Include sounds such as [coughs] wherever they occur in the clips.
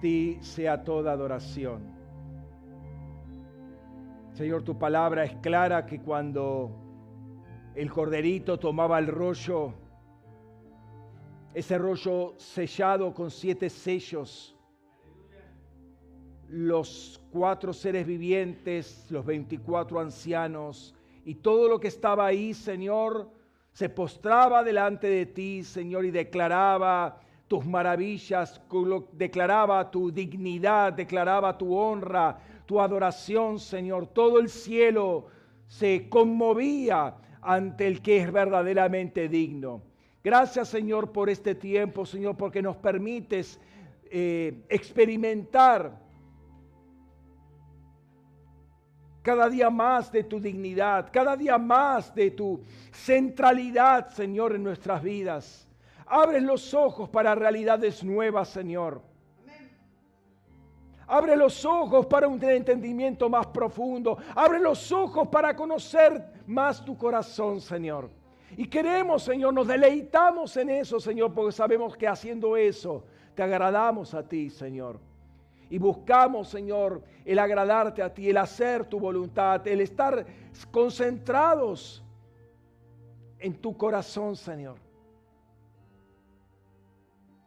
ti sea toda adoración. Señor, tu palabra es clara que cuando el corderito tomaba el rollo, ese rollo sellado con siete sellos, los cuatro seres vivientes, los veinticuatro ancianos y todo lo que estaba ahí, Señor, se postraba delante de ti, Señor, y declaraba tus maravillas, declaraba tu dignidad, declaraba tu honra, tu adoración, Señor. Todo el cielo se conmovía ante el que es verdaderamente digno. Gracias, Señor, por este tiempo, Señor, porque nos permites eh, experimentar cada día más de tu dignidad, cada día más de tu centralidad, Señor, en nuestras vidas. Abre los ojos para realidades nuevas, Señor. Abre los ojos para un entendimiento más profundo. Abre los ojos para conocer más tu corazón, Señor. Y queremos, Señor, nos deleitamos en eso, Señor, porque sabemos que haciendo eso te agradamos a ti, Señor. Y buscamos, Señor, el agradarte a ti, el hacer tu voluntad, el estar concentrados en tu corazón, Señor.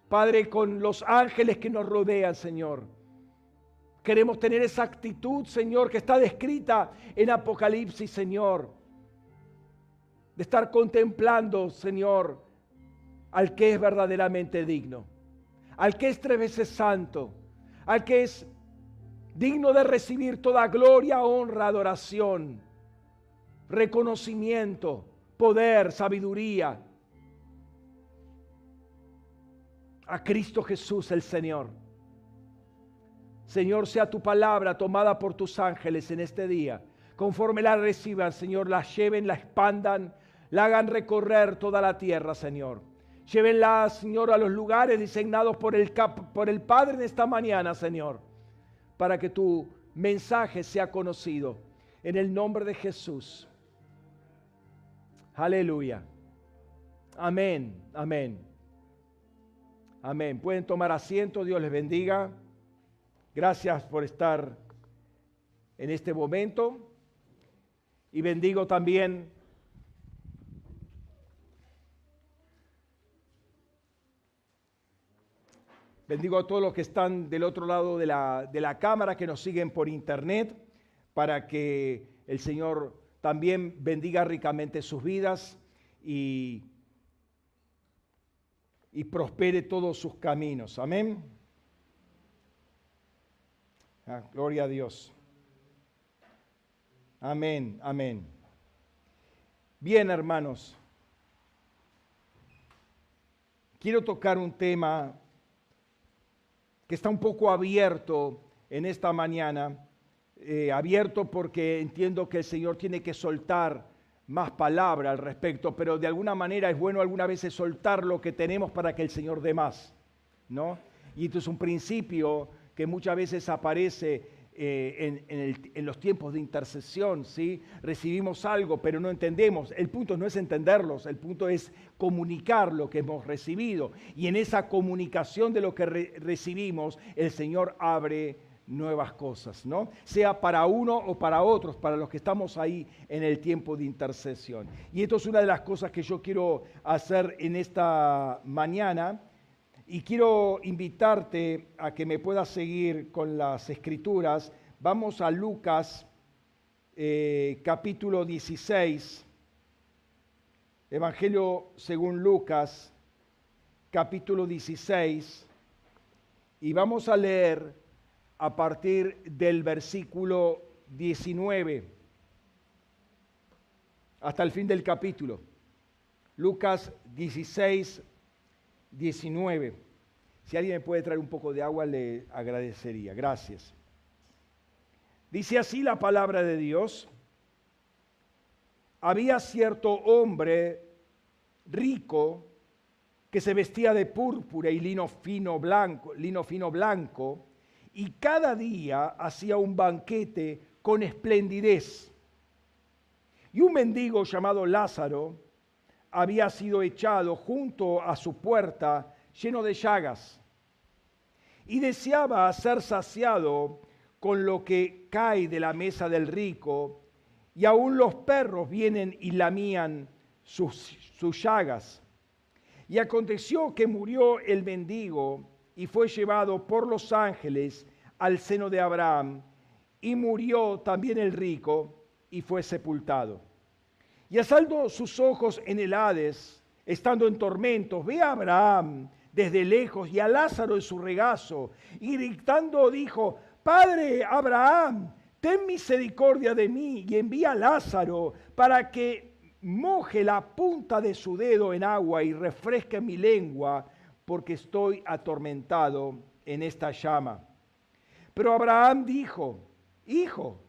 Padre, con los ángeles que nos rodean, Señor. Queremos tener esa actitud, Señor, que está descrita en Apocalipsis, Señor. De estar contemplando, Señor, al que es verdaderamente digno. Al que es tres veces santo. Al que es digno de recibir toda gloria, honra, adoración, reconocimiento, poder, sabiduría a Cristo Jesús el Señor. Señor, sea tu palabra tomada por tus ángeles en este día. Conforme la reciban, Señor, la lleven, la expandan, la hagan recorrer toda la tierra, Señor. Llévenla, Señor, a los lugares designados por el, por el Padre en esta mañana, Señor, para que tu mensaje sea conocido. En el nombre de Jesús. Aleluya. Amén, amén. Amén. Pueden tomar asiento, Dios les bendiga. Gracias por estar en este momento. Y bendigo también Bendigo a todos los que están del otro lado de la, de la, cámara, que nos siguen por internet, para que el Señor también bendiga ricamente sus vidas y y prospere todos sus caminos. Amén. Ah, gloria a Dios. Amén, amén. Bien, hermanos. Quiero tocar un tema que está un poco abierto en esta mañana, eh, abierto porque entiendo que el Señor tiene que soltar más palabra al respecto, pero de alguna manera es bueno alguna veces soltar lo que tenemos para que el Señor dé más, ¿no? Y esto es un principio que muchas veces aparece eh, en, los tiempos de intercesión, ¿sí? Recibimos algo, pero no entendemos. El punto no es entenderlos, el punto es comunicar lo que hemos recibido. Y en esa comunicación de lo que recibimos, el Señor abre nuevas cosas, ¿no? Sea para uno o para otros, para los que estamos ahí en el tiempo de intercesión. Y esto es una de las cosas que yo quiero hacer en esta mañana. Y quiero invitarte a que me puedas seguir con las escrituras. Vamos a Lucas eh, capítulo 16, Evangelio según Lucas capítulo 16, y vamos a leer a partir del versículo 19 hasta el fin del capítulo. Lucas 16, 19. Si alguien me puede traer un poco de agua, le agradecería. Gracias. Dice así la palabra de Dios. Había cierto hombre rico que se vestía de púrpura y lino fino blanco, lino fino blanco y cada día hacía un banquete con esplendidez. Y un mendigo llamado Lázaro había sido echado junto a su puerta lleno de llagas y deseaba ser saciado con lo que cae de la mesa del rico, y aún los perros vienen y lamían sus, sus llagas. Y aconteció que murió el mendigo y fue llevado por los ángeles al seno de Abraham, y murió también el rico y fue sepultado. Y asaltó sus ojos en el Hades, estando en tormentos, ve a Abraham desde lejos y a Lázaro en su regazo, y gritando dijo, Padre Abraham, ten misericordia de mí y envía a Lázaro para que moje la punta de su dedo en agua y refresque mi lengua, porque estoy atormentado en esta llama. Pero Abraham dijo, Hijo,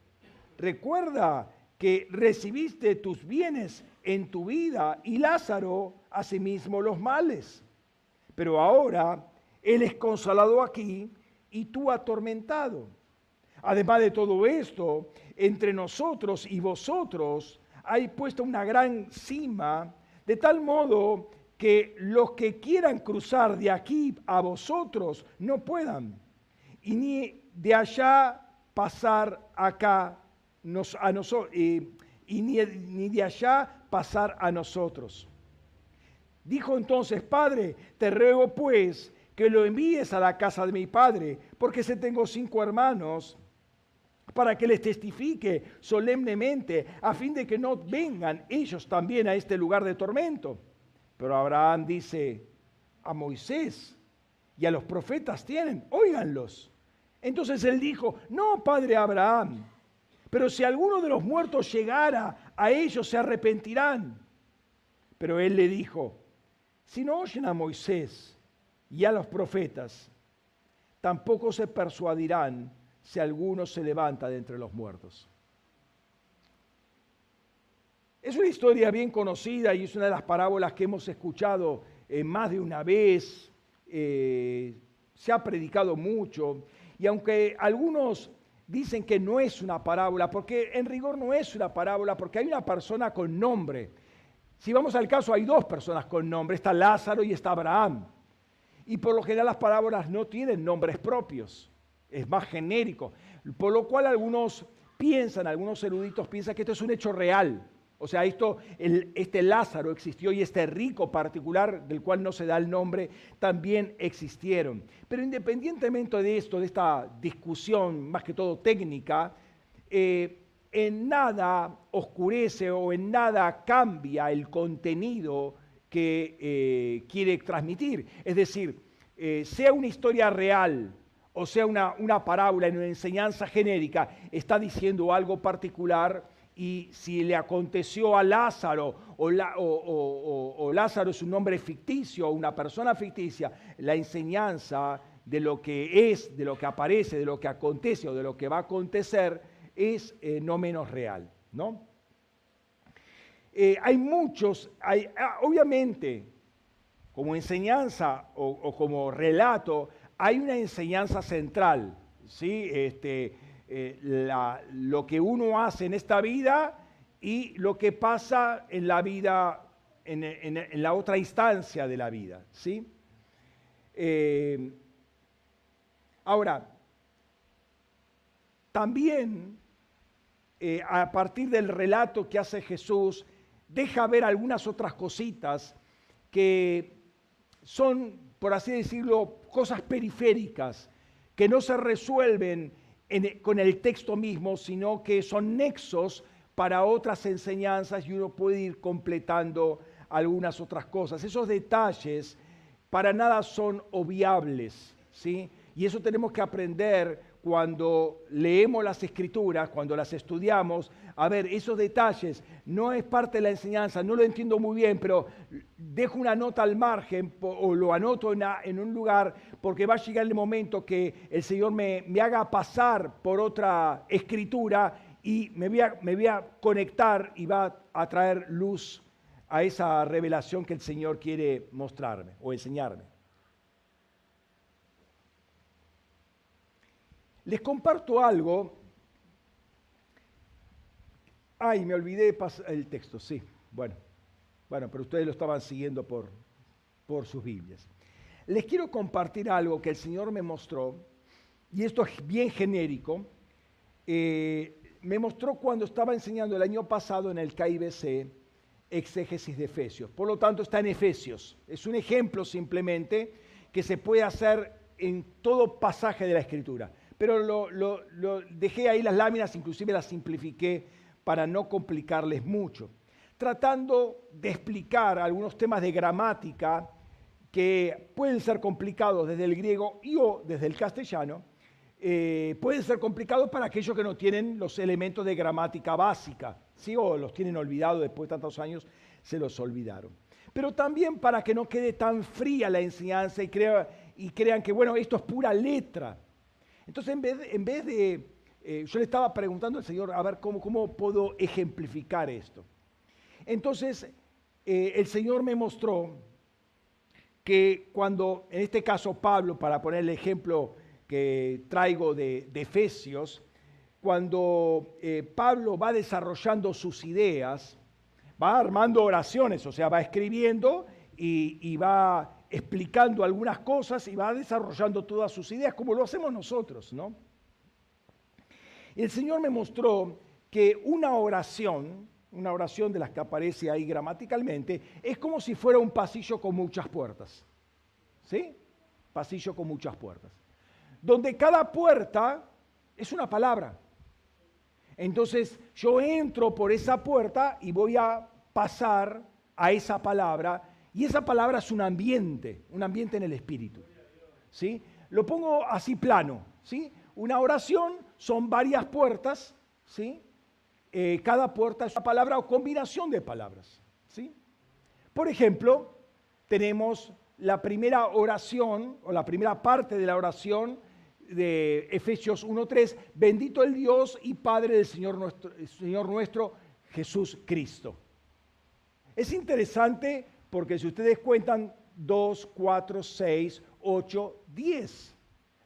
recuerda que recibiste tus bienes en tu vida y Lázaro asimismo los males. Pero ahora Él es consolado aquí y tú atormentado. Además de todo esto, entre nosotros y vosotros hay puesta una gran cima, de tal modo que los que quieran cruzar de aquí a vosotros no puedan, y ni de allá pasar acá a nosotros, y, ni, ni de allá pasar a nosotros. Dijo entonces, Padre, te ruego pues que lo envíes a la casa de mi padre, porque se tengo cinco hermanos para que les testifique solemnemente, a fin de que no vengan ellos también a este lugar de tormento. Pero Abraham dice, a Moisés y a los profetas tienen, óiganlos. Entonces él dijo, no, padre Abraham, pero si alguno de los muertos llegara, a ellos se arrepentirán. Pero él le dijo, si no oyen a Moisés y a los profetas, tampoco se persuadirán si alguno se levanta de entre los muertos. Es una historia bien conocida y es una de las parábolas que hemos escuchado eh, más de una vez. Eh, se ha predicado mucho y aunque algunos dicen que no es una parábola, porque en rigor no es una parábola, porque hay una persona con nombre. Si vamos al caso, hay dos personas con nombre, está Lázaro y está Abraham. Y por lo general las parábolas no tienen nombres propios es más genérico, por lo cual algunos piensan, algunos eruditos piensan que esto es un hecho real. O sea, esto, este Lázaro existió y este rico particular del cual no se da el nombre también existieron. Pero independientemente de esto, de esta discusión más que todo técnica, eh, en nada oscurece o en nada cambia el contenido que eh, quiere transmitir. Es decir, eh, sea una historia real o sea una, una parábola, una enseñanza genérica, está diciendo algo particular y si le aconteció a Lázaro o, Lázaro es un nombre ficticio una persona ficticia, la enseñanza de lo que es, de lo que aparece, de lo que acontece o de lo que va a acontecer es eh, no menos real, ¿no? Eh, hay muchos, hay, ah, obviamente, como enseñanza o como relato, hay una enseñanza central, ¿sí? Este, eh, lo que uno hace en esta vida y lo que pasa en la vida, en, la otra instancia de la vida, ¿sí? Eh, ahora, también eh, a partir del relato que hace Jesús, deja ver algunas otras cositas que son por así decirlo, cosas periféricas que no se resuelven con el texto mismo, sino que son nexos para otras enseñanzas y uno puede ir completando algunas otras cosas. Esos detalles para nada son obviables, ¿sí? Y eso tenemos que aprender cuando leemos las escrituras, cuando las estudiamos, a ver, esos detalles no es parte de la enseñanza, no lo entiendo muy bien, pero dejo una nota al margen o lo anoto en, un lugar porque va a llegar el momento que el Señor me, haga pasar por otra escritura y me voy, a, me voy a conectar y va a traer luz a esa revelación que el Señor quiere mostrarme o enseñarme. Les comparto algo. Ay, me olvidé el texto, sí. Bueno, bueno, pero ustedes lo estaban siguiendo por, por sus Biblias. les quiero compartir algo que el Señor me mostró, y esto es bien genérico. Eh, me mostró cuando estaba enseñando el año pasado en el KIBC exégesis de Efesios. Por lo tanto, está en Efesios. Es un ejemplo simplemente que se puede hacer en todo pasaje de la Escritura. Pero lo, dejé ahí las láminas, inclusive las simplifiqué para no complicarles mucho. Tratando de explicar algunos temas de gramática que pueden ser complicados desde el griego y o desde el castellano, eh, pueden ser complicados para aquellos que no tienen los elementos de gramática básica, ¿sí? o los tienen olvidados después de tantos años, se los olvidaron. Pero también para que no quede tan fría la enseñanza y, crean que, bueno, esto es pura letra. Entonces, en vez de, de eh, yo le estaba preguntando al Señor, a ver cómo, puedo ejemplificar esto. Entonces, eh, el Señor me mostró que cuando, en este caso Pablo, para poner el ejemplo que traigo de, Efesios, cuando eh, Pablo va desarrollando sus ideas, va armando oraciones, o sea, va escribiendo y, va explicando algunas cosas y va desarrollando todas sus ideas, como lo hacemos nosotros, ¿no? El Señor me mostró que una oración, una oración de las que aparece ahí gramaticalmente, es como si fuera un pasillo con muchas puertas. ¿Sí? Pasillo con muchas puertas donde cada puerta es una palabra. Entonces yo entro por esa puerta y voy a pasar a esa palabra y esa palabra es un ambiente, un ambiente en el espíritu. ¿Sí? Lo pongo así plano, ¿sí? Una oración son varias puertas, ¿sí? Eh, cada puerta es una palabra o combinación de palabras, ¿sí? Por ejemplo, tenemos la primera oración o la primera parte de la oración de Efesios 1.3, bendito el Dios y Padre del Señor nuestro, Señor nuestro Jesús Cristo. Es interesante porque si ustedes cuentan 2, 4, 6, 8, 10,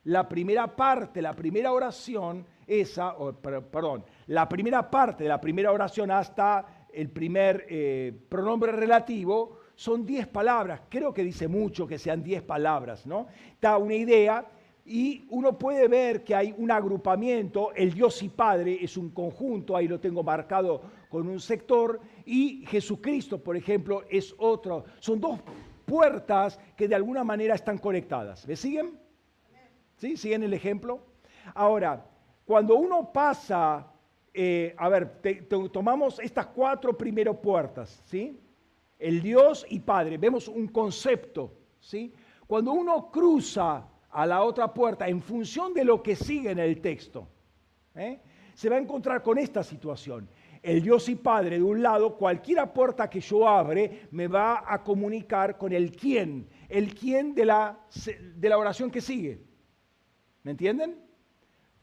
la primera parte, la primera oración, esa, perdón, la primera parte de la primera oración hasta el primer eh, pronombre relativo son 10 palabras. Creo que dice mucho que sean 10 palabras, ¿no? Da una idea y uno puede ver que hay un agrupamiento, el Dios y Padre es un conjunto, ahí lo tengo marcado con un sector, y Jesucristo, por ejemplo, es otro. Son dos puertas que de alguna manera están conectadas. ¿Me siguen? ¿Sí? ¿Siguen el ejemplo? Ahora, cuando uno pasa, eh, a ver, tomamos estas cuatro primeras puertas, ¿sí? El Dios y Padre, vemos un concepto, ¿sí? Cuando uno cruza a la otra puerta en función de lo que sigue en el texto, ¿eh? se va a encontrar con esta situación. El Dios y Padre, de un lado, cualquiera puerta que yo abre me va a comunicar con el quién, el quién de la, de la oración que sigue. ¿Me entienden?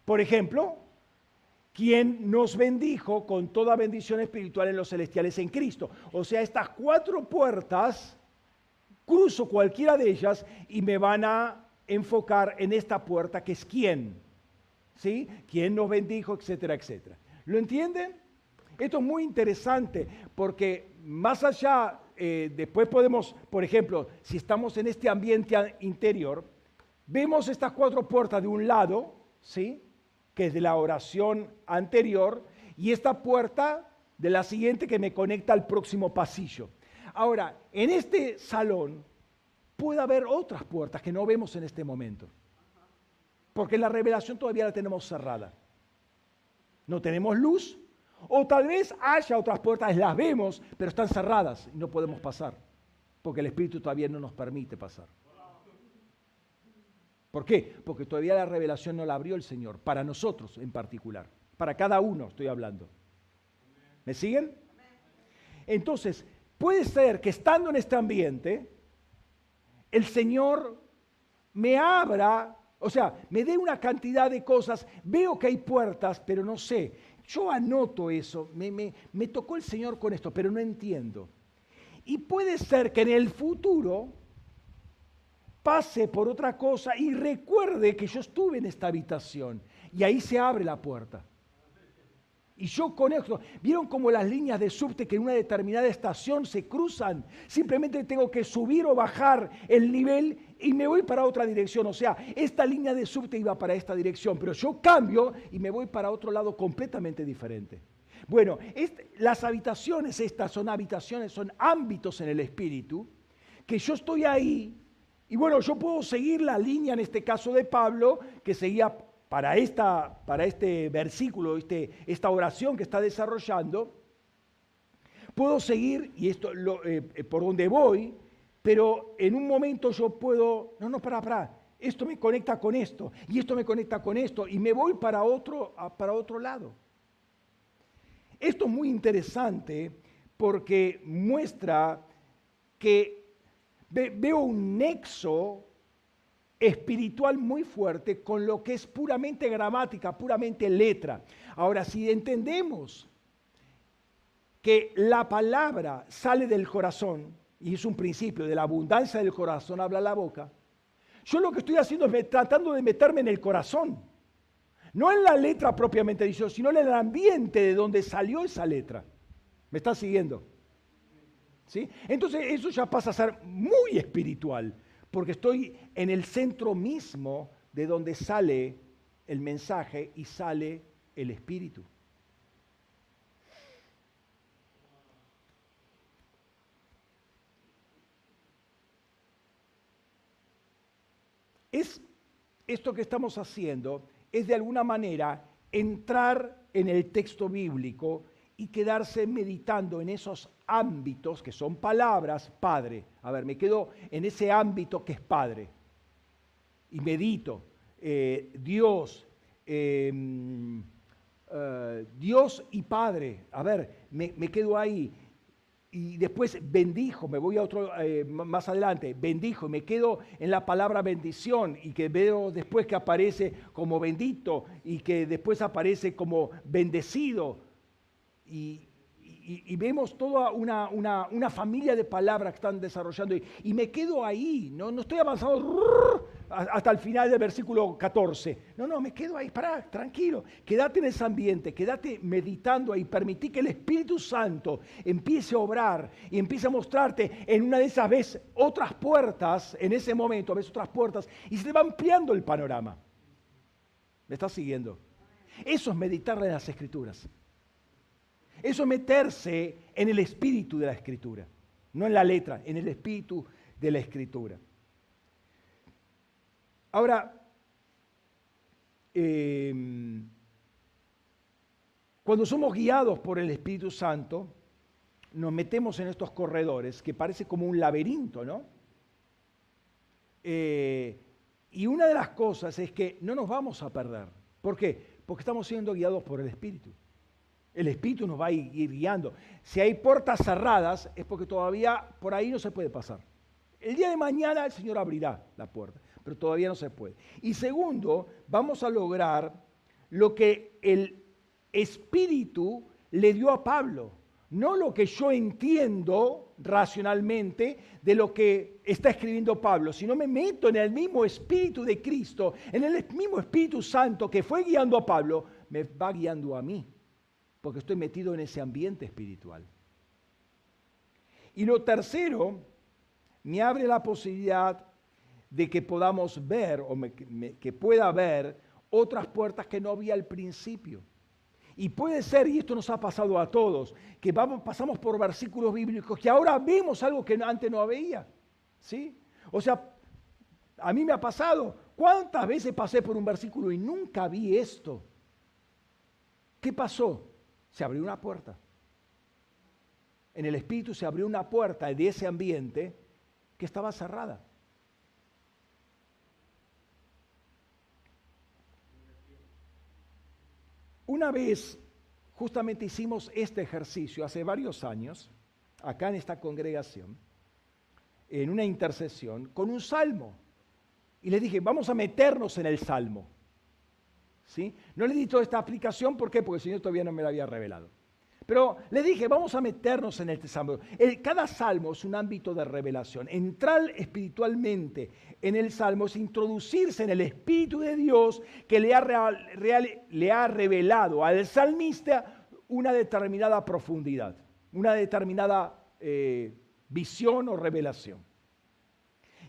Por ejemplo, quien nos bendijo con toda bendición espiritual en los celestiales en Cristo. O sea, estas cuatro puertas, cruzo cualquiera de ellas y me van a enfocar en esta puerta que es quién, ¿sí? ¿Quién nos bendijo, etcétera, etcétera? ¿Lo entienden? Esto es muy interesante porque más allá, eh, después podemos, por ejemplo, si estamos en este ambiente interior, vemos estas cuatro puertas de un lado, ¿sí? Que es de la oración anterior, y esta puerta de la siguiente que me conecta al próximo pasillo. Ahora, en este salón puede haber otras puertas que no vemos en este momento. Porque la revelación todavía la tenemos cerrada. No tenemos luz. O tal vez haya otras puertas, las vemos, pero están cerradas y no podemos pasar. Porque el Espíritu todavía no nos permite pasar. ¿Por qué? Porque todavía la revelación no la abrió el Señor, para nosotros en particular. Para cada uno estoy hablando. ¿Me siguen? Entonces, puede ser que estando en este ambiente, el Señor me abra, o sea, me dé una cantidad de cosas, veo que hay puertas, pero no sé. Yo anoto eso, me, me, tocó el Señor con esto, pero no entiendo. Y puede ser que en el futuro pase por otra cosa y recuerde que yo estuve en esta habitación y ahí se abre la puerta. Y yo conecto. ¿Vieron cómo las líneas de subte que en una determinada estación se cruzan? Simplemente tengo que subir o bajar el nivel y me voy para otra dirección. O sea, esta línea de subte iba para esta dirección, pero yo cambio y me voy para otro lado completamente diferente. Bueno, las habitaciones estas son habitaciones, son ámbitos en el espíritu, que yo estoy ahí y bueno, yo puedo seguir la línea en este caso de Pablo, que seguía para, esta, para este versículo, este, esta oración que está desarrollando. Puedo seguir, y esto eh, eh, por donde voy, pero en un momento yo puedo, no, no, para, para, esto me conecta con esto, y esto me conecta con esto, y me voy para otro, para otro lado. Esto es muy interesante porque muestra que veo un nexo espiritual muy fuerte con lo que es puramente gramática, puramente letra. Ahora, si entendemos que la palabra sale del corazón, y es un principio, de la abundancia del corazón habla la boca, yo lo que estoy haciendo es tratando de meterme en el corazón. No en la letra propiamente dicho, sino en el ambiente de donde salió esa letra. ¿Me estás siguiendo? ¿Sí? Entonces eso ya pasa a ser muy espiritual, porque estoy en el centro mismo de donde sale el mensaje y sale el espíritu. Es esto que estamos haciendo es de alguna manera entrar en el texto bíblico y quedarse meditando en esos ámbitos que son palabras, Padre. A ver, me quedo en ese ámbito que es Padre. Y medito, eh, Dios, em, eh, Dios y Padre. A ver, me, me quedo ahí y después bendijo, me voy a otro eh, más adelante, bendijo, me quedo en la palabra bendición y que veo después que aparece como bendito y que después aparece como bendecido. Y, vemos toda una, una, familia de palabras que están desarrollando y, me quedo ahí, no, no estoy avanzando hasta el final del versículo 14. No, no, me quedo ahí, pará, tranquilo. Quédate en ese ambiente, quédate meditando ahí. Permití que el Espíritu Santo empiece a obrar y empiece a mostrarte en una de esas veces otras puertas, en ese momento, ves otras puertas y se te va ampliando el panorama. ¿Me estás siguiendo? Eso es meditar en las Escrituras. Eso es meterse en el espíritu de la Escritura, no en la letra, en el espíritu de la Escritura. Ahora, em, cuando somos guiados por el Espíritu Santo, nos metemos en estos corredores que parece como un laberinto, ¿no? Eh, y una de las cosas es que no nos vamos a perder. ¿Por qué? Porque estamos siendo guiados por el Espíritu. El Espíritu nos va a ir guiando. Si hay puertas cerradas es porque todavía por ahí no se puede pasar. El día de mañana el Señor abrirá la puerta pero todavía no se puede. Y segundo, vamos a lograr lo que el Espíritu le dio a Pablo, no lo que yo entiendo racionalmente de lo que está escribiendo Pablo, sino me meto en el mismo Espíritu de Cristo, en el mismo Espíritu Santo que fue guiando a Pablo, me va guiando a mí, porque estoy metido en ese ambiente espiritual. Y lo tercero, me abre la posibilidad de que podamos ver o que pueda ver otras puertas que no había al principio. Y puede ser, y esto nos ha pasado a todos, que pasamos por versículos bíblicos que ahora vemos algo que antes no había. ¿sí? O sea, a mí me ha pasado, ¿cuántas veces pasé por un versículo y nunca vi esto? ¿Qué pasó? Se abrió una puerta. En el espíritu se abrió una puerta de ese ambiente que estaba cerrada. Una vez justamente hicimos este ejercicio hace varios años, acá en esta congregación, en una intercesión, con un salmo. Y le dije, vamos a meternos en el salmo. ¿Sí? No le di toda esta aplicación, ¿por qué? Porque el Señor todavía no me la había revelado. Pero le dije, vamos a meternos en este salmo. cada salmo es un ámbito de revelación. Entrar espiritualmente en el salmo es introducirse en el Espíritu de Dios que le ha, le ha revelado al salmista una determinada profundidad, una determinada eh, visión o revelación.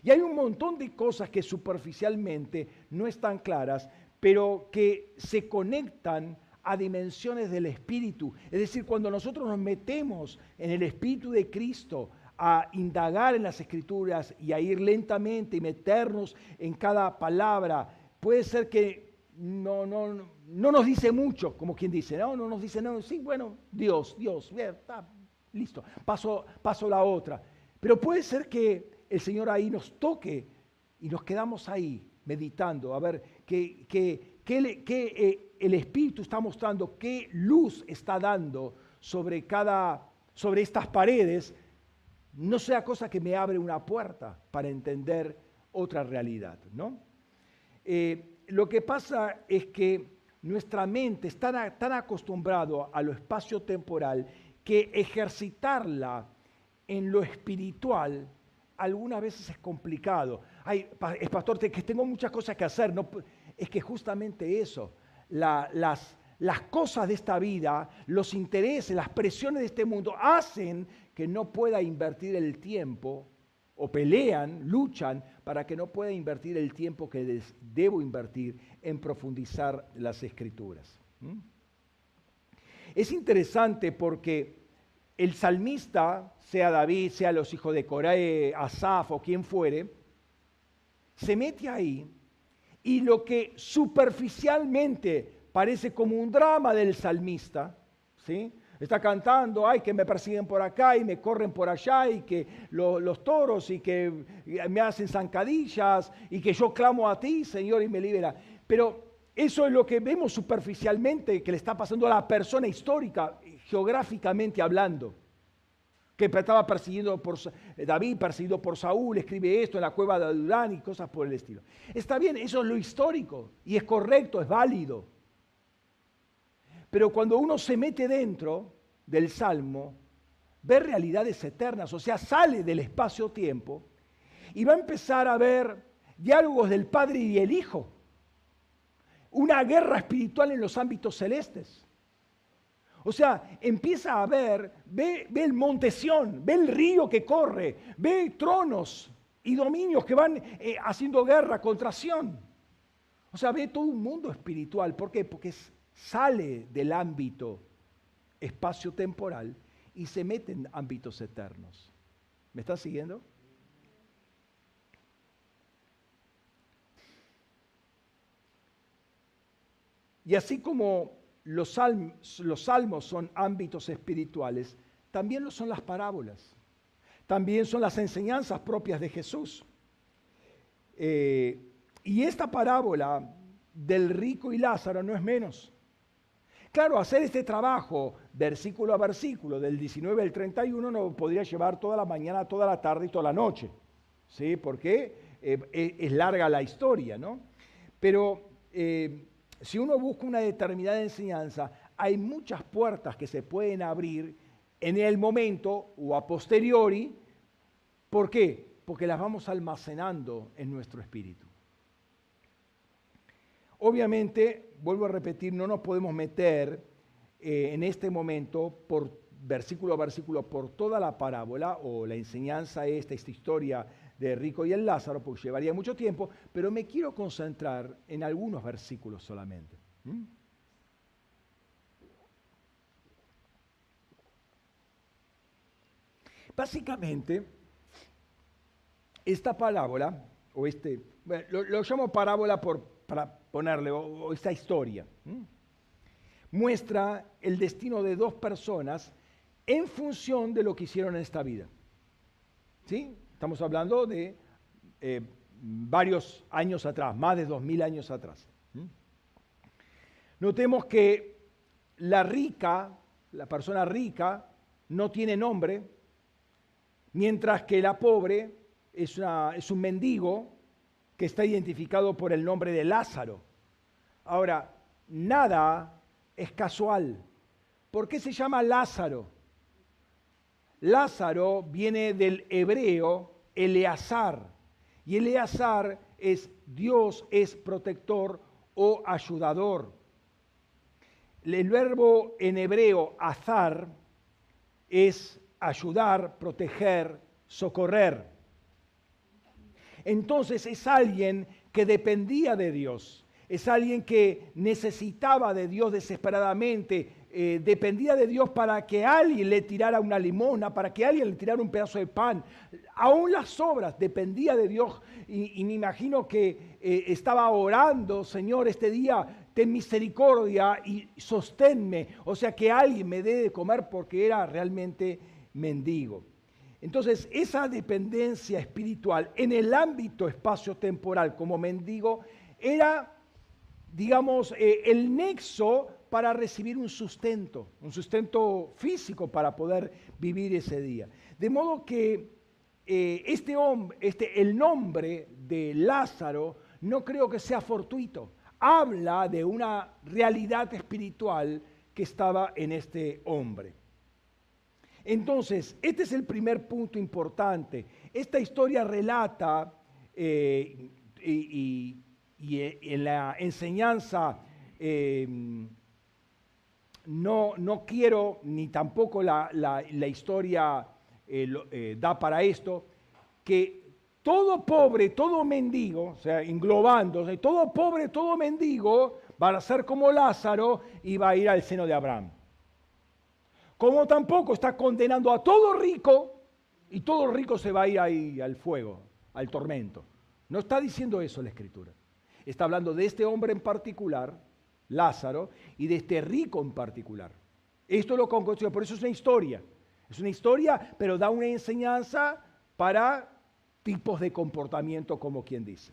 Y hay un montón de cosas que superficialmente no están claras, pero que se conectan a dimensiones del Espíritu. Es decir, cuando nosotros nos metemos en el Espíritu de Cristo a indagar en las Escrituras y a ir lentamente y meternos en cada palabra, puede ser que no, no, no nos dice mucho, como quien dice, no, no nos dice, no, sí, bueno, Dios, Dios, está listo, paso, paso la otra. Pero puede ser que el Señor ahí nos toque y nos quedamos ahí meditando, a ver qué, qué, qué, qué eh, el Espíritu está mostrando, qué luz está dando sobre cada, sobre estas paredes, no sea cosa que me abre una puerta para entender otra realidad, ¿no? Eh, lo que pasa es que nuestra mente está tan acostumbrado a lo espacio temporal que ejercitarla en lo espiritual algunas veces es complicado. Ay, pastor, que tengo muchas cosas que hacer. No, es que justamente eso, las, cosas de esta vida, los intereses, las presiones de este mundo hacen que no pueda invertir el tiempo o pelean, luchan para que no pueda invertir el tiempo que debo invertir en profundizar las escrituras. Es interesante porque el salmista, sea David, sea los hijos de Coré, Asaf o quien fuere, se mete ahí y lo que superficialmente parece como un drama del salmista, ¿sí? Está cantando, ay, que me persiguen por acá y me corren por allá y que los toros y que me hacen zancadillas y que yo clamo a ti, Señor, y me libera. Pero eso es lo que vemos superficialmente que le está pasando a la persona histórica, geográficamente hablando que estaba persiguiendo por David, perseguido por Saúl, escribe esto en la cueva de Adulán y cosas por el estilo. Está bien, eso es lo histórico y es correcto, es válido. Pero cuando uno se mete dentro del Salmo, ve realidades eternas, o sea, sale del espacio-tiempo y va a empezar a ver diálogos del Padre y el Hijo, una guerra espiritual en los ámbitos celestes. O sea, empieza a ver, ve, el monte ve el río que corre, ve tronos y dominios que van eh, haciendo guerra contra Sión. O sea, ve todo un mundo espiritual. ¿Por qué? Porque sale del ámbito espacio-temporal y se mete en ámbitos eternos. ¿Me están siguiendo? Y así como los, salmos, son ámbitos espirituales, también lo son las parábolas. También son las enseñanzas propias de Jesús. Eh, y esta parábola del rico y Lázaro no es menos. Claro, hacer este trabajo versículo a versículo, del 19 al 31, no podría llevar toda la mañana, toda la tarde y toda la noche. ¿Sí? Porque eh, eh, es larga la historia, ¿no? Pero si uno busca una determinada enseñanza, hay muchas puertas que se pueden abrir en el momento o a posteriori. ¿Por qué? Porque las vamos almacenando en nuestro espíritu. Obviamente, vuelvo a repetir, no nos podemos meter eh, en este momento por versículo a versículo por toda la parábola o la enseñanza esta, esta historia de Rico y el Lázaro, porque llevaría mucho tiempo, pero me quiero concentrar en algunos versículos solamente. Básicamente, esta parábola, o este, lo, llamo parábola por, para ponerle, o, esta historia, muestra el destino de dos personas en función de lo que hicieron en esta vida. ¿Sí? Estamos hablando de eh, varios años atrás, más de dos mil años atrás. Notemos que la rica, la persona rica, no tiene nombre, mientras que la pobre es un mendigo que está identificado por el nombre de Lázaro. Ahora, nada es casual. ¿Por qué se llama Lázaro? Lázaro viene del hebreo Eleazar. Y Eleazar es Dios es protector o ayudador. El verbo en hebreo azar es ayudar, proteger, socorrer. entonces es alguien que dependía de Dios, es alguien que necesitaba de Dios desesperadamente, eh, dependía de Dios para que alguien le tirara una limona, para que alguien le tirara un pedazo de pan. Aún las obras dependía de Dios y, me imagino que eh, estaba orando, Señor, este día ten misericordia y sosténme. O sea, que alguien me dé de comer porque era realmente mendigo. Entonces, esa dependencia espiritual en el ámbito espacio-temporal como mendigo era, digamos, eh, el nexo para recibir un sustento, un sustento físico para poder vivir ese día. De modo que eh, este hombre, este, el nombre de Lázaro no creo que sea fortuito. Habla de una realidad espiritual que estaba en este hombre. Entonces, este es el primer punto importante. Esta historia relata eh, y, en la enseñanza eh, no, no quiero, ni tampoco la, historia eh, eh, da para esto, que todo pobre, todo mendigo, o sea, englobándose, todo pobre, todo mendigo va a ser como Lázaro y va a ir al seno de Abraham. Como tampoco está condenando a todo rico y todo rico se va a ir ahí al fuego, al tormento. No está diciendo eso la escritura. Está hablando de este hombre en particular Lázaro, y de este rico en particular. Esto lo concluyo, por eso es una historia. Es una historia, pero da una enseñanza para tipos de comportamiento, como quien dice.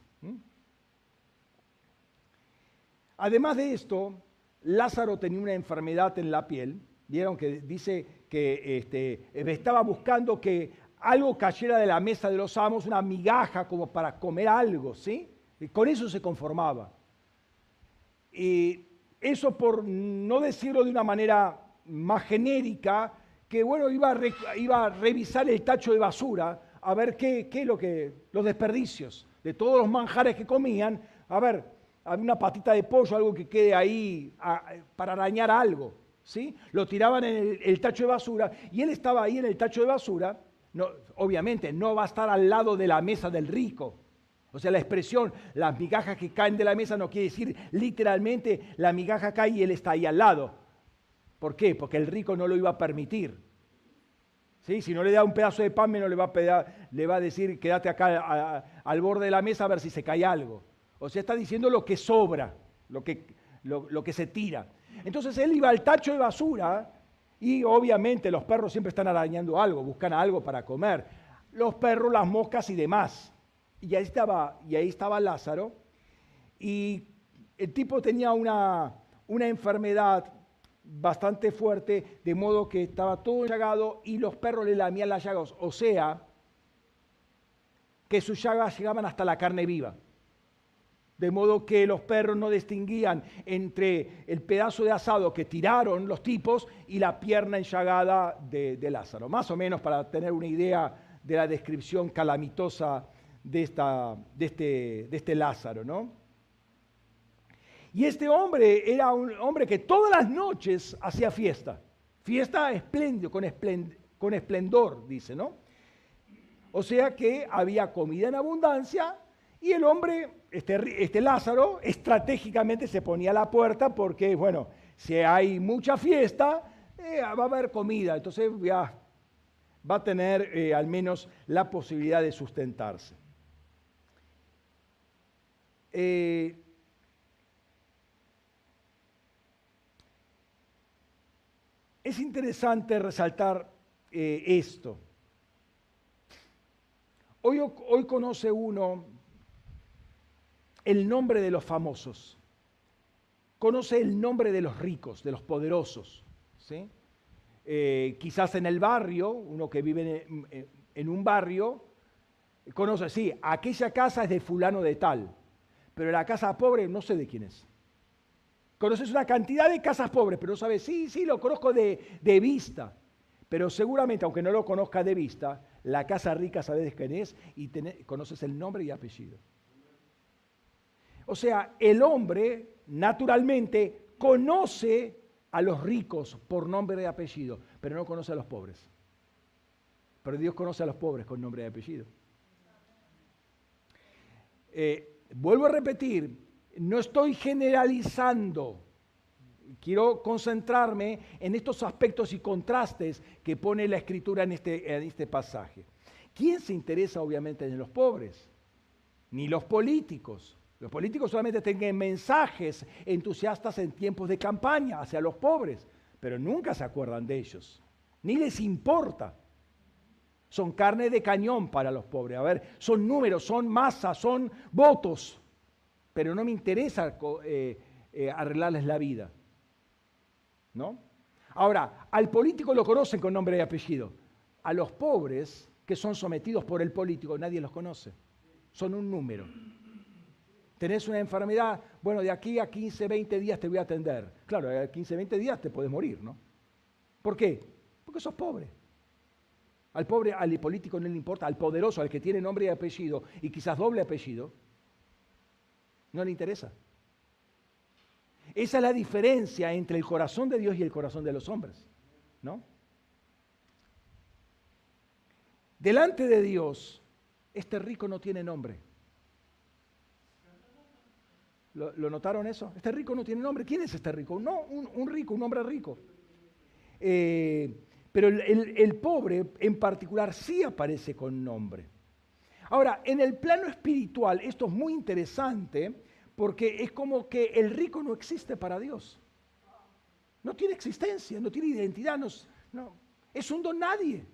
Además de esto, Lázaro tenía una enfermedad en la piel. Vieron que dice que este, estaba buscando que algo cayera de la mesa de los amos, una migaja como para comer algo, ¿sí? Y con eso se conformaba. Y eso por no decirlo de una manera más genérica, que bueno, iba a, iba a revisar el tacho de basura a ver qué, qué es lo que, los desperdicios de todos los manjares que comían, a ver, había una patita de pollo, algo que quede ahí para arañar algo, ¿sí? Lo tiraban en el, el, tacho de basura y él estaba ahí en el tacho de basura, no, obviamente no va a estar al lado de la mesa del rico, o sea, la expresión, las migajas que caen de la mesa no quiere decir literalmente la migaja cae y él está ahí al lado. ¿Por qué? Porque el rico no lo iba a permitir. ¿Sí? Si no le da un pedazo de pan, no le va a, le va a decir, quédate acá al borde de la mesa a ver si se cae algo. O sea, está diciendo lo que sobra, lo que, lo que se tira. Entonces él iba al tacho de basura y obviamente los perros siempre están arañando algo, buscan algo para comer. Los perros, las moscas y demás. Y ahí estaba, y ahí estaba Lázaro. Y el tipo tenía una, una enfermedad bastante fuerte, de modo que estaba todo llagado y los perros le lamían las llagas. O sea, que sus llagas llegaban hasta la carne viva. De modo que los perros no distinguían entre el pedazo de asado que tiraron los tipos y la pierna enllagada de, de Lázaro. Más o menos para tener una idea de la descripción calamitosa de, esta, de, este, de este Lázaro, ¿no? Y este hombre era un hombre que todas las noches hacía fiesta, fiesta espléndido, con, con esplendor, dice, ¿no? O sea que había comida en abundancia y el hombre, este, este Lázaro, estratégicamente se ponía a la puerta porque, bueno, si hay mucha fiesta, eh, va a haber comida, entonces ya va a tener eh, al menos la posibilidad de sustentarse. Eh, es interesante resaltar eh, esto. Hoy, hoy, conoce uno el nombre de los famosos, conoce el nombre de los ricos, de los poderosos. ¿sí? Eh, quizás en el barrio, uno que vive en, en un barrio, conoce, sí, aquella casa es de fulano de tal pero la casa pobre no sé de quién es. Conoces una cantidad de casas pobres, pero no sabes, sí, sí, lo conozco de, vista. Pero seguramente, aunque no lo conozca de vista, la casa rica sabes quién es y conoces el nombre y apellido. O sea, el hombre naturalmente conoce a los ricos por nombre y apellido, pero no conoce a los pobres. Pero Dios conoce a los pobres con nombre y apellido. eh, vuelvo a repetir, no estoy generalizando. Quiero concentrarme en estos aspectos y contrastes que pone la escritura en este, este pasaje. ¿Quién se interesa obviamente en los pobres? Ni los políticos. Los políticos solamente tienen mensajes entusiastas en tiempos de campaña hacia los pobres, pero nunca se acuerdan de ellos, ni les importa. Son carne de cañón para los pobres. A ver, son números, son masa, son votos, pero no me interesa eh, eh, arreglarles la vida. ¿No? Ahora, al político lo conocen con nombre y apellido. A los pobres que son sometidos por el político, nadie los conoce. Son un número. Tenés una enfermedad, bueno, de aquí a 15, 20 días te voy a atender. Claro, a 15, 20 días te puedes morir, ¿no? ¿Por qué? Porque sos pobre. Al pobre, al político no le importa, al poderoso, al que tiene nombre y apellido, y quizás doble apellido, no le interesa. Esa es la diferencia entre el corazón de Dios y el corazón de los hombres, ¿no? Delante de Dios, este rico no tiene nombre. ¿Lo, notaron eso? Este rico no tiene nombre. ¿Quién es este rico? No, un, rico, un hombre rico. Eh, pero el, pobre en particular sí aparece con nombre. Ahora, en el plano espiritual, esto es muy interesante porque es como que el rico no existe para Dios. No tiene existencia, no tiene identidad, no, es un don nadie.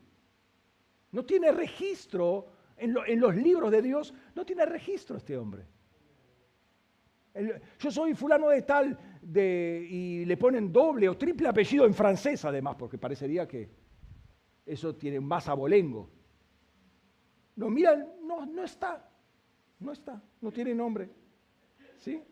No tiene registro en, los libros de Dios, no tiene registro este hombre. yo soy fulano de tal y le ponen doble o triple apellido en francés además, porque parecería que eso tiene más abolengo. No, miran, no, no está, no está, no tiene nombre. ¿Sí?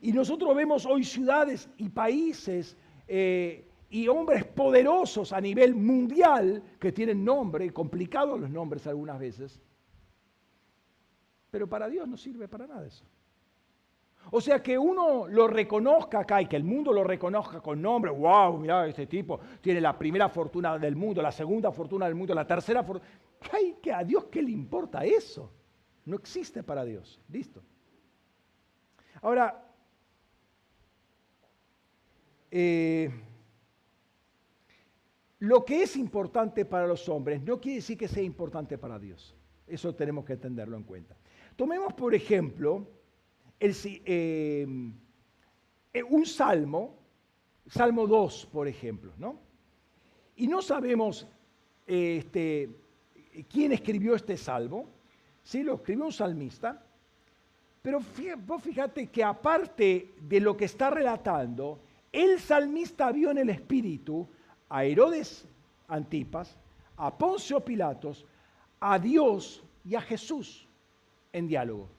Y nosotros vemos hoy ciudades y países eh, y hombres poderosos a nivel mundial que tienen nombre, complicados los nombres algunas veces, pero para Dios no sirve para nada eso. O sea, que uno lo reconozca acá y que el mundo lo reconozca con nombre, wow, mira, este tipo tiene la primera fortuna del mundo, la segunda fortuna del mundo, la tercera fortuna. Ay, que a Dios qué le importa eso? No existe para Dios. Listo. Ahora, eh, lo que es importante para los hombres no quiere decir que sea importante para Dios. Eso tenemos que tenerlo en cuenta. Tomemos, por ejemplo, eh, un salmo, Salmo 2, por ejemplo, ¿no? Y no sabemos este, quién escribió este salmo, sí, lo escribió un salmista, pero vos fíjate que aparte de lo que está relatando, el salmista vio en el espíritu a Herodes Antipas, a Poncio Pilatos, a Dios y a Jesús en diálogo.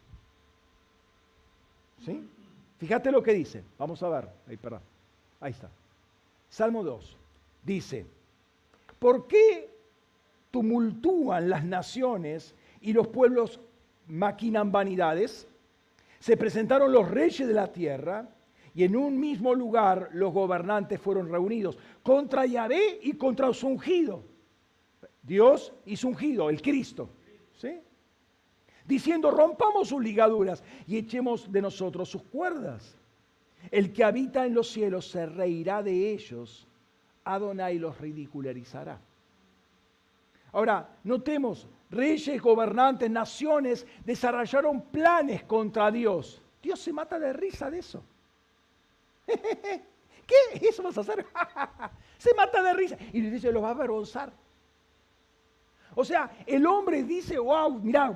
¿Sí? Fíjate lo que dice. Vamos a ver. Ahí, perdón. Ahí está. Salmo 2. Dice, ¿por qué tumultúan las naciones y los pueblos maquinan vanidades? Se presentaron los reyes de la tierra y en un mismo lugar los gobernantes fueron reunidos contra Yahvé y contra su ungido. Dios y su ungido, el Cristo. ¿Sí? Diciendo, rompamos sus ligaduras y echemos de nosotros sus cuerdas. El que habita en los cielos se reirá de ellos. Adonai los ridicularizará. Ahora, notemos, reyes, gobernantes, naciones desarrollaron planes contra Dios. Dios se mata de risa de eso. [laughs] ¿Qué? ¿Eso vas a hacer? [laughs] Se mata de risa. Y le dice, lo va a avergonzar. O sea, el hombre dice, wow, mira,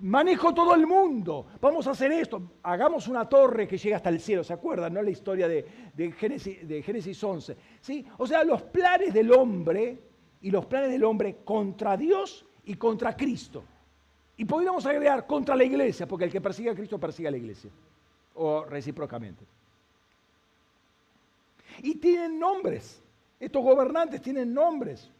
manejo todo el mundo, vamos a hacer esto, hagamos una torre que llega hasta el cielo, ¿se acuerdan? No la historia de, Génesis, de Génesis 11. ¿sí? O sea, los planes del hombre y los planes del hombre contra Dios y contra Cristo. Y podríamos agregar contra la iglesia, porque el que persigue a Cristo persigue a la iglesia, o recíprocamente. Y tienen nombres. Estos gobernantes tienen nombres.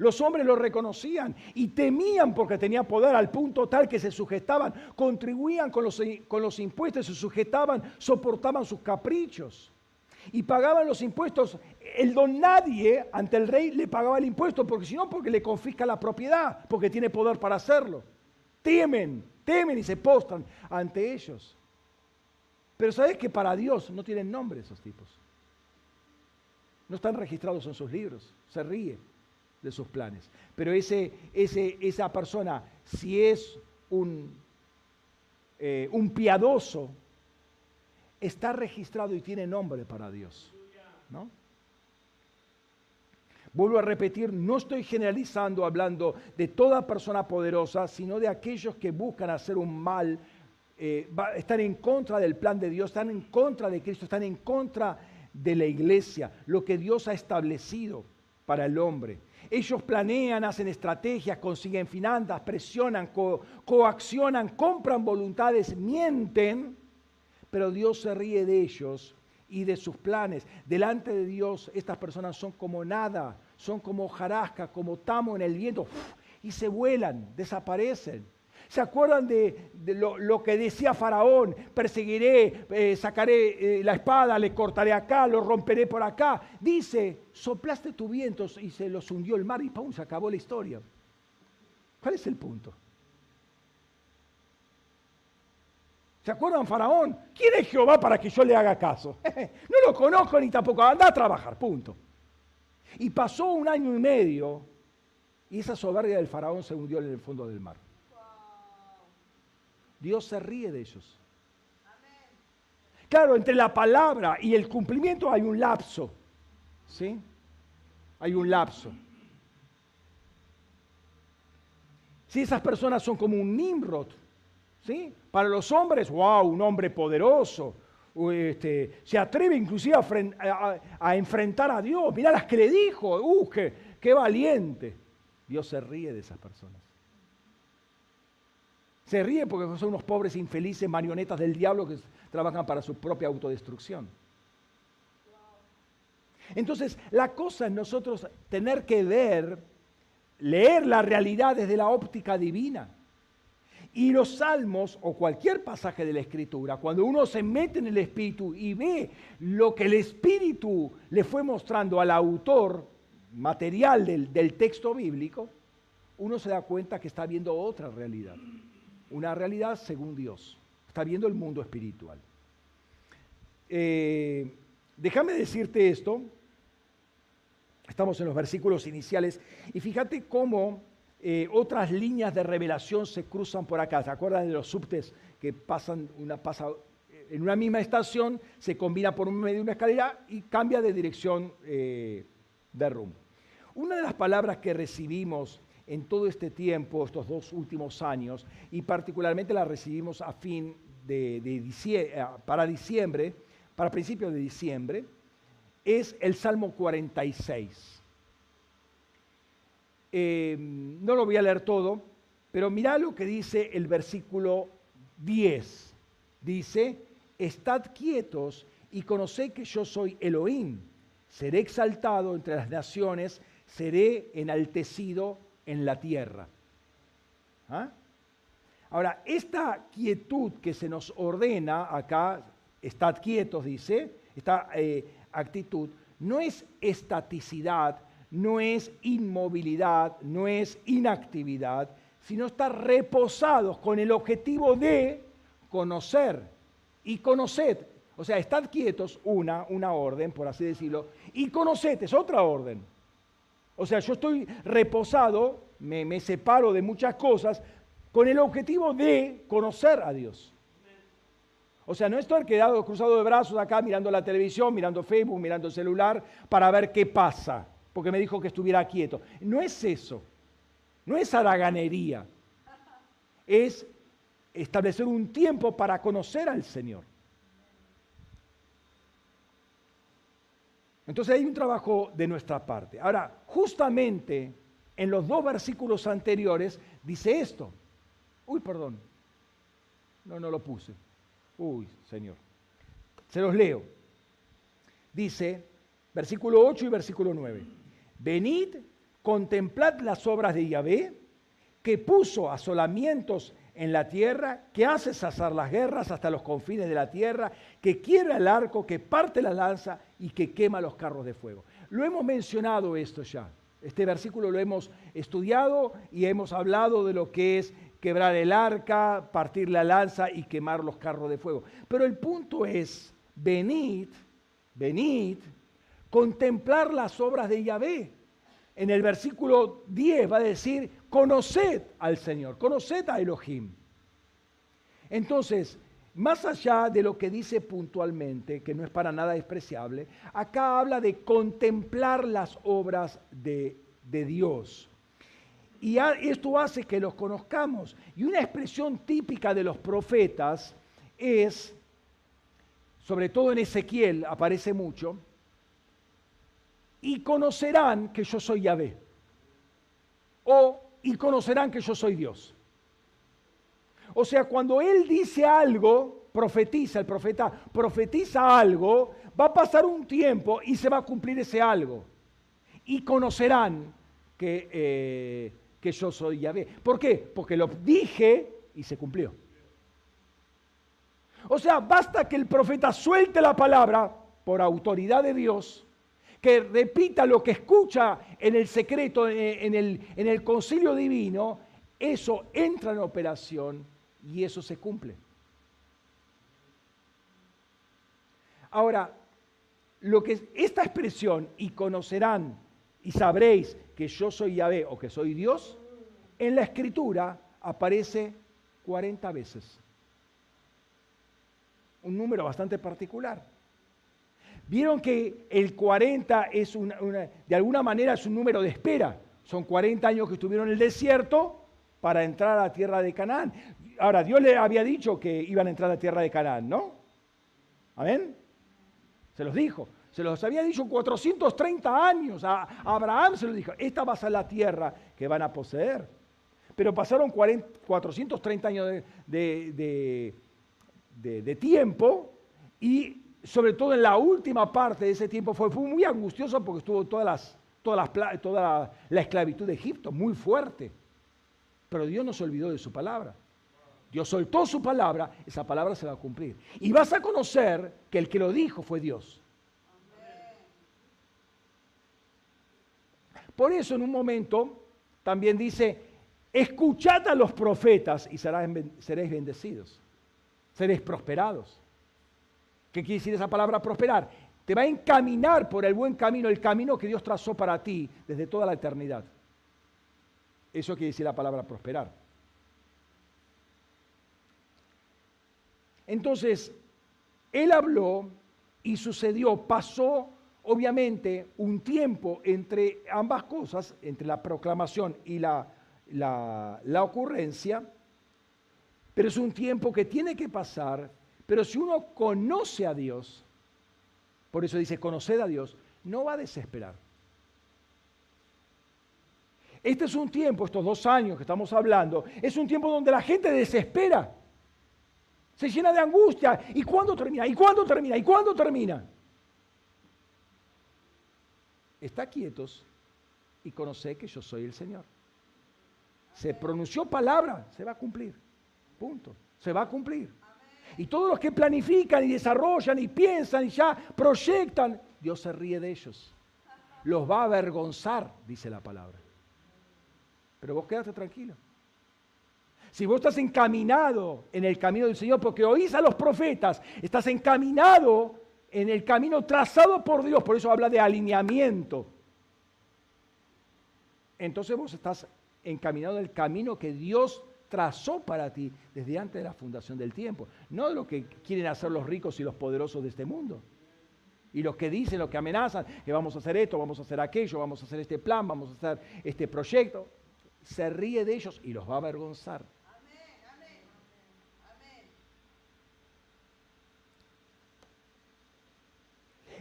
Los hombres los reconocían y temían porque tenía poder al punto tal que se sujetaban, contribuían con los, con los impuestos, se sujetaban, soportaban sus caprichos y pagaban los impuestos. El don nadie ante el rey le pagaba el impuesto, porque si no, porque le confisca la propiedad, porque tiene poder para hacerlo. Temen, temen y se postran ante ellos. Pero sabes que para Dios no tienen nombre esos tipos. No están registrados en sus libros. Se ríe de sus planes. Pero ese, ese, esa persona, si es un, eh, un piadoso, está registrado y tiene nombre para Dios. ¿no? Vuelvo a repetir, no estoy generalizando hablando de toda persona poderosa, sino de aquellos que buscan hacer un mal, eh, están en contra del plan de Dios, están en contra de Cristo, están en contra de la iglesia, lo que Dios ha establecido para el hombre. Ellos planean, hacen estrategias, consiguen finanzas, presionan, coaccionan, compran voluntades, mienten, pero Dios se ríe de ellos y de sus planes. Delante de Dios estas personas son como nada, son como jarasca, como tamo en el viento, y se vuelan, desaparecen. ¿Se acuerdan de, lo, que decía Faraón? Perseguiré, eh, sacaré eh, la espada, le cortaré acá, lo romperé por acá. Dice, soplaste tu viento y se los hundió el mar y ¡pum! se acabó la historia. ¿Cuál es el punto? ¿Se acuerdan, Faraón? ¿Quién es Jehová para que yo le haga caso? [laughs] no lo conozco ni tampoco. Anda a trabajar, punto. Y pasó un año y medio y esa soberbia del Faraón se hundió en el fondo del mar. Dios se ríe de ellos. Claro, entre la palabra y el cumplimiento hay un lapso. ¿Sí? Hay un lapso. Si esas personas son como un Nimrod, ¿sí? Para los hombres, wow, un hombre poderoso. Este, se atreve inclusive a, enfrentar a Dios. Mirá las que le dijo, uh, qué, qué valiente. Dios se ríe de esas personas. Se ríe porque son unos pobres infelices marionetas del diablo que trabajan para su propia autodestrucción. Entonces, la cosa es nosotros tener que ver, leer la realidad desde la óptica divina. Y los salmos o cualquier pasaje de la escritura, cuando uno se mete en el espíritu y ve lo que el espíritu le fue mostrando al autor material del, del texto bíblico, uno se da cuenta que está viendo otra realidad. Una realidad según Dios. Está viendo el mundo espiritual. Eh, déjame decirte esto. Estamos en los versículos iniciales y fíjate cómo eh, otras líneas de revelación se cruzan por acá. ¿Se acuerdan de los subtes que pasan una pasa eh, en una misma estación, se combina por medio de una escalera y cambia de dirección de rumbo? Una de las palabras que recibimos en todo este tiempo, estos dos últimos años, y particularmente la recibimos a fin de, diciembre, eh, para diciembre, para principios de diciembre, es el Salmo 46. Em, no lo voy a leer todo, pero mira lo que dice el versículo 10. Dice, estad quietos y conoced que yo soy Elohim. Seré exaltado entre las naciones, seré enaltecido en la tierra. ¿Ah? Ahora, esta quietud que se nos ordena acá, estad quietos, dice, esta eh, actitud, no es estaticidad, no es inmovilidad, no es inactividad, sino estar reposados con el objetivo de conocer y conoced. O sea, estad quietos, una, una orden, por así decirlo, y conoced, es otra orden. O sea, yo estoy reposado, me, separo de muchas cosas con el objetivo de conocer a Dios. O sea, no estoy quedado cruzado de brazos acá mirando la televisión, mirando Facebook, mirando el celular para ver qué pasa, porque me dijo que estuviera quieto. No es eso, no es haraganería, es establecer un tiempo para conocer al Señor. Entonces hay un trabajo de nuestra parte. Ahora, justamente en los dos versículos anteriores dice esto. Uy, perdón. No, no lo puse. Uy, Señor. Se los leo. Dice, versículo 8 y versículo 9. Venid, contemplad las obras de Yahvé, que puso asolamientos en la tierra, que hace cesar las guerras hasta los confines de la tierra, que quiebra el arco, que parte la lanza y que quema los carros de fuego. Lo hemos mencionado esto ya. Este versículo lo hemos estudiado y hemos hablado de lo que es quebrar el arca, partir la lanza y quemar los carros de fuego. Pero el punto es, venid, venid, contemplar las obras de Yahvé. En el versículo 10 va a decir, conoced al Señor, conoced a Elohim. Entonces, más allá de lo que dice puntualmente, que no es para nada despreciable, acá habla de contemplar las obras de, de Dios. Y esto hace que los conozcamos. Y una expresión típica de los profetas es, sobre todo en Ezequiel aparece mucho, y conocerán que yo soy Yahvé. O y conocerán que yo soy Dios. O sea, cuando él dice algo, profetiza, el profeta profetiza algo, va a pasar un tiempo y se va a cumplir ese algo. Y conocerán que eh, que yo soy Yahvé. ¿Por qué? Porque lo dije y se cumplió. O sea, basta que el profeta suelte la palabra por autoridad de Dios, que repita lo que escucha en el secreto, en el, en el concilio divino, eso entra en operación y eso se cumple. Ahora, lo que esta expresión y conocerán y sabréis que yo soy Yahvé o que soy Dios, en la escritura aparece 40 veces. Un número bastante particular. Vieron que el 40 es una, de alguna manera es un número de espera. Son 40 años que estuvieron en el desierto para entrar a la tierra de Canaán. Ahora, Dios le había dicho que iban a entrar a la tierra de Canaán, ¿no? ¿Amén? Se los dijo. Se los había dicho 430 años. A Abraham se lo dijo. Esta va a ser la tierra que van a poseer. Pero pasaron 430 años de, tiempo y sobre todo en la última parte de ese tiempo fue, muy angustioso porque estuvo todas las, todas las, toda la esclavitud de Egipto, muy fuerte. Pero Dios no se olvidó de su palabra. Dios soltó su palabra, esa palabra se va a cumplir. Y vas a conocer que el que lo dijo fue Dios. Por eso en un momento también dice, escuchad a los profetas y seréis bendecidos, seréis prosperados. ¿Qué quiere decir esa palabra prosperar? Te va a encaminar por el buen camino, el camino que Dios trazó para ti desde toda la eternidad. Eso quiere decir la palabra prosperar. Entonces, él habló y sucedió, pasó obviamente un tiempo entre ambas cosas, entre la proclamación y la, la, ocurrencia, pero es un tiempo que tiene que pasar, pero si uno conoce a Dios, por eso dice conocer a Dios, no va a desesperar. Este es un tiempo, estos dos años que estamos hablando, es un tiempo donde la gente desespera, se llena de angustia. ¿Y cuándo termina? ¿Y cuándo termina? ¿Y cuándo termina? está quietos y conoce que yo soy el Señor. Se pronunció palabra, se va a cumplir. Punto. Se va a cumplir. Y todos los que planifican y desarrollan y piensan y ya proyectan, Dios se ríe de ellos. Los va a avergonzar, dice la palabra. Pero vos quédate tranquilo. Si vos estás encaminado en el camino del Señor, porque oís a los profetas, estás encaminado en el camino trazado por Dios, por eso habla de alineamiento. Entonces vos estás encaminado en el camino que Dios trazó para ti desde antes de la fundación del tiempo, no lo que quieren hacer los ricos y los poderosos de este mundo. Y los que dicen, los que amenazan, que vamos a hacer esto, vamos a hacer aquello, vamos a hacer este plan, vamos a hacer este proyecto, se ríe de ellos y los va a avergonzar.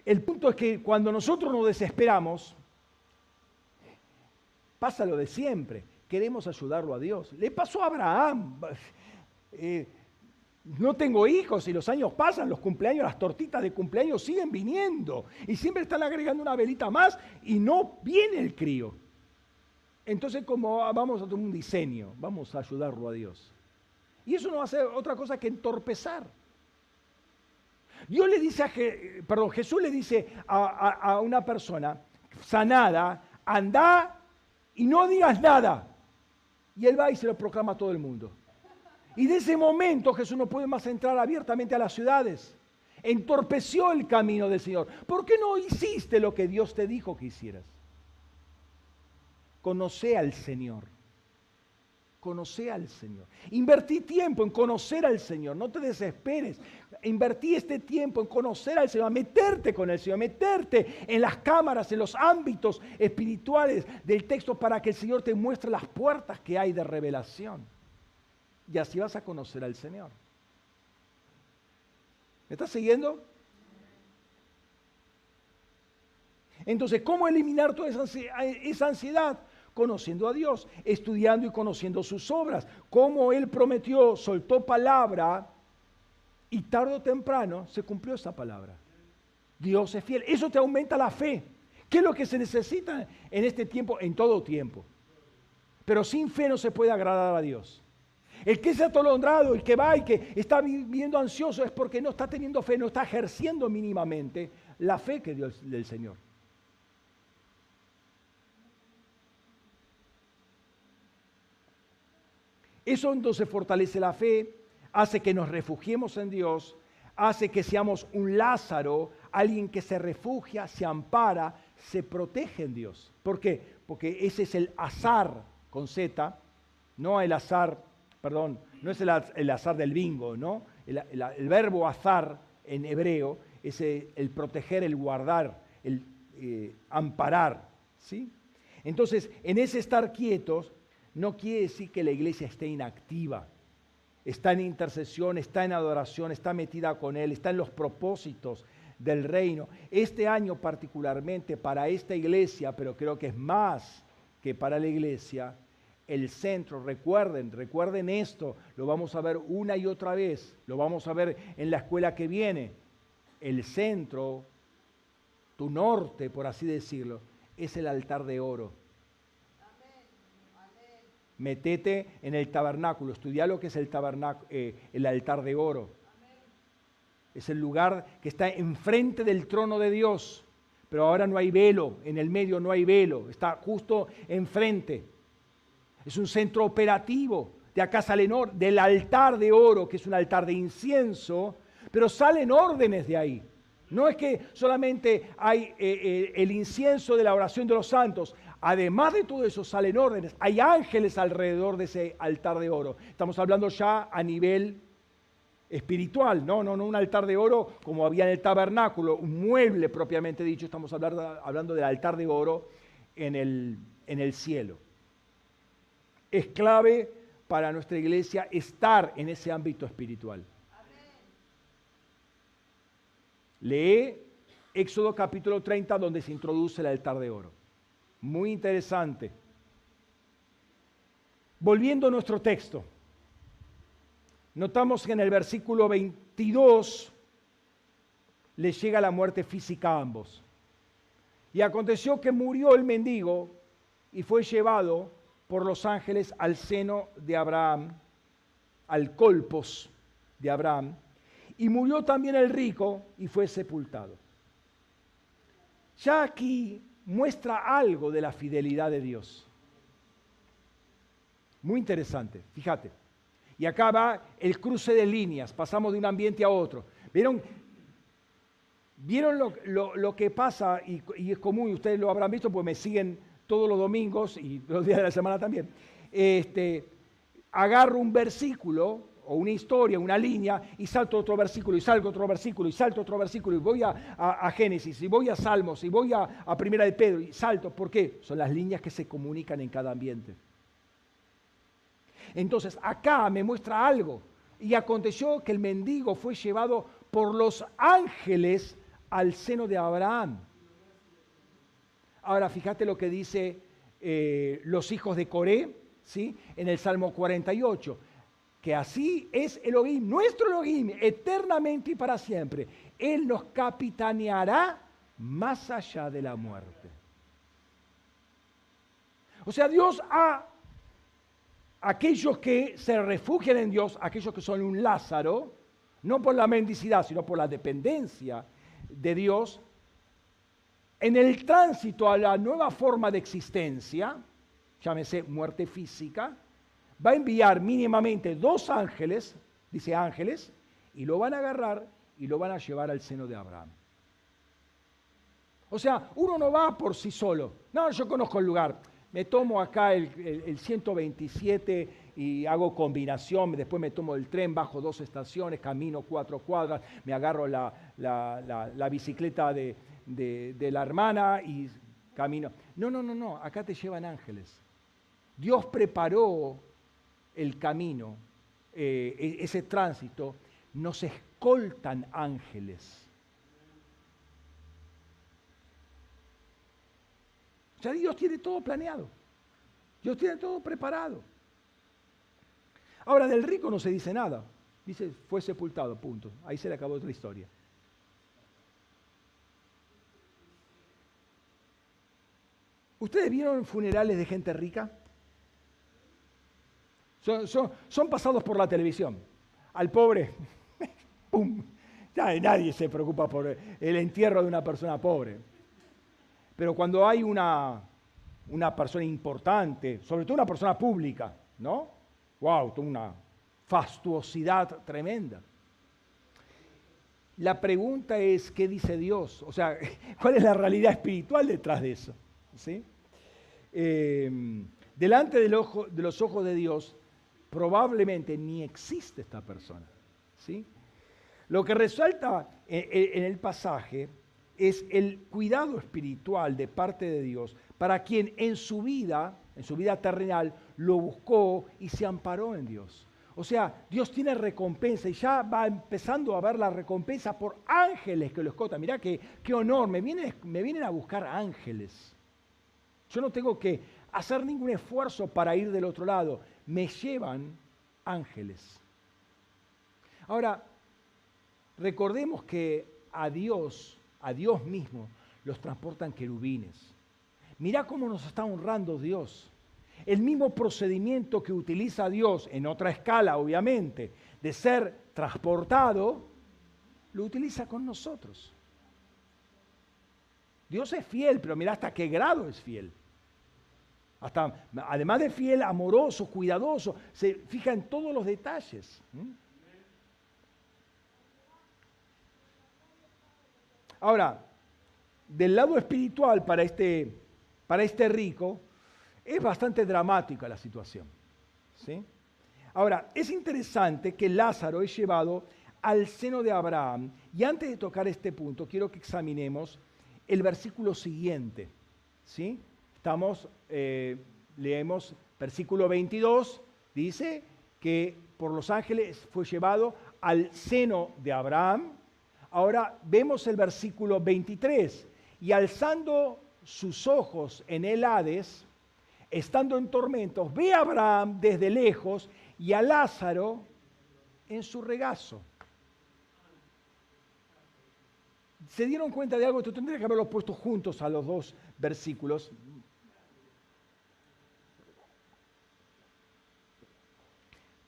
El punto es que cuando nosotros nos desesperamos, pasa lo de siempre. Queremos ayudarlo a Dios. Le pasó a Abraham. [laughs] Eh, no tengo hijos y los años pasan, los cumpleaños, las tortitas de cumpleaños siguen viniendo. Y siempre están agregando una velita más y no viene el crío. Entonces, como vamos a tomar un diseño, vamos a ayudarlo a Dios. Y eso no va a ser otra cosa que entorpezar. Dios le dice a, Jesús le dice a, una persona sanada, anda y no digas nada. Y él va y se lo proclama a todo el mundo. Y de ese momento Jesús no puede más entrar abiertamente a las ciudades. Entorpeció el camino del Señor. ¿Por qué no hiciste lo que Dios te dijo que hicieras? Conoce al Señor. Conoce al Señor. Invertí tiempo en conocer al Señor. No te desesperes. Invertí este tiempo en conocer al Señor, a meterte con el Señor, a meterte en las cámaras, en los ámbitos espirituales del texto para que el Señor te muestre las puertas que hay de revelación. Y así vas a conocer al Señor. ¿Me estás siguiendo? Entonces, ¿cómo eliminar toda esa ansiedad? Conociendo a Dios, estudiando y conociendo sus obras. Como Él prometió, soltó palabra y tarde o temprano se cumplió esa palabra. Dios es fiel. Eso te aumenta la fe. ¿Qué es lo que se necesita en este tiempo? En todo tiempo. Pero sin fe no se puede agradar a Dios. El que es atolondrado, el que va y que está viviendo ansioso es porque no está teniendo fe, no está ejerciendo mínimamente la fe que Dios del Señor. Eso entonces fortalece la fe, hace que nos refugiemos en Dios, hace que seamos un Lázaro, alguien que se refugia, se ampara, se protege en Dios. ¿Por qué? Porque ese es el azar con Z, no el azar perdón, no es el, azar del bingo, ¿no? El, verbo azar en hebreo es el, proteger, el guardar, el eh, amparar, ¿sí? Entonces, en ese estar quietos no quiere decir que la iglesia esté inactiva. Está en intercesión, está en adoración, está metida con Él, está en los propósitos del reino. Este año particularmente para esta iglesia, pero creo que es más que para la iglesia, el centro. Recuerden, recuerden esto, lo vamos a ver una y otra vez, lo vamos a ver en la escuela que viene. El centro, tu norte, por así decirlo, es el altar de oro. Metete en el tabernáculo, estudia lo que es el, tabernáculo, eh, el altar de oro. Es el lugar que está enfrente del trono de Dios, pero ahora no hay velo, en el medio no hay velo, está justo enfrente es un centro operativo. De acá salen del altar de oro, que es un altar de incienso, pero salen órdenes de ahí. No es que solamente hay eh, eh, el incienso de la oración de los santos, además de todo eso salen órdenes. Hay ángeles alrededor de ese altar de oro. Estamos hablando ya a nivel espiritual, no, no, no un altar de oro como había en el tabernáculo, un mueble propiamente dicho, estamos hablando, hablando del altar de oro en el, en el cielo. Es clave para nuestra iglesia estar en ese ámbito espiritual. Lee Éxodo capítulo 30 donde se introduce el altar de oro. Muy interesante. Volviendo a nuestro texto, notamos que en el versículo 22 les llega la muerte física a ambos. Y aconteció que murió el mendigo y fue llevado por los ángeles al seno de Abraham, al colpos de Abraham, y murió también el rico y fue sepultado. Ya aquí muestra algo de la fidelidad de Dios. Muy interesante, fíjate. Y acá va el cruce de líneas, pasamos de un ambiente a otro. ¿Vieron, ¿Vieron lo, que pasa? Y, y, es común, ustedes lo habrán visto, pues me siguen todos los domingos y los días de la semana también, este, agarro un versículo o una historia, una línea, y salto otro versículo, y salgo otro versículo, y salto otro versículo, y voy a, Génesis, y voy a Salmos, y voy a, a, Primera de Pedro, y salto. ¿Por qué? Son las líneas que se comunican en cada ambiente. Entonces, acá me muestra algo. Y aconteció que el mendigo fue llevado por los ángeles al seno de Abraham. Ahora fíjate lo que dice eh, los hijos de Coré, ¿sí? En el Salmo 48, que así es Elohim, nuestro Elohim, eternamente y para siempre. Él nos capitaneará más allá de la muerte. O sea, Dios a aquellos que se refugian en Dios, aquellos que son un Lázaro, no por la mendicidad, sino por la dependencia de Dios, en el tránsito a la nueva forma de existencia, llámese muerte física, va a enviar mínimamente dos ángeles, dice ángeles, y lo van a agarrar y lo van a llevar al seno de Abraham. O sea, uno no va por sí solo. No, yo conozco el lugar. Me tomo acá el, 127 y hago combinación, después me tomo el tren, bajo dos estaciones, camino cuatro cuadras, me agarro la, bicicleta de, la hermana y camino. No, no, no, no, acá te llevan ángeles. Dios preparó el camino, eh, e, ese tránsito, nos escoltan ángeles. O sea, Dios tiene todo planeado. Dios tiene todo preparado. Ahora, del rico no se dice nada. Dice, fue sepultado, punto. Ahí se le acabó otra historia. ¿Ustedes vieron funerales de gente rica? Son, pasados por la televisión. Al pobre, [laughs] ¡pum! nadie se preocupa por el entierro de una persona pobre. Pero cuando hay una, una persona importante, sobre todo una persona pública, ¿no? ¡Wow! Una fastuosidad tremenda. La pregunta es, ¿qué dice Dios? O sea, [laughs] ¿cuál es la realidad espiritual detrás de eso? ¿Sí? Eh, delante de los ojos de Dios, probablemente ni existe esta persona. ¿sí? Lo que resalta en el pasaje es el cuidado espiritual de parte de Dios para quien en su vida, en su vida terrenal, lo buscó y se amparó en Dios. O sea, Dios tiene recompensa y ya va empezando a ver la recompensa por ángeles que lo escotan. Mirá qué, qué honor, me vienen, me vienen a buscar ángeles. Yo no tengo que hacer ningún esfuerzo para ir del otro lado. Me llevan ángeles. Ahora, recordemos que a Dios a Dios mismo, los transportan querubines. Mira cómo nos está honrando Dios. El mismo procedimiento que utiliza Dios, en otra escala obviamente, de ser transportado, lo utiliza con nosotros. Dios es fiel, pero mira hasta qué grado es fiel. Hasta, además de fiel, amoroso, cuidadoso, se fija en todos los detalles. Ahora, del lado espiritual para este, para este rico, es bastante dramática la situación. ¿sí? Ahora, es interesante que Lázaro es llevado al seno de Abraham. Y antes de tocar este punto, quiero que examinemos el versículo siguiente. ¿sí? Estamos, eh, leemos versículo 22, dice que por los ángeles fue llevado al seno de Abraham Ahora vemos el versículo 23. Y alzando sus ojos en el Hades, estando en tormentos, ve a Abraham desde lejos y a Lázaro en su regazo. ¿Se dieron cuenta de algo? Esto tendría que haberlo puesto juntos a los dos versículos.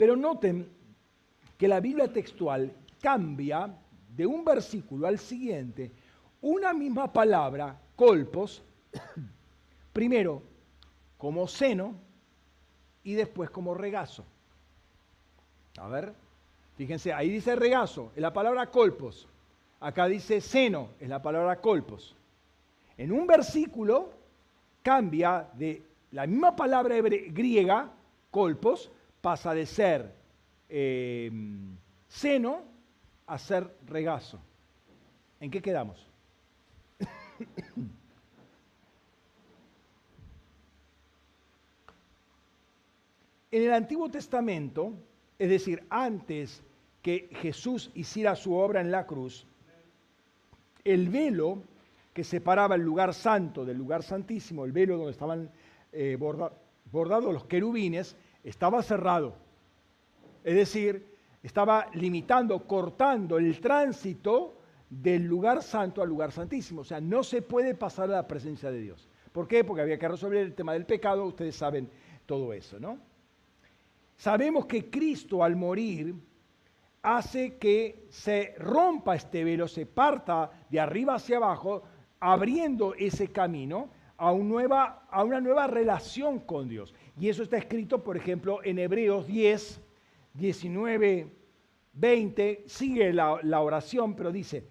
Pero noten que la Biblia textual cambia de un versículo al siguiente una misma palabra, colpos, [coughs] primero como seno y después como regazo. A ver, fíjense, ahí dice regazo, es la palabra colpos. Acá dice seno, es la palabra colpos. En un versículo cambia de la misma palabra griega, colpos, pasa de ser eh, seno hacer regazo. ¿En qué quedamos? [coughs] en el Antiguo Testamento, es decir, antes que Jesús hiciera su obra en la cruz, el velo que separaba el lugar santo del lugar santísimo, el velo donde estaban eh, bordados los querubines, estaba cerrado. Es decir, estaba limitando, cortando el tránsito del lugar santo al lugar santísimo. O sea, no se puede pasar a la presencia de Dios. ¿Por qué? Porque había que resolver el tema del pecado, ustedes saben todo eso, ¿no? Sabemos que Cristo al morir hace que se rompa este velo, se parta de arriba hacia abajo, abriendo ese camino a, a una nueva relación con Dios. Y eso está escrito, por ejemplo, en Hebreos 10, 19, 20. Sigue la, oración, pero dice,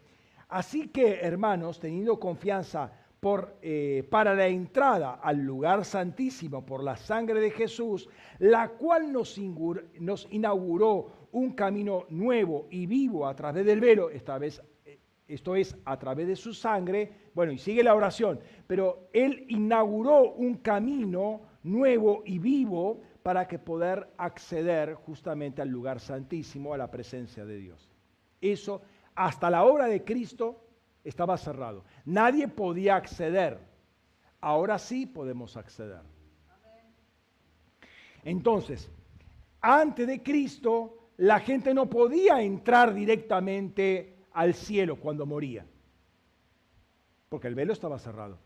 así que hermanos, teniendo confianza por, eh, para la entrada al lugar santísimo por la sangre de Jesús, la cual nos, nos inauguró un camino nuevo y vivo a través del velo, esta vez esto es a través de su sangre, bueno, y sigue la oración, pero Él inauguró un camino nuevo y vivo para que poder acceder justamente al lugar santísimo, a la presencia de Dios. Eso, hasta la obra de Cristo, estaba cerrado. Nadie podía acceder. Ahora sí podemos acceder. Entonces, antes de Cristo, la gente no podía entrar directamente al cielo cuando moría, porque el velo estaba cerrado.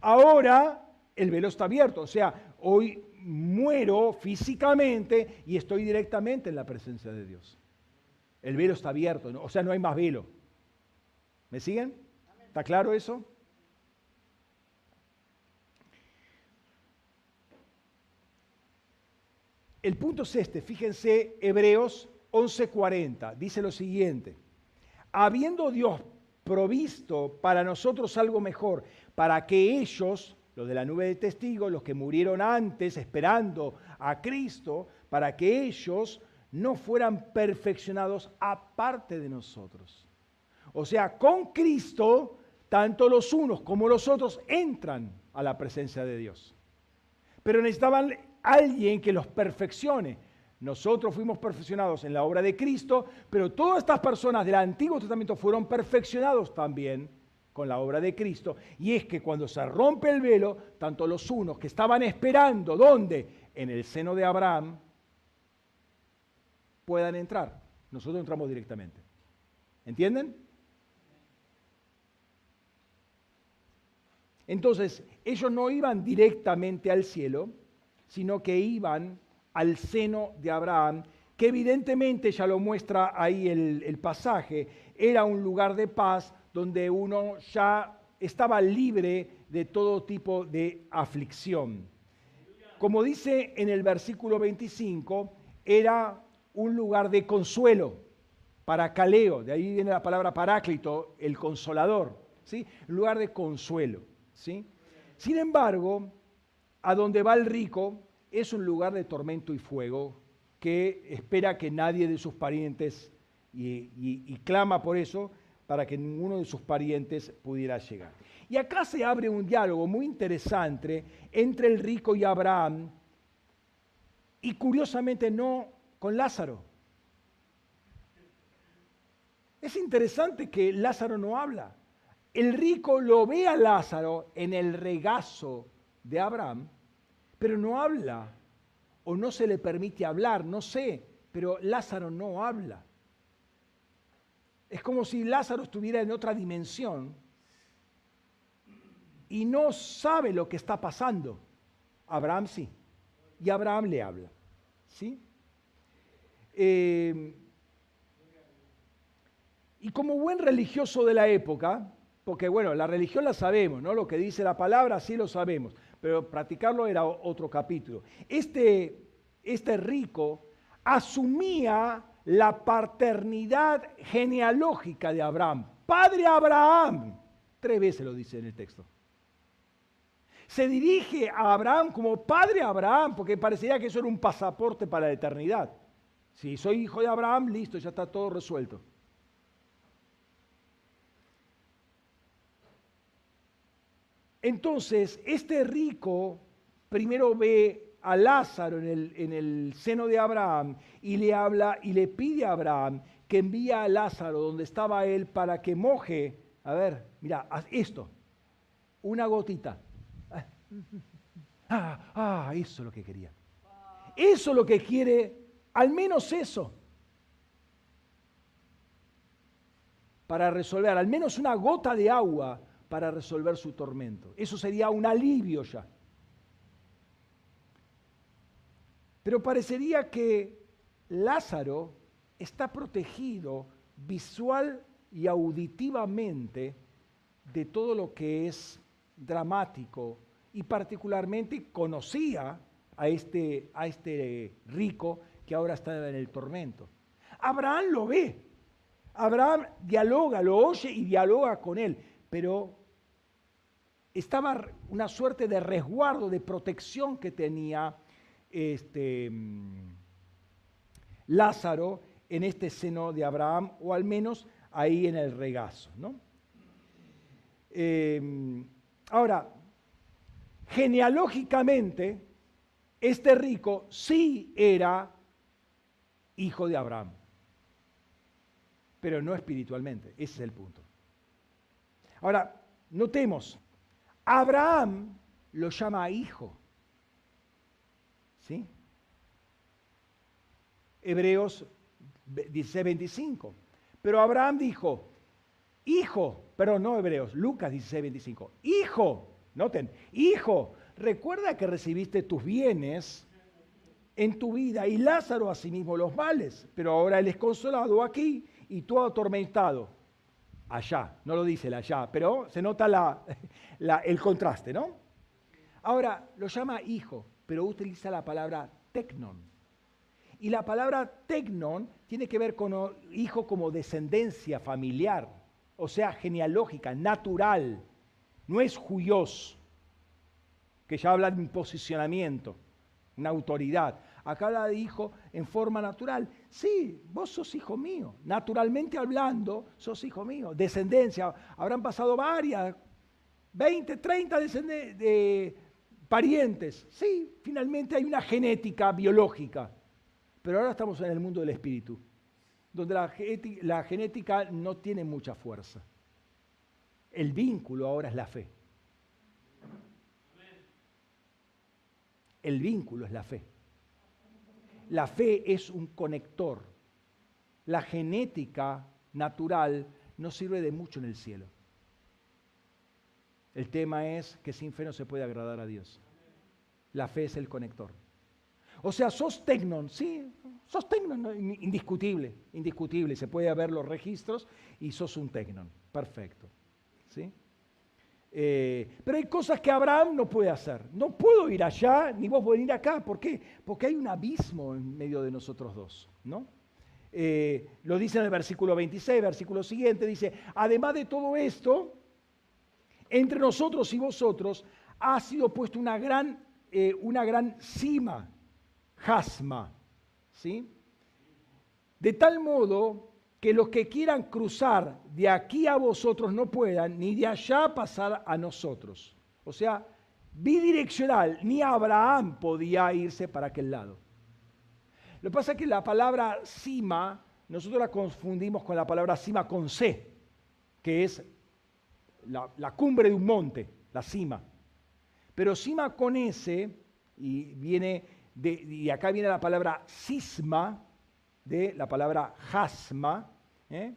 Ahora el velo está abierto, o sea, hoy muero físicamente y estoy directamente en la presencia de Dios. El velo está abierto, o sea, no hay más velo. ¿Me siguen? ¿Está claro eso? El punto es este, fíjense, Hebreos 11:40, dice lo siguiente habiendo Dios provisto para nosotros algo mejor, para que ellos, los de la nube de testigos, los que murieron antes esperando a Cristo, para que ellos no fueran perfeccionados aparte de nosotros. O sea, con Cristo, tanto los unos como los otros entran a la presencia de Dios. Pero necesitaban alguien que los perfeccione. Nosotros fuimos perfeccionados en la obra de Cristo, pero todas estas personas del Antiguo Testamento fueron perfeccionados también con la obra de Cristo. Y es que cuando se rompe el velo, tanto los unos que estaban esperando, ¿dónde? En el seno de Abraham, puedan entrar. Nosotros entramos directamente. ¿Entienden? Entonces, ellos no iban directamente al cielo, sino que iban al seno de Abraham, que evidentemente ya lo muestra ahí el, pasaje, era un lugar de paz donde uno ya estaba libre de todo tipo de aflicción. Como dice en el versículo 25, era un lugar de consuelo, para Caleo, de ahí viene la palabra paráclito, el consolador, ¿sí? lugar de consuelo. ¿sí? Sin embargo, a donde va el rico, es un lugar de tormento y fuego que espera que nadie de sus parientes, y, clama por eso, para que ninguno de sus parientes pudiera llegar. Y acá se abre un diálogo muy interesante entre el rico y Abraham, y curiosamente no con Lázaro. Es interesante que Lázaro no habla. El rico lo ve a Lázaro en el regazo de Abraham pero no habla o no se le permite hablar, no sé, pero Lázaro no habla. Es como si Lázaro estuviera en otra dimensión y no sabe lo que está pasando. Abraham sí, y Abraham le habla. ¿sí? Eh, y como buen religioso de la época, porque bueno, la religión la sabemos, ¿no? Lo que dice la palabra sí lo sabemos pero practicarlo era otro capítulo. Este, este rico asumía la paternidad genealógica de Abraham. Padre Abraham. Tres veces lo dice en el texto. Se dirige a Abraham como Padre Abraham, porque parecería que eso era un pasaporte para la eternidad. Si soy hijo de Abraham, listo, ya está todo resuelto. Entonces, este rico primero ve a Lázaro en el, seno de Abraham y le habla y le pide a Abraham que envíe a Lázaro donde estaba él para que moje, a ver, mira, esto, una gotita. Ah, ah, eso es lo que quería. Eso es lo que quiere, al menos eso. Para resolver, al menos una gota de agua para resolver su tormento. Eso sería un alivio ya. Pero parecería que Lázaro está protegido visual y auditivamente de todo lo que es dramático y particularmente conocía a este, a este rico que ahora está en el tormento. Abraham lo ve, Abraham dialoga, lo oye y dialoga con él, pero estaba una suerte de resguardo, de protección que tenía este, Lázaro en este seno de Abraham, o al menos ahí en el regazo. ¿no? Em, ahora, genealógicamente, este rico sí era hijo de Abraham, pero no espiritualmente, ese es el punto. Ahora, notemos, Abraham lo llama hijo. ¿Sí? Hebreos 16:25. Pero Abraham dijo, hijo, pero no Hebreos, Lucas 16:25, hijo, noten, hijo, recuerda que recibiste tus bienes en tu vida y Lázaro asimismo los males, pero ahora él es consolado aquí y tú atormentado allá, no lo dice el allá, pero se nota [laughs] el contraste, ¿no? Ahora, lo llama hijo, pero utiliza la palabra tecnon. Y la palabra tecnon tiene que ver con hijo como descendencia familiar, o sea, genealógica, natural. No es juyos, que ya habla de un posicionamiento, una autoridad. Acá habla de hijo en forma natural. Sí, vos sos hijo mío. Naturalmente hablando, sos hijo mío. Descendencia. Habrán pasado varias, 20, 30 de parientes. Sí, finalmente hay una genética biológica. Pero ahora estamos en el mundo del espíritu, donde la, genética no tiene mucha fuerza. El vínculo ahora es la fe. El vínculo es la fe. La fe es un conector. La genética natural no sirve de mucho en el cielo. El tema es que sin fe no se puede agradar a Dios. La fe es el conector. O sea, sos tecnon, sí, sos tecnon, indiscutible, indiscutible. Se puede ver los registros y sos un tecnon. Perfecto. ¿sí? Eh, pero hay cosas que Abraham no puede hacer. No puedo ir allá, ni vos podés ir acá. ¿Por qué? Porque hay un abismo en medio de nosotros dos. ¿no? Eh, lo dice en el versículo 26, versículo siguiente, dice, además de todo esto, entre nosotros y vosotros ha sido puesto una gran, eh, una gran cima, jasma, ¿sí? De tal modo que los que quieran cruzar de aquí a vosotros no puedan, ni de allá pasar a nosotros. O sea, bidireccional, ni Abraham podía irse para aquel lado. Lo que pasa es que la palabra cima, nosotros la confundimos con la palabra cima con C, que es la, cumbre de un monte, la cima. Pero cima con S, y, viene y acá viene la palabra cisma, de la palabra jasma, ¿eh?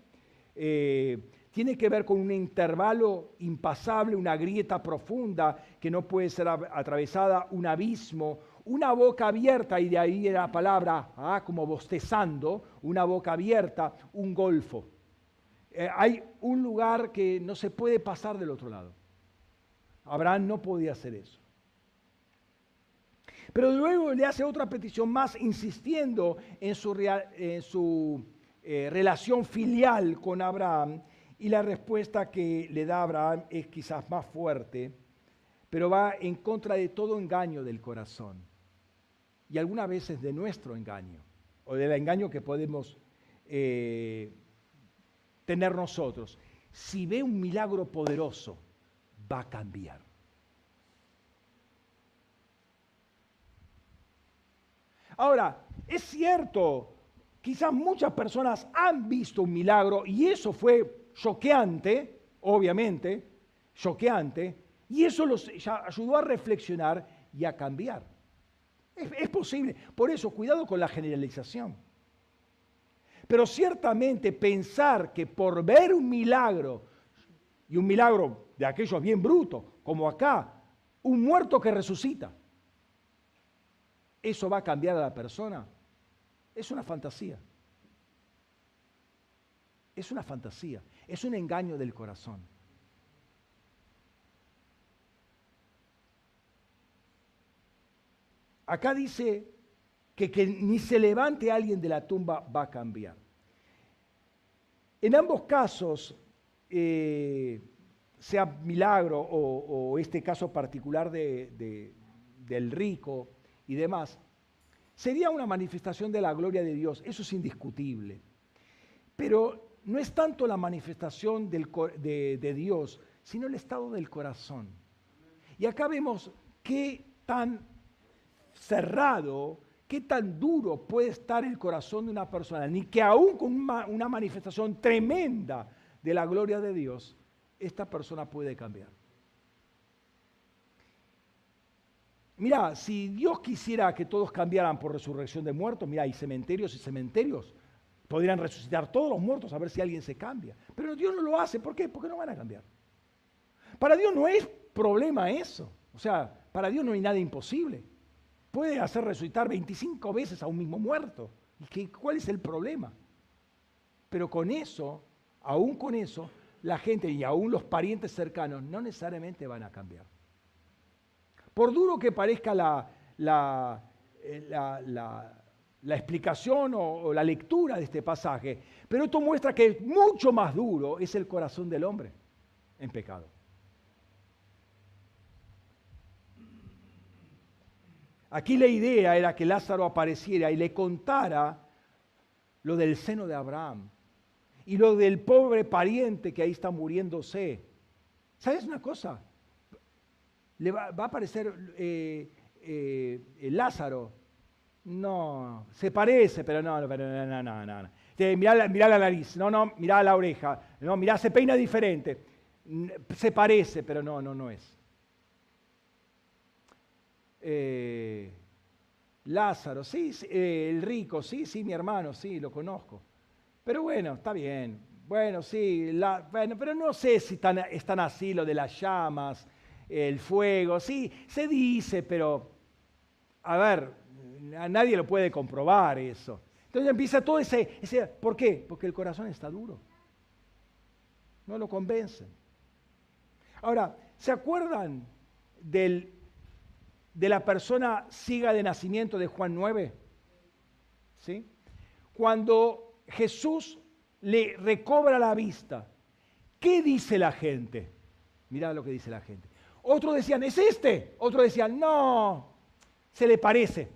Eh, tiene que ver con un intervalo impasable, una grieta profunda que no puede ser atravesada, un abismo, una boca abierta, y de ahí la palabra, ah, como bostezando, una boca abierta, un golfo. Eh, hay un lugar que no se puede pasar del otro lado. Abraham no podía hacer eso. Pero luego le hace otra petición más, insistiendo en su, eh, relación filial con Abraham y la respuesta que le da Abraham es quizás más fuerte, pero va en contra de todo engaño del corazón y algunas veces de nuestro engaño o del engaño que podemos eh, tener nosotros. Si ve un milagro poderoso, va a cambiar. Ahora, es cierto Quizás muchas personas han visto un milagro y eso fue choqueante, obviamente, choqueante, y eso los ayudó a reflexionar y a cambiar. Es, es posible. Por eso, cuidado con la generalización. Pero ciertamente pensar que por ver un milagro, y un milagro de aquellos bien brutos, como acá, un muerto que resucita, eso va a cambiar a la persona, es una fantasía. Es una fantasía, es un engaño del corazón. Acá dice que, que ni se levante alguien de la tumba va a cambiar. En ambos casos, eh, sea milagro o, este caso particular del rico y demás, sería una manifestación de la gloria de Dios, eso es indiscutible. Pero no es tanto la manifestación de, de Dios, sino el estado del corazón. Y acá vemos qué tan cerrado qué tan duro puede estar el corazón de una persona, ni que aún con una, manifestación tremenda de la gloria de Dios, esta persona puede cambiar. Mira, si Dios quisiera que todos cambiaran por resurrección de muertos, mira, hay cementerios y cementerios, podrían resucitar todos los muertos a ver si alguien se cambia. Pero Dios no lo hace, ¿por qué? Porque no van a cambiar. Para Dios no es problema eso. O sea, para Dios no hay nada imposible puede hacer resucitar 25 veces a un mismo muerto. ¿Y cuál es el problema? Pero con eso, aún con eso, la gente y aún los parientes cercanos no necesariamente van a cambiar. Por duro que parezca la, la, eh, explicación o, o la lectura de este pasaje, pero esto muestra que mucho más duro es el corazón del hombre en pecado. Aquí la idea era que Lázaro apareciera y le contara lo del seno de Abraham y lo del pobre pariente que ahí está muriéndose. ¿Sabes una cosa? Le va, a aparecer eh, eh, Lázaro. No, se parece, pero no, no, no, no, no. Mirá, la nariz, no, no, mirá la oreja, no, mirá, se peina diferente. Se parece, pero no, no, no es. Eh, Lázaro, sí, eh, el rico, sí, sí, mi hermano, sí, lo conozco. Pero bueno, está bien. Bueno, sí, bueno, pero no sé si están, así lo de las llamas, el fuego, sí, se dice, pero a ver, a nadie lo puede comprobar eso. Entonces empieza todo ese, ese, ¿por qué? Porque el corazón está duro. No lo convencen. Ahora, ¿se acuerdan del de la persona siga de nacimiento de Juan 9? ¿Sí? Cuando Jesús le recobra la vista, ¿qué dice la gente? Mirá lo que dice la gente. Otros decían, ¿es este? Otros decían, no, se le parece.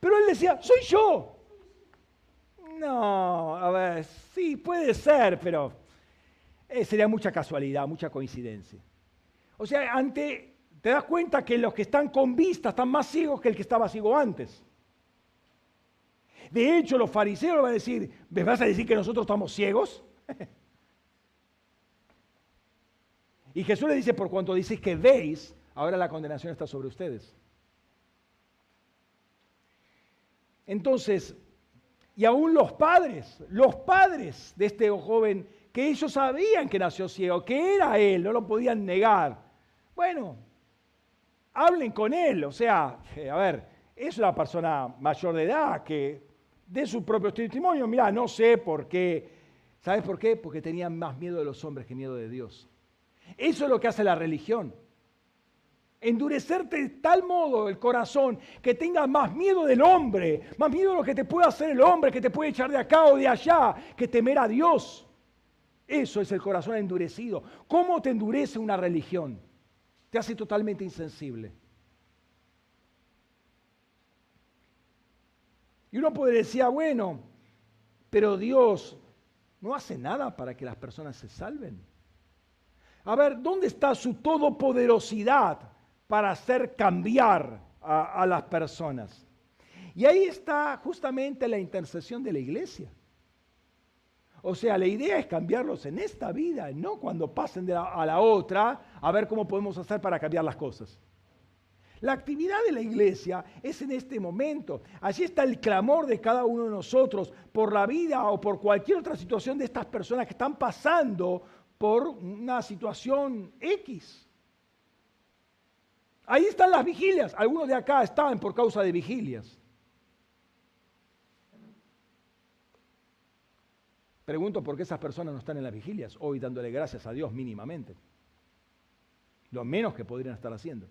Pero él decía, soy yo. No, a ver, sí, puede ser, pero eh, sería mucha casualidad, mucha coincidencia. O sea, ante te das cuenta que los que están con vista están más ciegos que el que estaba ciego antes. De hecho, los fariseos van a decir, ¿me vas a decir que nosotros estamos ciegos? [laughs] y Jesús le dice, por cuanto dices que veis, ahora la condenación está sobre ustedes. Entonces, y aún los padres, los padres de este joven, que ellos sabían que nació ciego, que era él, no lo podían negar. Bueno, hablen con él. O sea, eh, a ver, es una persona mayor de edad que de su propio testimonio, mira, no sé por qué. ¿Sabes por qué? Porque tenían más miedo de los hombres que miedo de Dios. Eso es lo que hace la religión. Endurecerte de tal modo el corazón que tengas más miedo del hombre, más miedo de lo que te puede hacer el hombre, que te puede echar de acá o de allá, que temer a Dios. Eso es el corazón endurecido. ¿Cómo te endurece una religión? Te hace totalmente insensible. Y uno puede decir, ah, bueno, pero Dios no hace nada para que las personas se salven. A ver, ¿dónde está su todopoderosidad para hacer cambiar a, las personas? Y ahí está justamente la intercesión de la iglesia. O sea, la idea es cambiarlos en esta vida, no cuando pasen a la otra a ver cómo podemos hacer para cambiar las cosas. La actividad de la iglesia es en este momento. Allí está el clamor de cada uno de nosotros por la vida o por cualquier otra situación de estas personas que están pasando por una situación X. Ahí están las vigilias. Algunos de acá estaban por causa de vigilias. Pregunto por qué esas personas no están en las vigilias hoy dándole gracias a Dios mínimamente. Lo menos que podrían estar haciendo.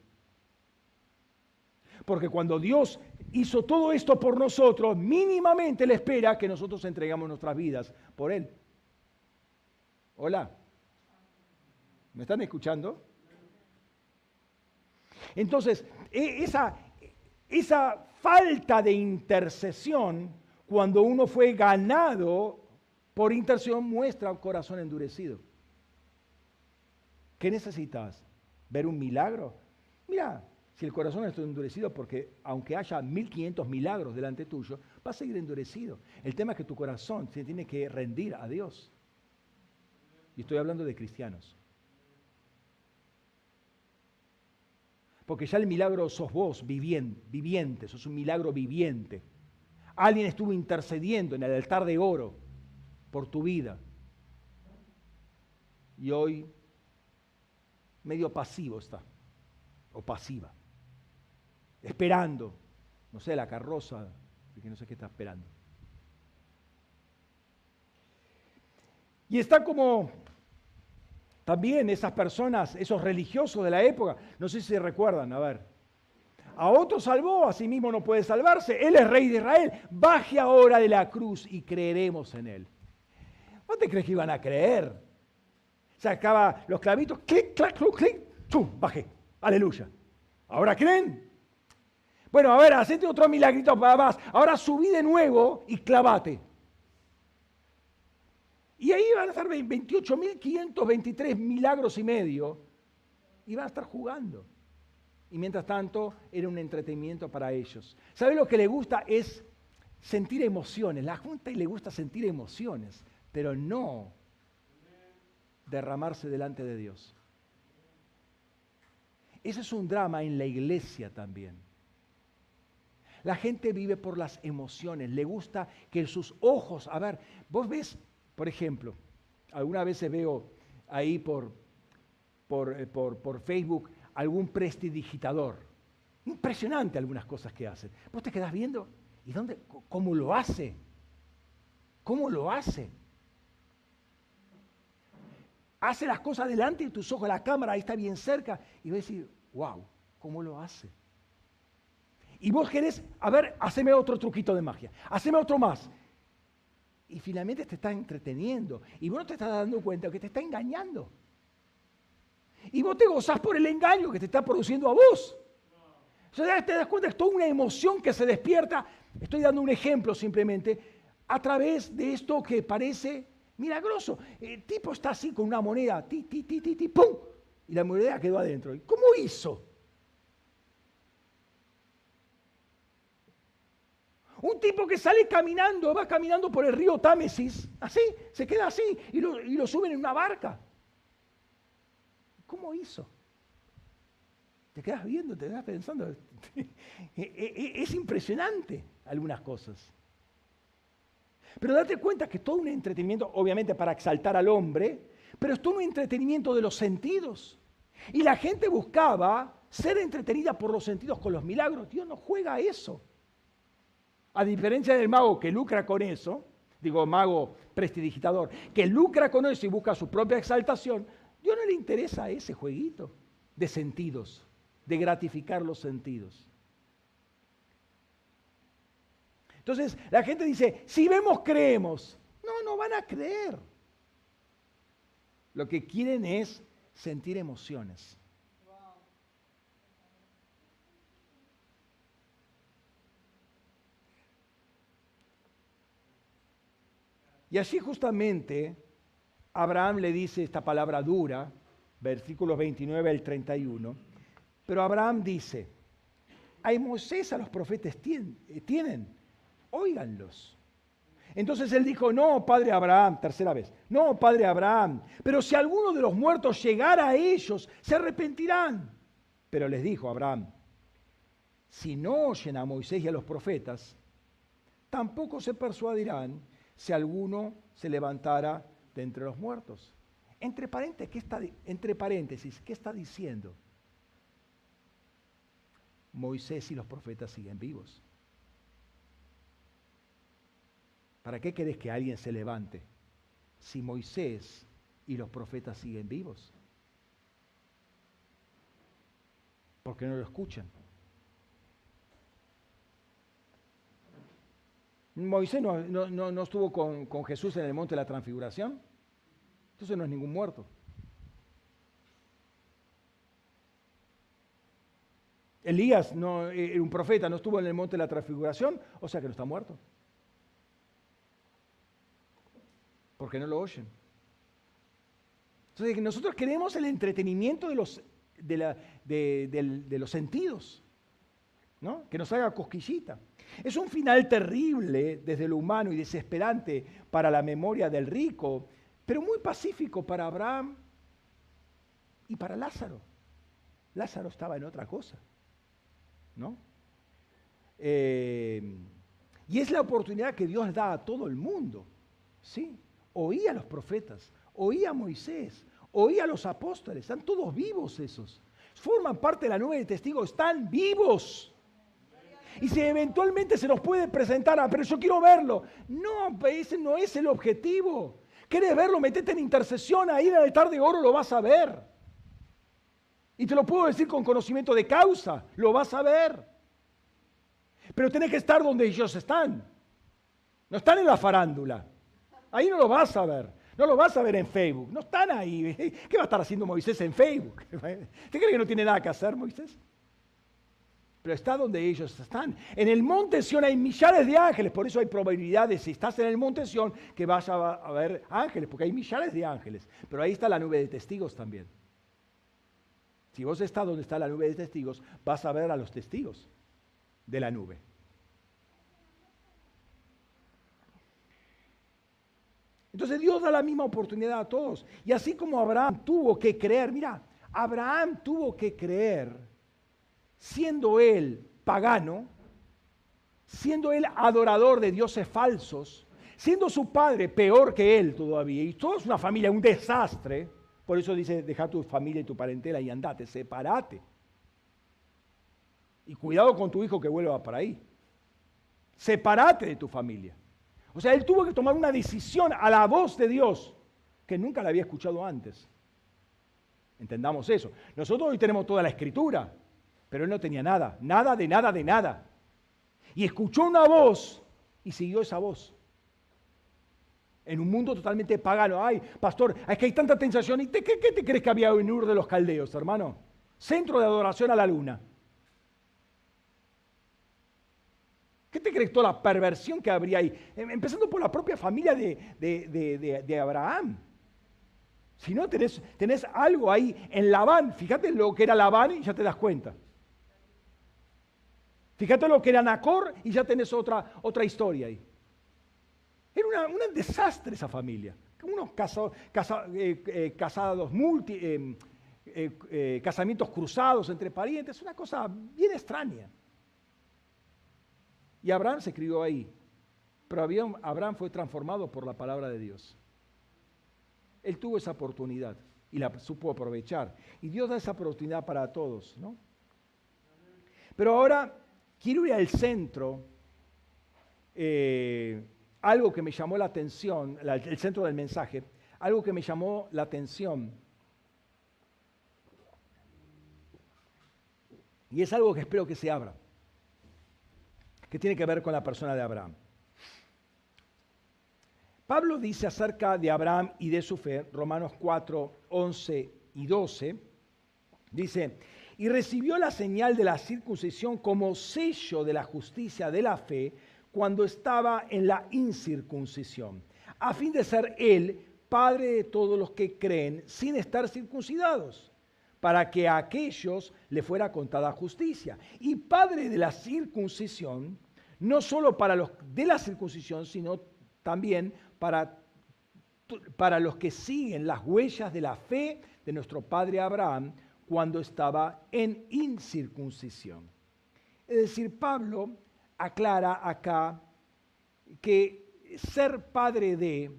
Porque cuando Dios hizo todo esto por nosotros, mínimamente Él espera que nosotros entregamos nuestras vidas por Él. Hola. ¿Me están escuchando? Entonces, e, esa, esa falta de intercesión, cuando uno fue ganado por intercesión, muestra un corazón endurecido. ¿Qué necesitas? ¿Ver un milagro? Mira, si el corazón está endurecido, porque aunque haya 1500 milagros delante tuyo, va a seguir endurecido. El tema es que tu corazón se tiene que rendir a Dios. Y estoy hablando de cristianos. Porque ya el milagro sos vos, viviente, sos un milagro viviente. Alguien estuvo intercediendo en el altar de oro por tu vida. Y hoy medio pasivo está, o pasiva, esperando, no sé, la carroza, que no sé qué está esperando. Y está como también esas personas, esos religiosos de la época, no sé si recuerdan, a ver. A otro salvó, a sí mismo no puede salvarse. Él es rey de Israel. Baje ahora de la cruz y creeremos en él. ¿No te crees que iban a creer? Sacaba los clavitos, clic, clac, clic, clic, chum, bajé. Aleluya. ¿Ahora creen? Bueno, a ver, hacete otro milagrito para más. Ahora subí de nuevo y clavate. Y ahí van a estar 28.523 milagros y medio. Y van a estar jugando. Y mientras tanto, era un entretenimiento para ellos. ¿Sabe lo que le gusta? Es sentir emociones. La Junta le gusta sentir emociones, pero no derramarse delante de Dios. Ese es un drama en la iglesia también. La gente vive por las emociones, le gusta que sus ojos, a ver, vos ves por ejemplo, algunas veces veo ahí por, eh, por, por, Facebook algún prestidigitador. Impresionante algunas cosas que hacen. Vos te quedás viendo, ¿y dónde? ¿Cómo lo hace? ¿Cómo lo hace? Hace las cosas delante de tus ojos, la cámara ahí está bien cerca, y vas a decir, wow, ¿cómo lo hace? Y vos querés, a ver, haceme otro truquito de magia, haceme otro más y finalmente te está entreteniendo. Y vos no te estás dando cuenta que te está engañando. Y vos te gozás por el engaño que te está produciendo a vos. O sea, te das cuenta es toda una emoción que se despierta. Estoy dando un ejemplo simplemente a través de esto que parece milagroso. El tipo está así con una moneda, ti, ti, ti, ti, ti, ¡pum! Y la moneda quedó adentro. ¿Y cómo hizo? Un tipo que sale caminando, va caminando por el río Támesis, así, se queda así y lo, suben en una barca. ¿Cómo hizo? Te quedas viendo, te quedas pensando. [laughs] E, e, e, es impresionante algunas cosas. Pero date cuenta que todo un entretenimiento, obviamente para exaltar al hombre, pero es todo un entretenimiento de los sentidos. Y la gente buscaba ser entretenida por los sentidos con los milagros. Dios no juega a eso. A diferencia del mago que lucra con eso, digo mago prestidigitador, que lucra con eso y busca su propia exaltación, Dios no le interesa ese jueguito de sentidos, de gratificar los sentidos. Entonces la gente dice, si vemos, creemos. No, no van a creer. Lo que quieren es sentir emociones. Y así justamente Abraham le dice esta palabra dura, versículos 29 al 31, pero Abraham dice, a Moisés a los profetas eh, tienen, óiganlos. Entonces él dijo, no, padre Abraham, tercera vez, no, padre Abraham, pero si alguno de los muertos llegara a ellos, se arrepentirán. Pero les dijo Abraham, si no oyen a Moisés y a los profetas, tampoco se persuadirán si alguno se levantara de entre los muertos. Entre paréntesis, ¿qué está, entre paréntesis, ¿qué está diciendo? Moisés y los profetas siguen vivos. ¿Para qué querés que alguien se levante si Moisés y los profetas siguen vivos? Porque no lo escuchan. Moisés no, no, no, no estuvo con, con Jesús en el monte de la transfiguración. Entonces no es ningún muerto. Elías no, era un profeta, no estuvo en el monte de la transfiguración, o sea que no está muerto. Porque no lo oyen. Entonces nosotros queremos el entretenimiento de los, de, los sentidos, ¿no? que nos haga cosquillita. Es un final terrible desde lo humano y desesperante para la memoria del rico, pero muy pacífico para Abraham y para Lázaro. Lázaro estaba en otra cosa. ¿no? Eh, y es la oportunidad que Dios da a todo el mundo, ¿sí? Oí a los profetas, oí a Moisés, oí a los apóstoles, están todos vivos esos. Forman parte de la nube de testigos, están vivos. Y si eventualmente se nos puede presentar, ah, pero yo quiero verlo. No, ese no es el objetivo. ¿Quieres verlo? Metete en intercesión, ahí en el altar de oro lo vas a ver. Y te lo puedo decir con conocimiento de causa, lo vas a ver. Pero tenés que estar donde ellos están. No están en la farándula. Ahí no lo vas a ver. No lo vas a ver en Facebook. No están ahí. [laughs] ¿Qué va a estar haciendo Moisés en Facebook? [laughs] ¿Te crees que no tiene nada que hacer Moisés? Pero está donde ellos están. En el monte Sión hay millares de ángeles. Por eso hay probabilidades, si estás en el monte Sión, que vas a ver ángeles, porque hay millares de ángeles. Pero ahí está la nube de testigos también. Si vos estás donde está la nube de testigos, vas a ver a los testigos de la nube. Entonces Dios da la misma oportunidad a todos. Y así como Abraham tuvo que creer, mira, Abraham tuvo que creer, siendo él pagano, siendo él adorador de dioses falsos, siendo su padre peor que él todavía, y toda una familia, un desastre, por eso dice, deja tu familia y tu parentela y andate, separate. Y cuidado con tu hijo que vuelva para ahí. Separate de tu familia. O sea, él tuvo que tomar una decisión a la voz de Dios que nunca la había escuchado antes. Entendamos eso. Nosotros hoy tenemos toda la escritura, pero él no tenía nada, nada de nada de nada. Y escuchó una voz y siguió esa voz. En un mundo totalmente pagano. Ay, pastor, es que hay tanta tentación. ¿Y qué, te crees que había en Ur de los Caldeos, hermano? Centro de adoración a la luna. ¿Qué te crees toda la perversión que habría ahí? Em, empezando por la propia familia de, Abraham. Si no, tenés, tenés, algo ahí en Labán. Fíjate lo que era Labán y ya te das cuenta. Fíjate lo que era Nacor y ya tenés otra, otra historia ahí. Era un desastre esa familia. Unos eh, eh, casados, multi, eh, casamientos cruzados entre parientes, una cosa bien extraña. Y Abraham se crió ahí, pero Abraham fue transformado por la palabra de Dios. Él tuvo esa oportunidad y la supo aprovechar. Y Dios da esa oportunidad para todos, ¿no? Pero ahora quiero ir al centro algo que me llamó la atención, el centro del mensaje, algo que me llamó la atención. Y es algo que espero que se abra, que tiene que ver con la persona de Abraham. Pablo dice acerca de Abraham y de su fe, Romanos 4, 11 y 12, dice, y recibió la señal de la circuncisión como sello de la justicia de la fe, cuando estaba en la incircuncisión, a fin de ser él padre de todos los que creen sin estar circuncidados, para que a aquellos le fuera contada justicia. Y padre de la circuncisión, no solo para los de la circuncisión, sino también para, para los que siguen las huellas de la fe de nuestro padre Abraham cuando estaba en incircuncisión. Es decir, Pablo aclara acá que ser padre de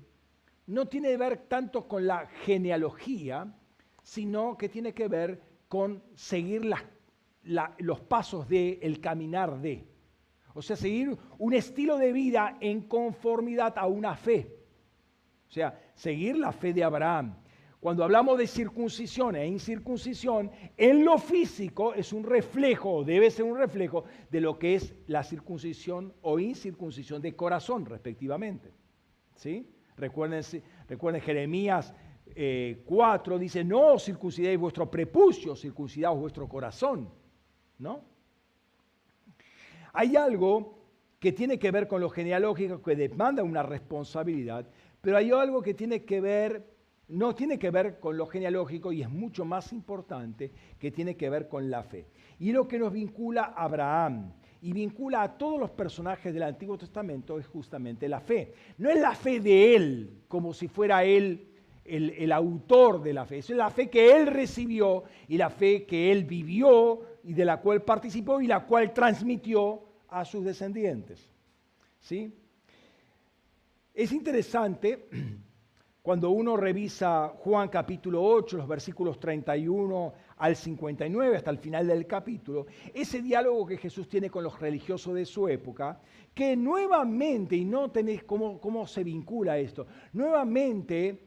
no tiene que ver tanto con la genealogía, sino que tiene que ver con seguir los pasos de, el caminar de. O sea, seguir un estilo de vida en conformidad a una fe. O sea, seguir la fe de Abraham. Cuando hablamos de circuncisión e incircuncisión, en lo físico es un reflejo, debe ser un reflejo de lo que es la circuncisión o incircuncisión de corazón, respectivamente. ¿Sí? Recuerden, recuerden Jeremías 4, eh, dice, no circuncidéis vuestro prepucio, circuncidaos vuestro corazón. ¿No? Hay algo que tiene que ver con lo genealógico, que demanda una responsabilidad, pero hay algo que tiene que ver no tiene que ver con lo genealógico y es mucho más importante que tiene que ver con la fe. Y lo que nos vincula a Abraham y vincula a todos los personajes del Antiguo Testamento es justamente la fe. No es la fe de él, como si fuera él el, autor de la fe, es la fe que él recibió y la fe que él vivió y de la cual participó y la cual transmitió a sus descendientes. ¿Sí? Es interesante [clears throat] cuando uno revisa Juan capítulo 8, los versículos 31 al 59, hasta el final del capítulo, ese diálogo que Jesús tiene con los religiosos de su época, que nuevamente, y no tenéis cómo, cómo se vincula esto, nuevamente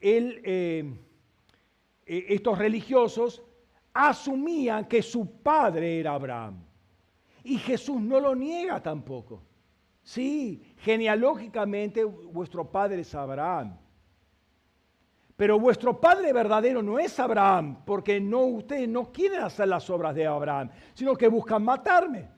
eh, eh, estos religiosos asumían que su padre era Abraham. Y Jesús no lo niega tampoco. Sí, genealógicamente vuestro padre es Abraham. Pero vuestro padre verdadero no es Abraham, porque no ustedes no quieren hacer las obras de Abraham, sino que buscan matarme.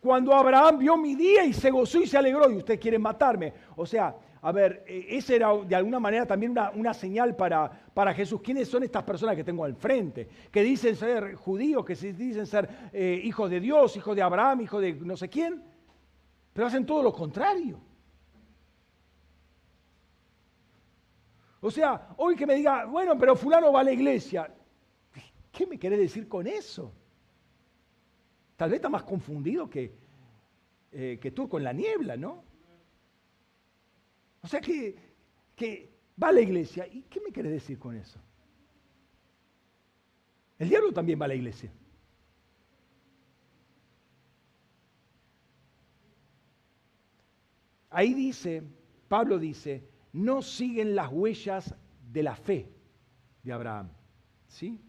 Cuando Abraham vio mi día y se gozó y se alegró y ustedes quieren matarme. O sea, a ver, e, esa era de alguna manera también una, señal para, para, Jesús. ¿Quiénes son estas personas que tengo al frente? Que dicen ser judíos, que dicen ser eh, hijos de Dios, hijos de Abraham, hijos de no sé quién, pero hacen todo lo contrario. O sea, hoy que me diga, bueno, pero fulano va a la iglesia. ¿Qué me querés decir con eso? Tal vez está más confundido que, eh, que tú con la niebla, ¿no? O sea que, que va a la iglesia. ¿Y qué me querés decir con eso? El diablo también va a la iglesia. Ahí dice, Pablo dice, no siguen las huellas de la fe de Abraham. ¿Sí?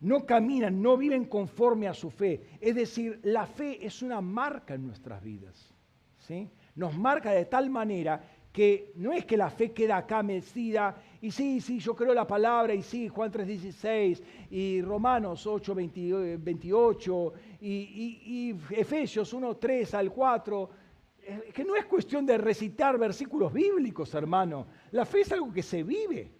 No caminan, no viven conforme a su fe. Es decir, la fe es una marca en nuestras vidas. ¿sí? Nos marca de tal manera que no es que la fe queda acá mecida y sí, sí, yo creo la palabra y sí, Juan 3:16 y Romanos 8, 28 y, y, Efesios 1, 3 al 4 que no es cuestión de recitar versículos bíblicos, hermano. La fe es algo que se vive.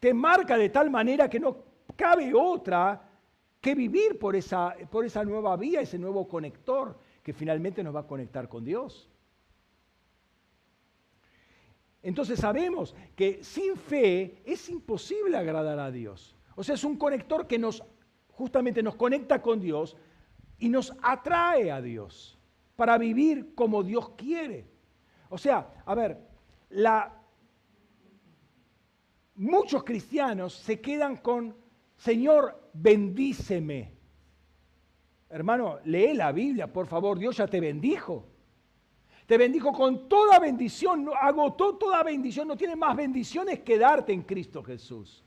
Te marca de tal manera que no cabe otra que vivir por esa, por esa nueva vía, ese nuevo conector que finalmente nos va a conectar con Dios. Entonces sabemos que sin fe es imposible agradar a Dios. O sea, es un conector que nos justamente nos conecta con Dios y nos atrae a Dios para vivir como Dios quiere. O sea, a ver, la, muchos cristianos se quedan con, Señor, bendíceme. Hermano, lee la Biblia, por favor, Dios ya te bendijo. Te bendijo con toda bendición, agotó toda bendición, no tiene más bendiciones que darte en Cristo Jesús.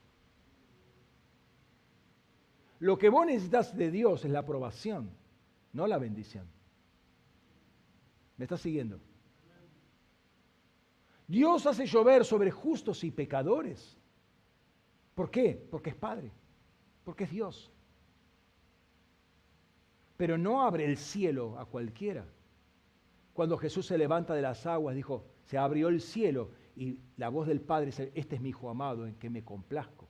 Lo que vos necesitas de Dios es la aprobación, no la bendición. ¿Me estás siguiendo? Dios hace llover sobre justos y pecadores. ¿Por qué? Porque es Padre, porque es Dios. Pero no abre el cielo a cualquiera. Cuando Jesús se levanta de las aguas, dijo, se abrió el cielo y la voz del Padre dice, este es mi Hijo amado en que me complazco.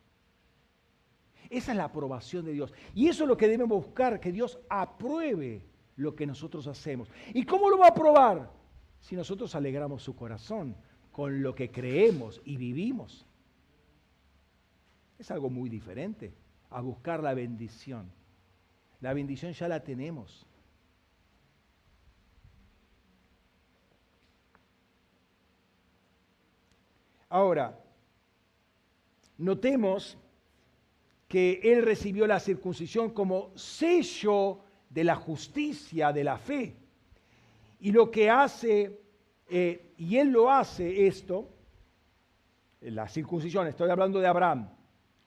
Esa es la aprobación de Dios. Y eso es lo que debemos buscar, que Dios apruebe lo que nosotros hacemos. ¿Y cómo lo va a probar? Si nosotros alegramos su corazón con lo que creemos y vivimos. Es algo muy diferente a buscar la bendición. La bendición ya la tenemos. Ahora, notemos que él recibió la circuncisión como sello de la justicia de la fe. Y lo que hace, eh, y él lo hace esto, la circuncisión, estoy hablando de Abraham,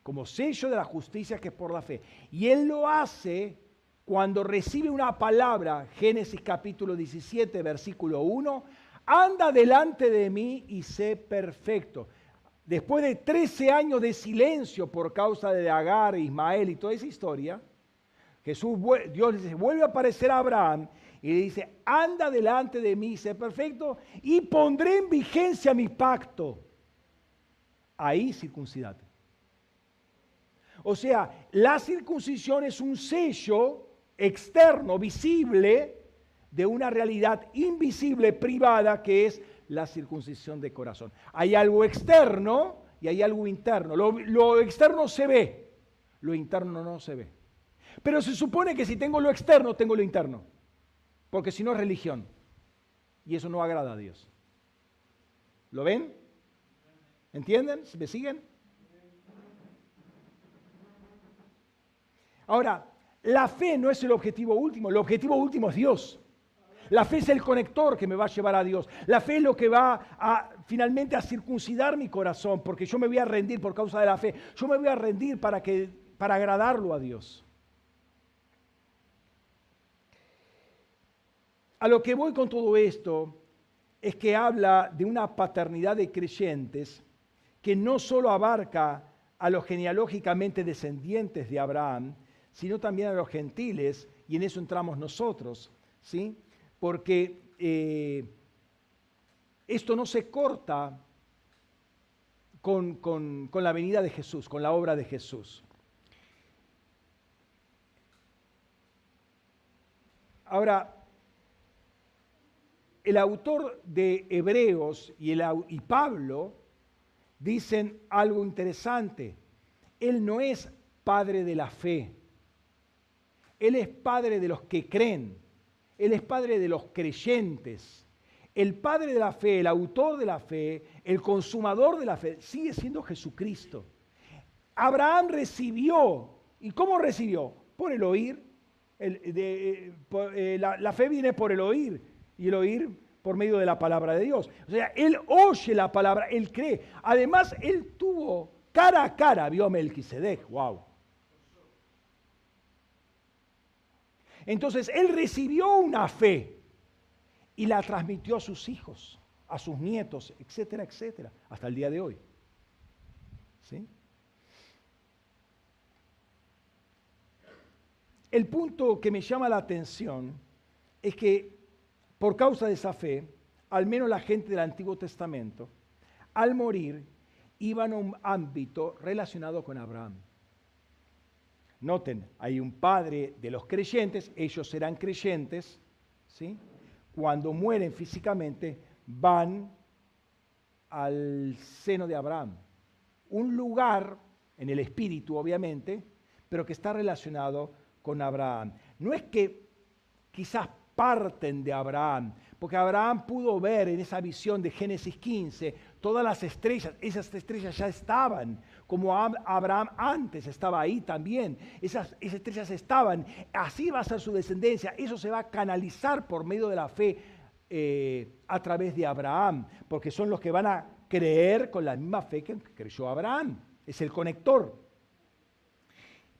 como sello de la justicia que es por la fe. Y él lo hace cuando recibe una palabra, Génesis capítulo 17, versículo 1, anda delante de mí y sé perfecto. Después de 13 años de silencio por causa de Agar, Ismael y toda esa historia, Jesús, Dios dice, vuelve a aparecer a Abraham y le dice, anda delante de mí, sé perfecto, y pondré en vigencia mi pacto. Ahí circuncidate. O sea, la circuncisión es un sello externo, visible, de una realidad invisible, privada, que es la circuncisión de corazón. Hay algo externo y hay algo interno. Lo, externo se ve, lo interno no se ve. Pero se supone que si tengo lo externo, tengo lo interno. Porque si no es religión. Y eso no agrada a Dios. ¿Lo ven? ¿Entienden? ¿Me siguen? Ahora, la fe no es el objetivo último, el objetivo último es Dios. La fe es el conector que me va a llevar a Dios. La fe es lo que va a finalmente a circuncidar mi corazón, porque yo me voy a rendir por causa de la fe. Yo me voy a rendir para que para agradarlo a Dios. A lo que voy con todo esto es que habla de una paternidad de creyentes que no solo abarca a los genealógicamente descendientes de Abraham, sino también a los gentiles, y en eso entramos nosotros, ¿sí? Porque eh, esto no se corta con, con la venida de Jesús, con la obra de Jesús. Ahora, el autor de Hebreos y, el, y, Pablo dicen algo interesante. Él no es padre de la fe. Él es padre de los que creen. Él es padre de los creyentes. El padre de la fe, el autor de la fe, el consumador de la fe, sigue siendo Jesucristo. Abraham recibió. ¿Y cómo recibió? Por el oír. Eh, eh, la, fe viene por el oír y el oír por medio de la palabra de Dios. O sea, él oye la palabra, él cree. Además, él tuvo cara a cara, vio a Melquisedec. ¡Wow! Entonces él recibió una fe y la transmitió a sus hijos, a sus nietos, etcétera, etcétera, hasta el día de hoy. ¿Sí? El punto que me llama la atención es que por causa de esa fe, al menos la gente del Antiguo Testamento, al morir, iban a un ámbito relacionado con Abraham. Noten, hay un padre de los creyentes, ellos serán creyentes, ¿sí? Cuando mueren físicamente, van al seno de Abraham. Un lugar en el espíritu, obviamente, pero que está relacionado con Abraham. No es que quizás parten de Abraham, porque Abraham pudo ver en esa visión de Génesis 15 todas las estrellas, esas estrellas ya estaban, como Abraham antes estaba ahí también, esas, estrellas estaban, así va a ser su descendencia, eso se va a canalizar por medio de la fe eh, a través de Abraham, porque son los que van a creer con la misma fe que creyó Abraham, es el conector.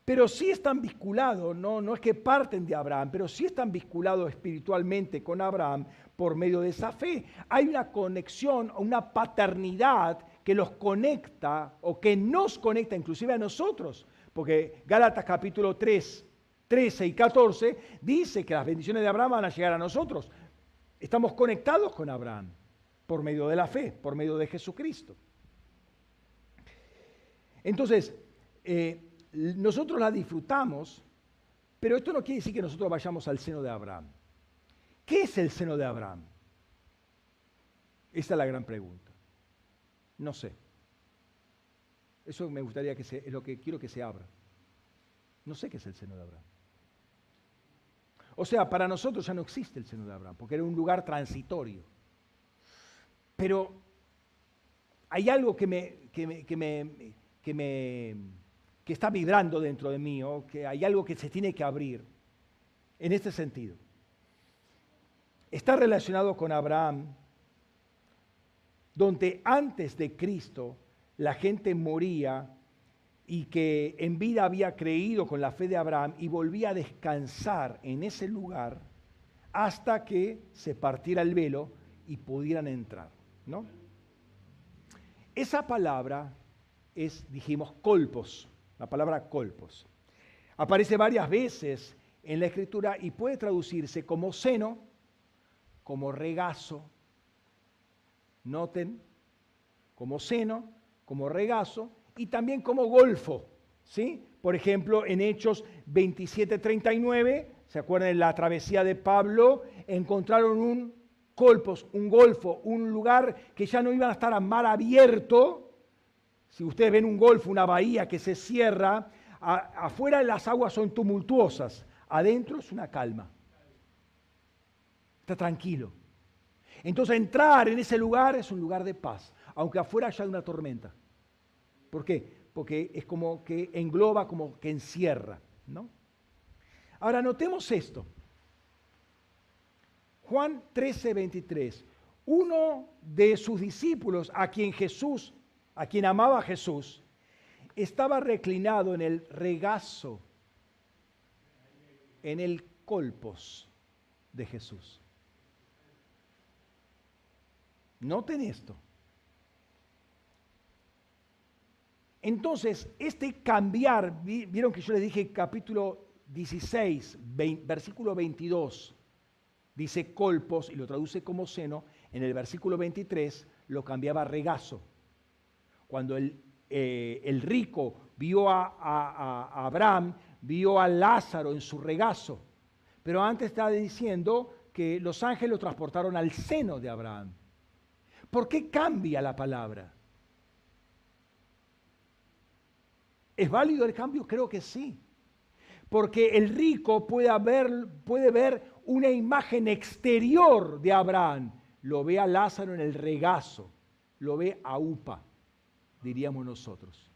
Pero sí están vinculados, no, no es que parten de Abraham, pero sí están vinculados espiritualmente con Abraham por medio de esa fe. Hay una conexión, una paternidad que los conecta o que nos conecta inclusive a nosotros. Porque Gálatas capítulo 3, 13 y 14 dice que las bendiciones de Abraham van a llegar a nosotros. Estamos conectados con Abraham por medio de la fe, por medio de Jesucristo. Entonces, eh, nosotros la disfrutamos, pero esto no quiere decir que nosotros vayamos al seno de Abraham. ¿Qué es el seno de Abraham? Esa es la gran pregunta. No sé. Eso me gustaría que se, lo que quiero que se abra. No sé qué es el seno de Abraham. O sea, para nosotros ya no existe el seno de Abraham, porque era un lugar transitorio. Pero hay algo que que me, que me, que me que está vibrando dentro de mí, o que hay algo que se tiene que abrir. En este sentido. Está relacionado con Abraham, donde antes de Cristo la gente moría y que en vida había creído con la fe de Abraham y volvía a descansar en ese lugar hasta que se partiera el velo y pudieran entrar, ¿no? Esa palabra es, dijimos, colpos, la palabra colpos. Aparece varias veces en la escritura y puede traducirse como seno, como regazo. Noten, como seno, como regazo y también como golfo. ¿sí? Por ejemplo, en Hechos 27:39, ¿se acuerdan de la travesía de Pablo? Encontraron un colpos, un golfo, un lugar que ya no iban a estar a mar abierto. Si ustedes ven un golfo, una bahía que se cierra, afuera las aguas son tumultuosas, adentro es una calma. Está tranquilo. Entonces entrar en ese lugar es un lugar de paz, aunque afuera haya una tormenta. ¿Por qué? Porque es como que engloba, como que encierra. ¿no? Ahora notemos esto. Juan 13, 23. Uno de sus discípulos, a quien Jesús, a quien amaba Jesús, estaba reclinado en el regazo, en el colpos de Jesús. Noten esto. Entonces, este cambiar, vieron que yo les dije capítulo 16, versículo 22, dice colpos y lo traduce como seno, en el versículo 23 lo cambiaba a regazo. Cuando el, eh, el rico vio a, a, Abraham, vio a Lázaro en su regazo, pero antes estaba diciendo que los ángeles lo transportaron al seno de Abraham. ¿Por qué cambia la palabra? ¿Es válido el cambio? Creo que sí. Porque el rico puede, puede ver una imagen exterior de Abraham. Lo ve a Lázaro en el regazo, lo ve a Upa, diríamos nosotros.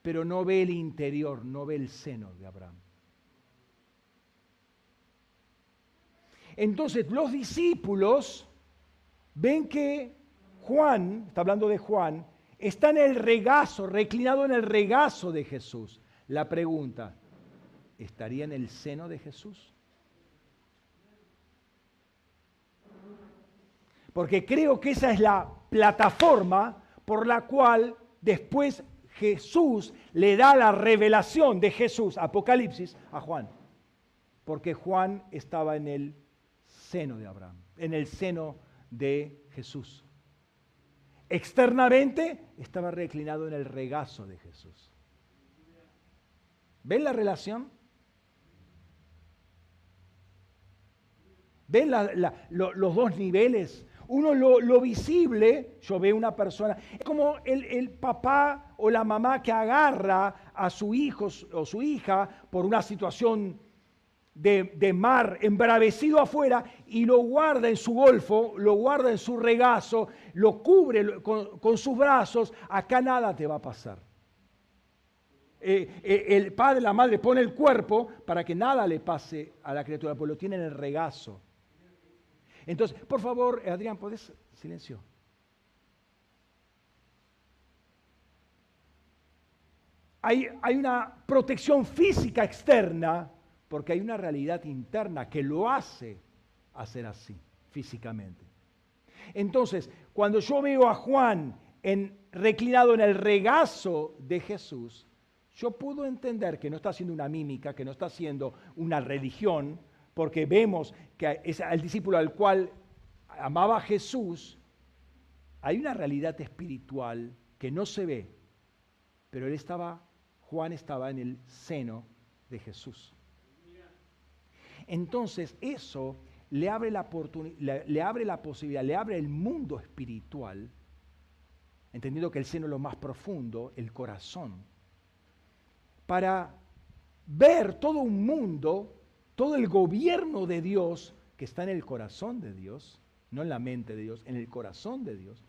Pero no ve el interior, no ve el seno de Abraham. Entonces los discípulos ven que Juan, está hablando de Juan, está en el regazo, reclinado en el regazo de Jesús. La pregunta, ¿estaría en el seno de Jesús? Porque creo que esa es la plataforma por la cual después Jesús le da la revelación de Jesús, Apocalipsis, a Juan. Porque Juan estaba en el seno de Abraham, en el seno de Jesús. Externamente estaba reclinado en el regazo de Jesús. ¿Ven la relación? ¿Ven los dos niveles? Uno lo, visible, yo veo una persona, es como el, el, papá o la mamá que agarra a su hijo o su hija por una situación de, mar embravecido afuera y lo guarda en su golfo, lo guarda en su regazo, lo cubre con, sus brazos, acá nada te va a pasar. Eh, eh, el padre, la madre pone el cuerpo para que nada le pase a la criatura, porque lo tiene en el regazo. Entonces, por favor, Adrián, ¿puedes silencio? Hay, hay una protección física externa porque hay una realidad interna que lo hace hacer así, físicamente. Entonces, cuando yo veo a Juan en, reclinado en el regazo de Jesús, yo puedo entender que no está haciendo una mímica, que no está haciendo una religión, porque vemos que es el discípulo al cual amaba Jesús, hay una realidad espiritual que no se ve, pero él estaba, Juan estaba en el seno de Jesús. Entonces eso le abre la, posibilidad, le abre el mundo espiritual, entendiendo que el seno es lo más profundo, el corazón, para ver todo un mundo, todo el gobierno de Dios que está en el corazón de Dios, no en la mente de Dios, en el corazón de Dios.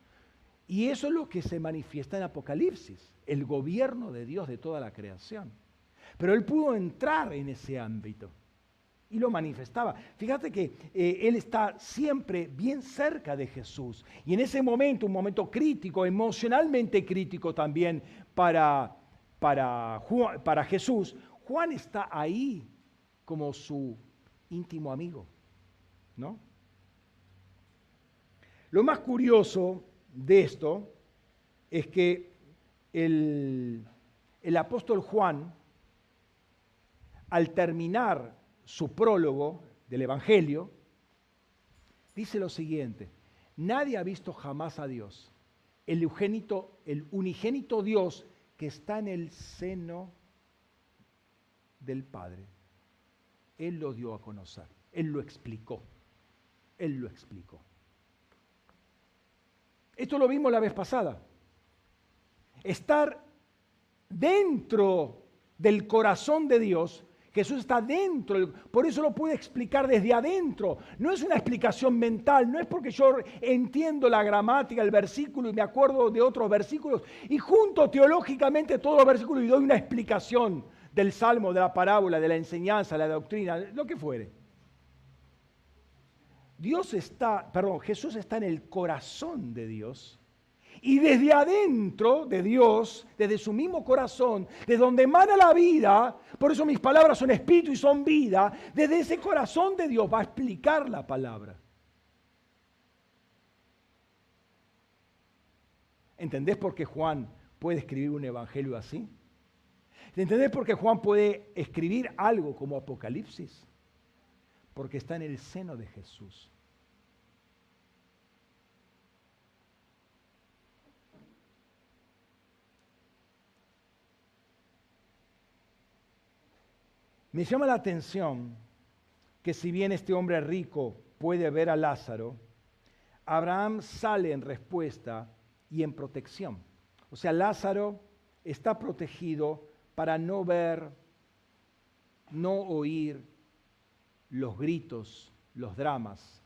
Y eso es lo que se manifiesta en Apocalipsis, el gobierno de Dios de toda la creación. Pero él pudo entrar en ese ámbito y lo manifestaba. Fíjate que eh, él está siempre bien cerca de Jesús. Y en ese momento, un momento crítico, emocionalmente crítico también para, para, para Jesús, Juan está ahí como su íntimo amigo, ¿no? Lo más curioso de esto es que el, el apóstol Juan, al terminar su prólogo del Evangelio, dice lo siguiente, nadie ha visto jamás a Dios, el, el unigénito Dios que está en el seno del Padre. Él lo dio a conocer, Él lo explicó, Él lo explicó. Esto lo vimos la vez pasada. Estar dentro del corazón de Dios Jesús está dentro, por eso lo puede explicar desde adentro. No es una explicación mental, no es porque yo entiendo la gramática, el versículo y me acuerdo de otros versículos y junto teológicamente todos los versículos y doy una explicación del salmo, de la parábola, de la enseñanza, la doctrina, lo que fuere. Dios está, perdón, Jesús está en el corazón de Dios y desde adentro de Dios, desde su mismo corazón, de donde emana la vida, por eso mis palabras son espíritu y son vida, desde ese corazón de Dios va a explicar la palabra. ¿Entendés por qué Juan puede escribir un evangelio así? ¿Entendés por qué Juan puede escribir algo como Apocalipsis? Porque está en el seno de Jesús. Me llama la atención que si bien este hombre rico puede ver a Lázaro, Abraham sale en respuesta y en protección. O sea, Lázaro está protegido para no ver, no oír los gritos, los dramas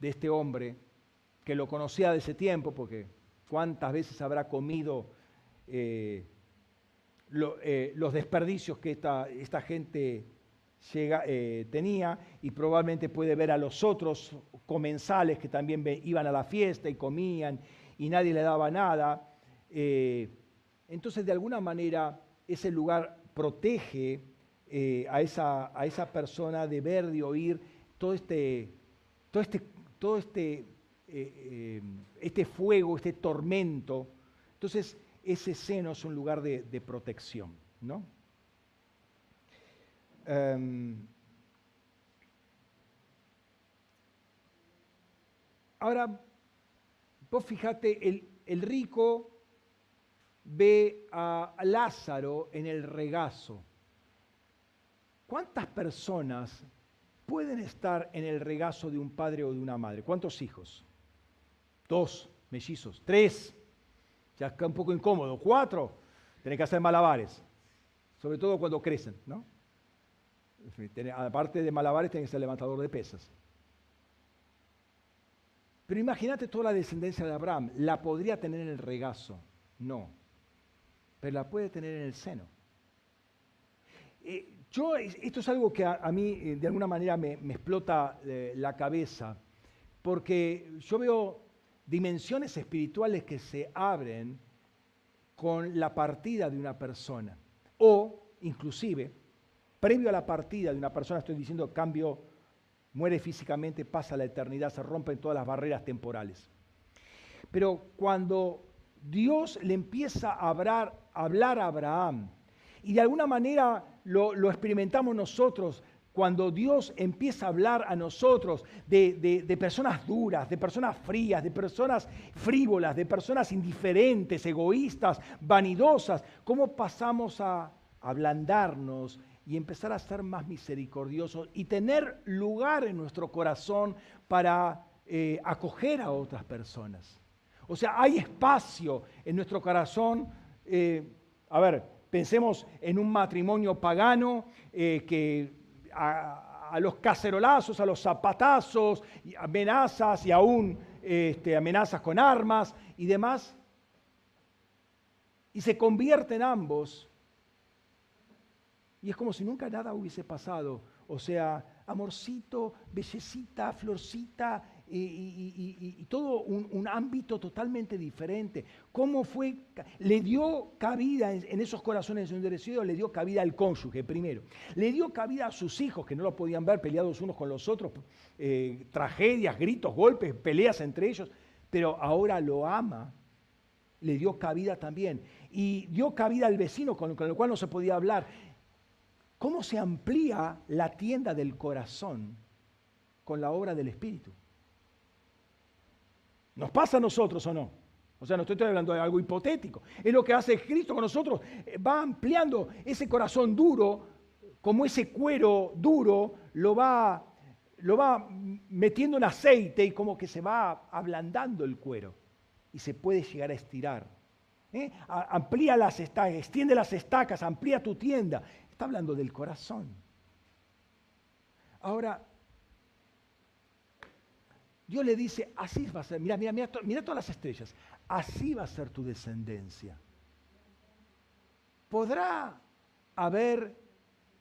de este hombre que lo conocía de ese tiempo, porque cuántas veces habrá comido eh, eh, los desperdicios que esta, esta gente eh, tenía y probablemente puede ver a los otros comensales que también iban a la fiesta y comían y nadie le daba nada. Eh, entonces, de alguna manera, ese lugar protege a, esa, a esa persona de ver, de oír todo este, todo este, todo este, este fuego, este tormento. Entonces, ese seno es un lugar de, protección, ¿no? Em, ahora, vos fíjate, el, el rico ve a Lázaro en el regazo. ¿Cuántas personas pueden estar en el regazo de un padre o de una madre? ¿Cuántos hijos? Dos, mellizos, tres. Ya es un poco incómodo. Cuatro, tenés que hacer malabares. Sobre todo cuando crecen, ¿no? Aparte de malabares, tenés que ser levantador de pesas. Pero imagínate toda la descendencia de Abraham. ¿La podría tener en el regazo? No. Pero la puede tener en el seno. Eh, yo, esto es algo que a, mí eh, de alguna manera me, explota eh, la cabeza, porque yo veo dimensiones espirituales que se abren con la partida de una persona. O, inclusive, previo a la partida de una persona, estoy diciendo cambio, muere físicamente, pasa la eternidad, se rompen todas las barreras temporales. Pero cuando Dios le empieza a hablar, a, hablar a Abraham, y de alguna manera lo, lo experimentamos nosotros, cuando Dios empieza a hablar a nosotros de, personas duras, de personas frías, de personas frívolas, de personas indiferentes, egoístas, vanidosas, ¿cómo pasamos a ablandarnos y empezar a ser más misericordiosos y tener lugar en nuestro corazón para eh, acoger a otras personas? O sea, hay espacio en nuestro corazón. Eh, a ver, pensemos en un matrimonio pagano eh, que a, los cacerolazos, a los zapatazos, amenazas y aún este, amenazas con armas y demás. Y se convierten ambos. Y es como si nunca nada hubiese pasado. O sea, amorcito, bellecita, florcita, y, todo un, ámbito totalmente diferente. ¿Cómo fue? Le dio cabida en, esos corazones endurecidos, le dio cabida al cónyuge primero. Le dio cabida a sus hijos, que no lo podían ver peleados unos con los otros, eh, tragedias, gritos, golpes, peleas entre ellos, pero ahora lo ama. Le dio cabida también. Y dio cabida al vecino con, con el cual no se podía hablar. ¿Cómo se amplía la tienda del corazón con la obra del Espíritu? ¿Nos pasa a nosotros o no? O sea, no estoy hablando de algo hipotético. Es lo que hace Cristo con nosotros. Eh, va ampliando ese corazón duro, como ese cuero duro, lo va, lo va metiendo en aceite y como que se va ablandando el cuero. Y se puede llegar a estirar. ¿Eh? Amplía las estacas, extiende las estacas, amplía tu tienda. Está hablando del corazón. Ahora, Dios le dice, así va a ser, mira, mira, mira, todas las estrellas, así va a ser tu descendencia. ¿Podrá haber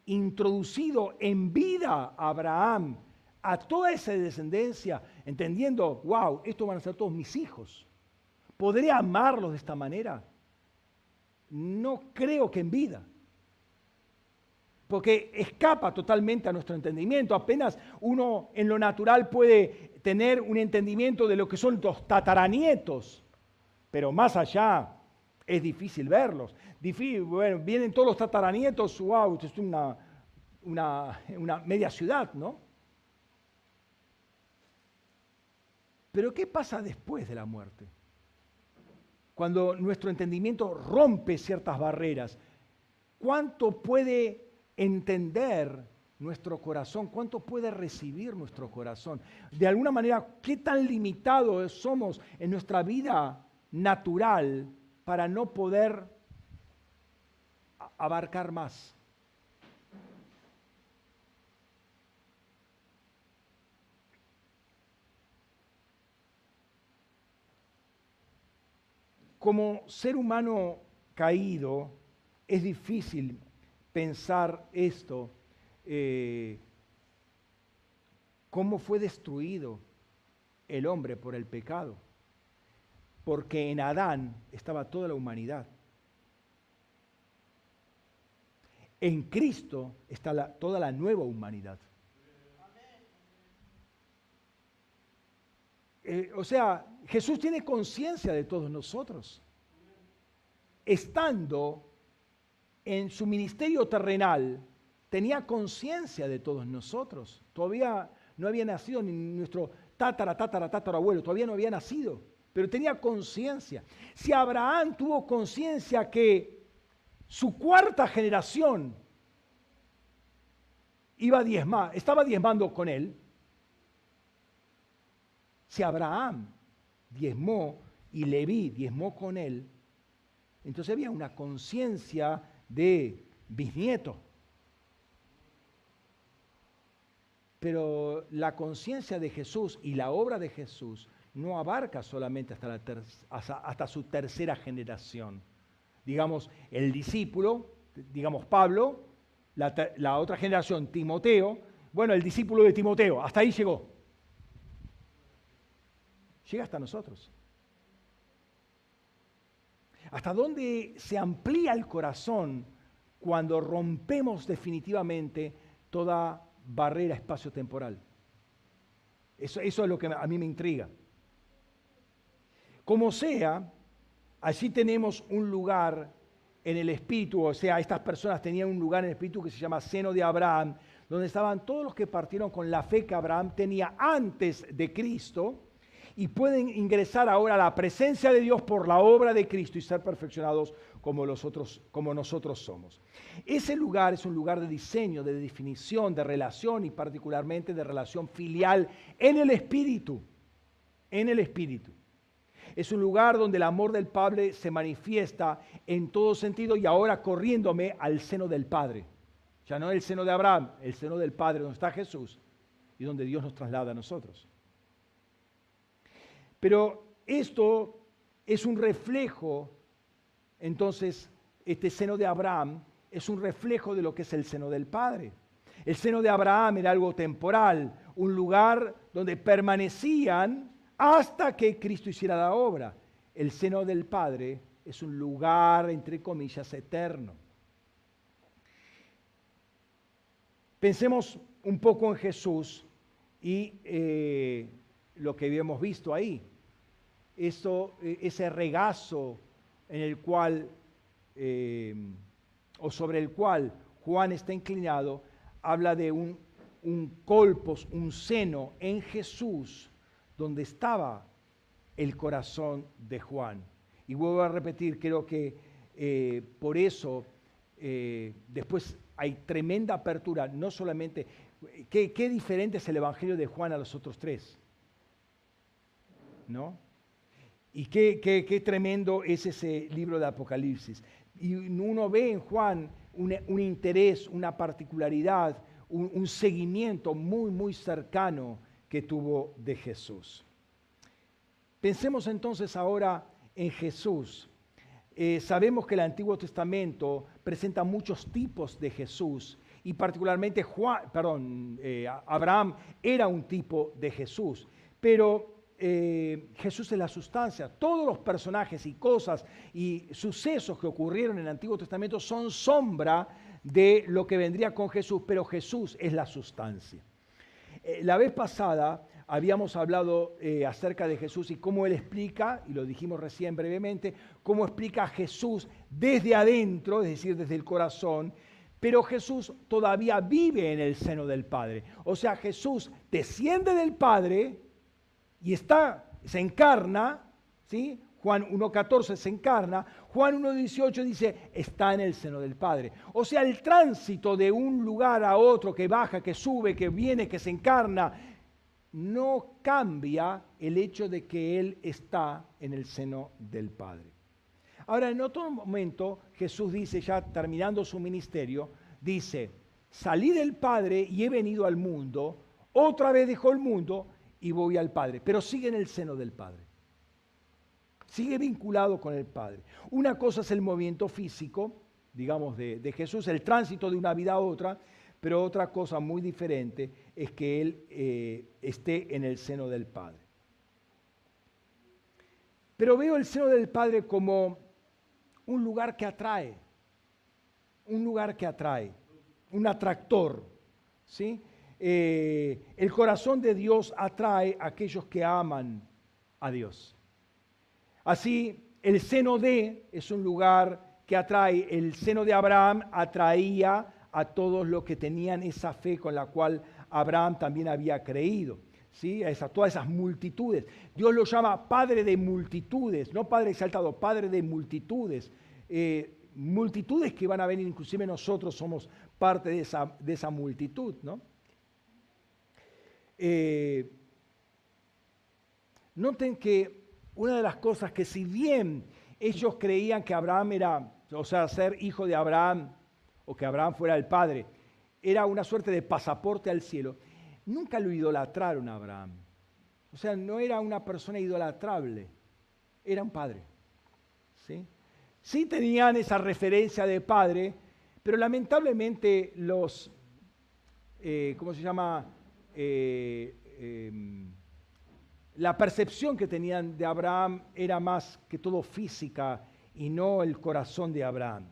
introducido en vida a Abraham a toda esa descendencia, entendiendo, wow, estos van a ser todos mis hijos? ¿Podré amarlos de esta manera? No creo que en vida porque escapa totalmente a nuestro entendimiento. Apenas uno en lo natural puede tener un entendimiento de lo que son los tataranietos, pero más allá es difícil verlos. bueno, vienen todos los tataranietos, wow, esto es una, una, una media ciudad, ¿no? Pero ¿qué pasa después de la muerte? Cuando nuestro entendimiento rompe ciertas barreras, ¿cuánto puede entender nuestro corazón, cuánto puede recibir nuestro corazón. De alguna manera, qué tan limitados somos en nuestra vida natural para no poder abarcar más. Como ser humano caído, es difícil pensar esto, eh, cómo fue destruido el hombre por el pecado. Porque en Adán estaba toda la humanidad. En Cristo está toda la nueva humanidad. Eh, o sea, Jesús tiene conciencia de todos nosotros. Estando en su ministerio terrenal tenía conciencia de todos nosotros. Todavía no había nacido ni nuestro tatara, tatara, tatara abuelo, todavía no había nacido, pero tenía conciencia. Si Abraham tuvo conciencia que su cuarta generación iba a diezmar, estaba diezmando con él, si Abraham diezmó y Leví diezmó con él, entonces había una conciencia de bisnieto. Pero la conciencia de Jesús y la obra de Jesús no abarca solamente hasta, la hasta, su tercera generación. Digamos, el discípulo, digamos Pablo, la, la otra generación, Timoteo, bueno, el discípulo de Timoteo, hasta ahí llegó. Llega hasta nosotros. ¿Hasta dónde se amplía el corazón cuando rompemos definitivamente toda barrera espacio-temporal? Eso, eso, es lo que a mí me intriga. Como sea, allí tenemos un lugar en el espíritu, o sea, estas personas tenían un lugar en el espíritu que se llama seno de Abraham, donde estaban todos los que partieron con la fe que Abraham tenía antes de Cristo y pueden ingresar ahora a la presencia de Dios por la obra de Cristo y ser perfeccionados como, los otros, como nosotros somos. Ese lugar es un lugar de diseño, de definición, de relación y particularmente de relación filial en el Espíritu. En el Espíritu. Es un lugar donde el amor del Padre se manifiesta en todo sentido y ahora corriéndome al seno del Padre. Ya no el seno de Abraham, el seno del Padre, donde está Jesús y donde Dios nos traslada a nosotros. Pero esto es un reflejo, entonces, este seno de Abraham es un reflejo de lo que es el seno del Padre. El seno de Abraham era algo temporal, un lugar donde permanecían hasta que Cristo hiciera la obra. El seno del Padre es un lugar, entre comillas, eterno. Pensemos un poco en Jesús y eh, lo que habíamos visto ahí. Eso, eh, ese regazo en el cual, eh, o sobre el cual Juan está inclinado, habla de un, un colpos, un seno en Jesús, donde estaba el corazón de Juan. Y vuelvo a repetir, creo que eh, por eso eh, después hay tremenda apertura, no solamente, ¿qué, ¿qué, diferente es el Evangelio de Juan a los otros tres? ¿No? Y qué, tremendo es ese libro de Apocalipsis. Y uno ve en Juan un, interés, una particularidad, un, un seguimiento muy, muy cercano que tuvo de Jesús. Pensemos entonces ahora en Jesús. Eh, sabemos que el Antiguo Testamento presenta muchos tipos de Jesús y particularmente Juan, perdón, eh, Abraham era un tipo de Jesús, pero eh, Jesús es la sustancia. Todos los personajes y cosas y sucesos que ocurrieron en el Antiguo Testamento son sombra de lo que vendría con Jesús, pero Jesús es la sustancia. Eh, la vez pasada habíamos hablado eh, acerca de Jesús y cómo Él explica, y lo dijimos recién brevemente, cómo explica a Jesús desde adentro, es decir, desde el corazón, pero Jesús todavía vive en el seno del Padre. O sea, Jesús desciende del Padre y está, se encarna, ¿sí? Juan 1.14 se encarna, Juan 1.18 dice, está en el seno del Padre. O sea, el tránsito de un lugar a otro, que baja, que sube, que viene, que se encarna, no cambia el hecho de que Él está en el seno del Padre. Ahora, en otro momento, Jesús dice, ya terminando su ministerio, dice, salí del Padre y he venido al mundo, otra vez dejó el mundo y voy al Padre, pero sigue en el seno del Padre. Sigue vinculado con el Padre. Una cosa es el movimiento físico, digamos, de, Jesús, el tránsito de una vida a otra, pero otra cosa muy diferente es que Él eh, esté en el seno del Padre. Pero veo el seno del Padre como un lugar que atrae, un lugar que atrae, un atractor. ¿sí? Eh, el corazón de Dios atrae a aquellos que aman a Dios. Así, el seno de es un lugar que atrae, el seno de Abraham atraía a todos los que tenían esa fe con la cual Abraham también había creído. ¿sí? A, todas esas multitudes. Dios lo llama Padre de multitudes, no Padre exaltado, Padre de multitudes. Eh, multitudes que van a venir, inclusive nosotros somos parte de esa, de esa multitud. ¿no? Eh, noten que una de las cosas que si bien ellos creían que Abraham era, o sea, ser hijo de Abraham, o que Abraham fuera el padre, era una suerte de pasaporte al cielo, nunca lo idolatraron a Abraham. O sea, no era una persona idolatrable, era un padre. ¿sí? sí tenían esa referencia de padre, pero lamentablemente los, eh, ¿cómo se llama? Eh, em, la percepción que tenían de Abraham era más que todo física y no el corazón de Abraham.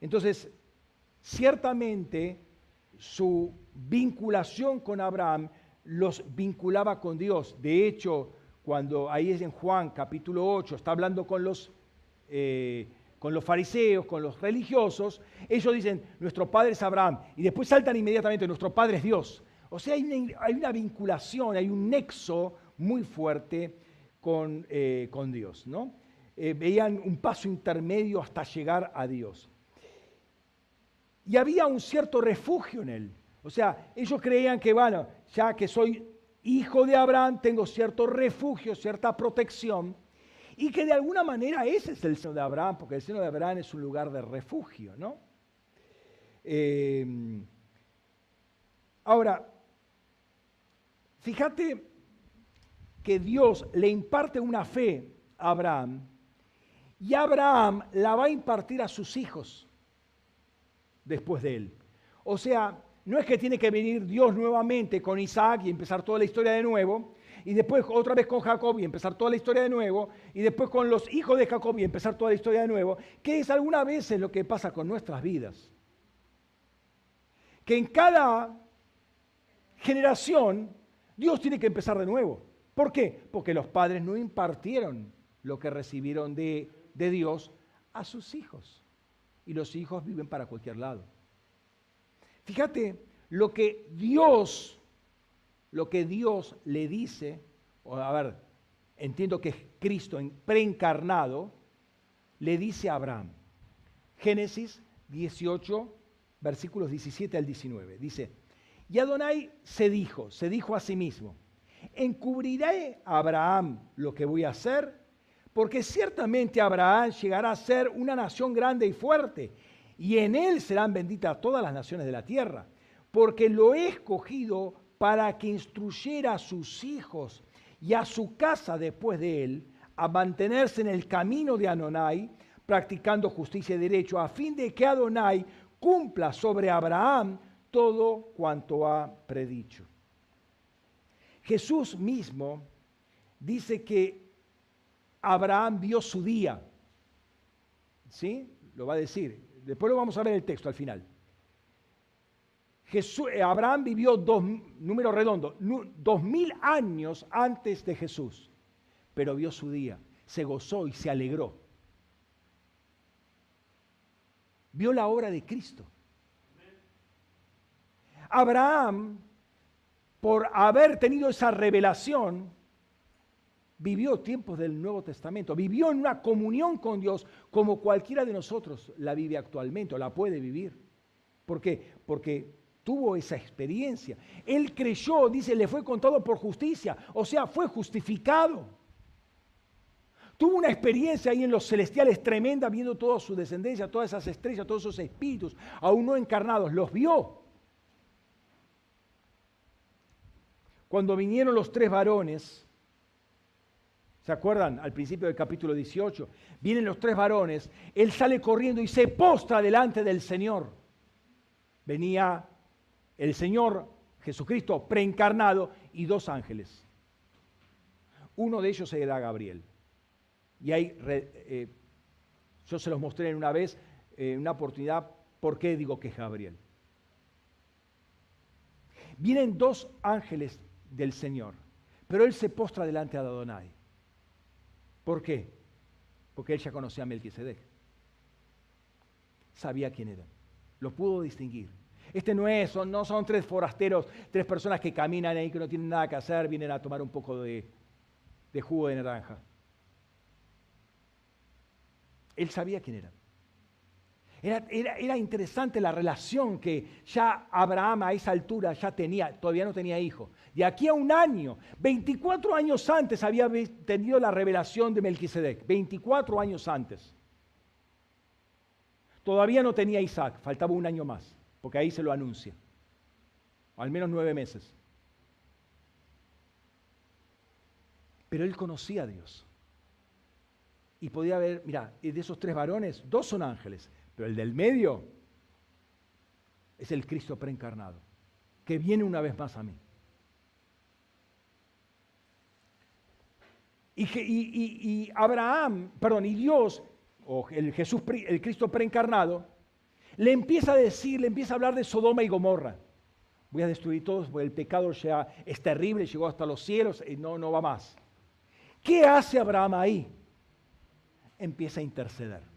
Entonces, ciertamente su vinculación con Abraham los vinculaba con Dios. De hecho, cuando ahí es en Juan capítulo 8, está hablando con los, eh, con los fariseos, con los religiosos, ellos dicen, nuestro padre es Abraham, y después saltan inmediatamente, nuestro padre es Dios. O sea, hay una, vinculación, hay un nexo muy fuerte con, eh, con Dios. ¿no? Eh, veían un paso intermedio hasta llegar a Dios. Y había un cierto refugio en él. O sea, ellos creían que, bueno, ya que soy hijo de Abraham, tengo cierto refugio, cierta protección, y que de alguna manera ese es el seno de Abraham, porque el seno de Abraham es un lugar de refugio, ¿no? Eh, ahora, fíjate que Dios le imparte una fe a Abraham y Abraham la va a impartir a sus hijos después de él. O sea, no es que tiene que venir Dios nuevamente con Isaac y empezar toda la historia de nuevo, y después otra vez con Jacob y empezar toda la historia de nuevo, y después con los hijos de Jacob y empezar toda la historia de nuevo, que es alguna veces lo que pasa con nuestras vidas. Que en cada generación Dios tiene que empezar de nuevo. ¿Por qué? Porque los padres no impartieron lo que recibieron de, Dios a sus hijos. Y los hijos viven para cualquier lado. Fíjate lo que Dios, lo que Dios le dice, o a ver, entiendo que es Cristo preencarnado, le dice a Abraham. Génesis 18, versículos 17 al 19. Dice, y Adonai se dijo, se dijo a sí mismo, encubriré a Abraham lo que voy a hacer, porque ciertamente Abraham llegará a ser una nación grande y fuerte y en él serán benditas todas las naciones de la tierra, porque lo he escogido para que instruyera a sus hijos y a su casa después de él a mantenerse en el camino de Adonai, practicando justicia y derecho, a fin de que Adonai cumpla sobre Abraham todo cuanto ha predicho. Jesús mismo dice que Abraham vio su día. ¿Sí? Lo va a decir. Después lo vamos a ver el texto al final. Jesús, eh, Abraham vivió dos, número redondo, dos mil años antes de Jesús, pero vio su día, se gozó y se alegró. Vio la obra de Cristo. Abraham, por haber tenido esa revelación, vivió tiempos del Nuevo Testamento, vivió en una comunión con Dios como cualquiera de nosotros la vive actualmente o la puede vivir. ¿Por qué? Porque tuvo esa experiencia. Él creyó, dice, le fue contado por justicia, o sea, fue justificado. Tuvo una experiencia ahí en los celestiales tremenda, viendo toda su descendencia, todas esas estrellas, todos esos espíritus, aún no encarnados, los vio. Cuando vinieron los tres varones, ¿Se acuerdan? Al principio del capítulo 18. Vienen los tres varones. Él sale corriendo y se postra delante del Señor. Venía el Señor Jesucristo preencarnado y dos ángeles. Uno de ellos era Gabriel. Y ahí eh, yo se los mostré en una vez, en una oportunidad, por qué digo que es Gabriel. Vienen dos ángeles del Señor, pero él se postra delante de Adonai. ¿Por qué? Porque él ya conocía a Melquisedec. Sabía quién era. Lo pudo distinguir. Este no es, no son tres forasteros, tres personas que caminan ahí que no tienen nada que hacer, vienen a tomar un poco de, de jugo de naranja. Él sabía quién era. Era, interesante la relación que ya Abraham a esa altura ya tenía, todavía no tenía hijo. De aquí a un año, 24 años antes había tenido la revelación de Melquisedec, 24 años antes. Todavía no tenía Isaac, faltaba un año más, porque ahí se lo anuncia. Al menos nueve meses. Pero él conocía a Dios. Y podía ver, mira, de esos tres varones, dos son ángeles pero el del medio es el Cristo preencarnado, que viene una vez más a mí. Y, Abraham, perdón, y Dios, o el Jesús, el Cristo preencarnado, le empieza a decir, le empieza a hablar de Sodoma y Gomorra. Voy a destruir todos, porque el pecado ya es terrible, llegó hasta los cielos y no, no va más. ¿Qué hace Abraham ahí? Empieza a interceder.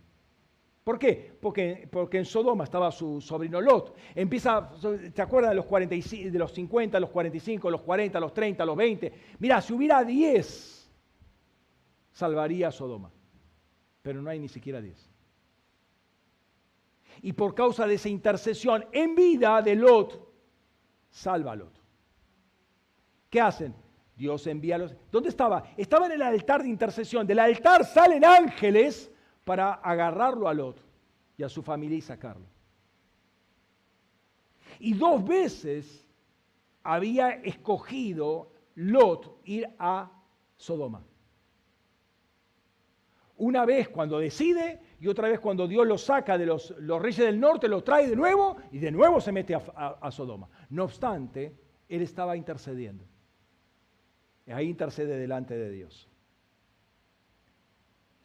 ¿Por qué? Porque, en Sodoma estaba su sobrino Lot. Empieza, ¿te acuerdas de los, 45, de los 50, los 45, los 40, los 30, los 20? Mira, si hubiera 10, salvaría a Sodoma. Pero no hay ni siquiera 10. Y por causa de esa intercesión en vida de Lot, salva a Lot. ¿Qué hacen? Dios envía a los... ¿Dónde estaba? Estaba en el altar de intercesión. Del altar salen ángeles para agarrarlo a Lot y a su familia y sacarlo. Y dos veces había escogido Lot ir a Sodoma. Una vez cuando decide y otra vez cuando Dios lo saca de los, los reyes del norte, lo trae de nuevo y de nuevo se mete a, Sodoma. No obstante, él estaba intercediendo. Ahí intercede delante de Dios.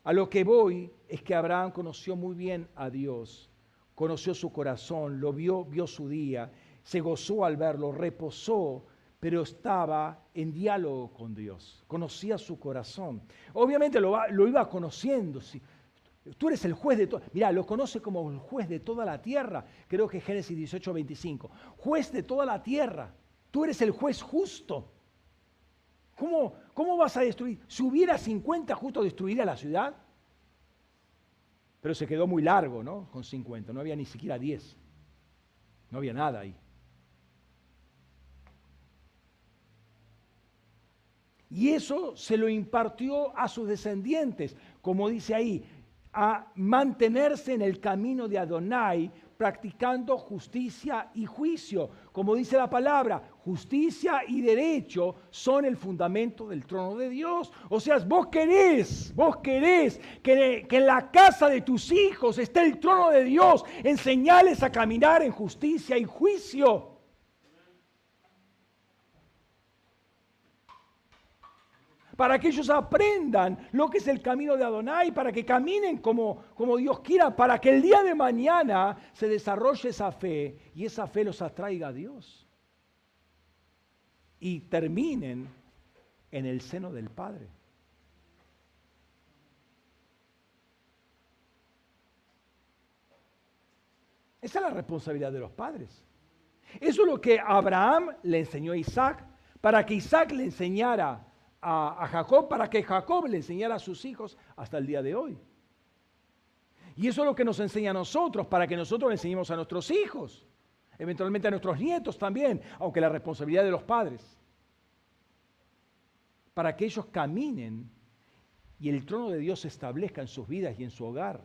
A lo que voy es que Abraham conoció muy bien a Dios, conoció su corazón, lo vio, vio su día, se gozó al verlo, reposó pero estaba en diálogo con Dios, conocía su corazón. Obviamente lo, iba conociendo. Tú eres el juez de todo. Mira, lo conoce como el juez de toda la tierra. Creo que Génesis 18, 25. Juez de toda la tierra. Tú eres el juez justo. ¿Cómo, cómo vas a destruir? Si hubiera 50 justos, ¿destruiría la ciudad? Pero se quedó muy largo, ¿no? Con 50. No había ni siquiera 10. No había nada ahí. Y eso se lo impartió a sus descendientes, como dice ahí, a mantenerse en el camino de Adonai, practicando justicia y juicio. Como dice la palabra, justicia y derecho son el fundamento del trono de Dios. O sea, vos querés, vos querés que, que en la casa de tus hijos esté el trono de Dios, enseñales a caminar en justicia y juicio. Para que ellos aprendan lo que es el camino de Adonai, para que caminen como, como Dios quiera, para que el día de mañana se desarrolle esa fe y esa fe los atraiga a Dios. Y terminen en el seno del Padre. Esa es la responsabilidad de los padres. Eso es lo que Abraham le enseñó a Isaac, para que Isaac le enseñara a, Jacob para que Jacob le enseñara a sus hijos hasta el día de hoy. Y eso es lo que nos enseña a nosotros, para que nosotros le enseñemos a nuestros hijos, eventualmente a nuestros nietos también, aunque la responsabilidad de los padres, para que ellos caminen y el trono de Dios se establezca en sus vidas y en su hogar.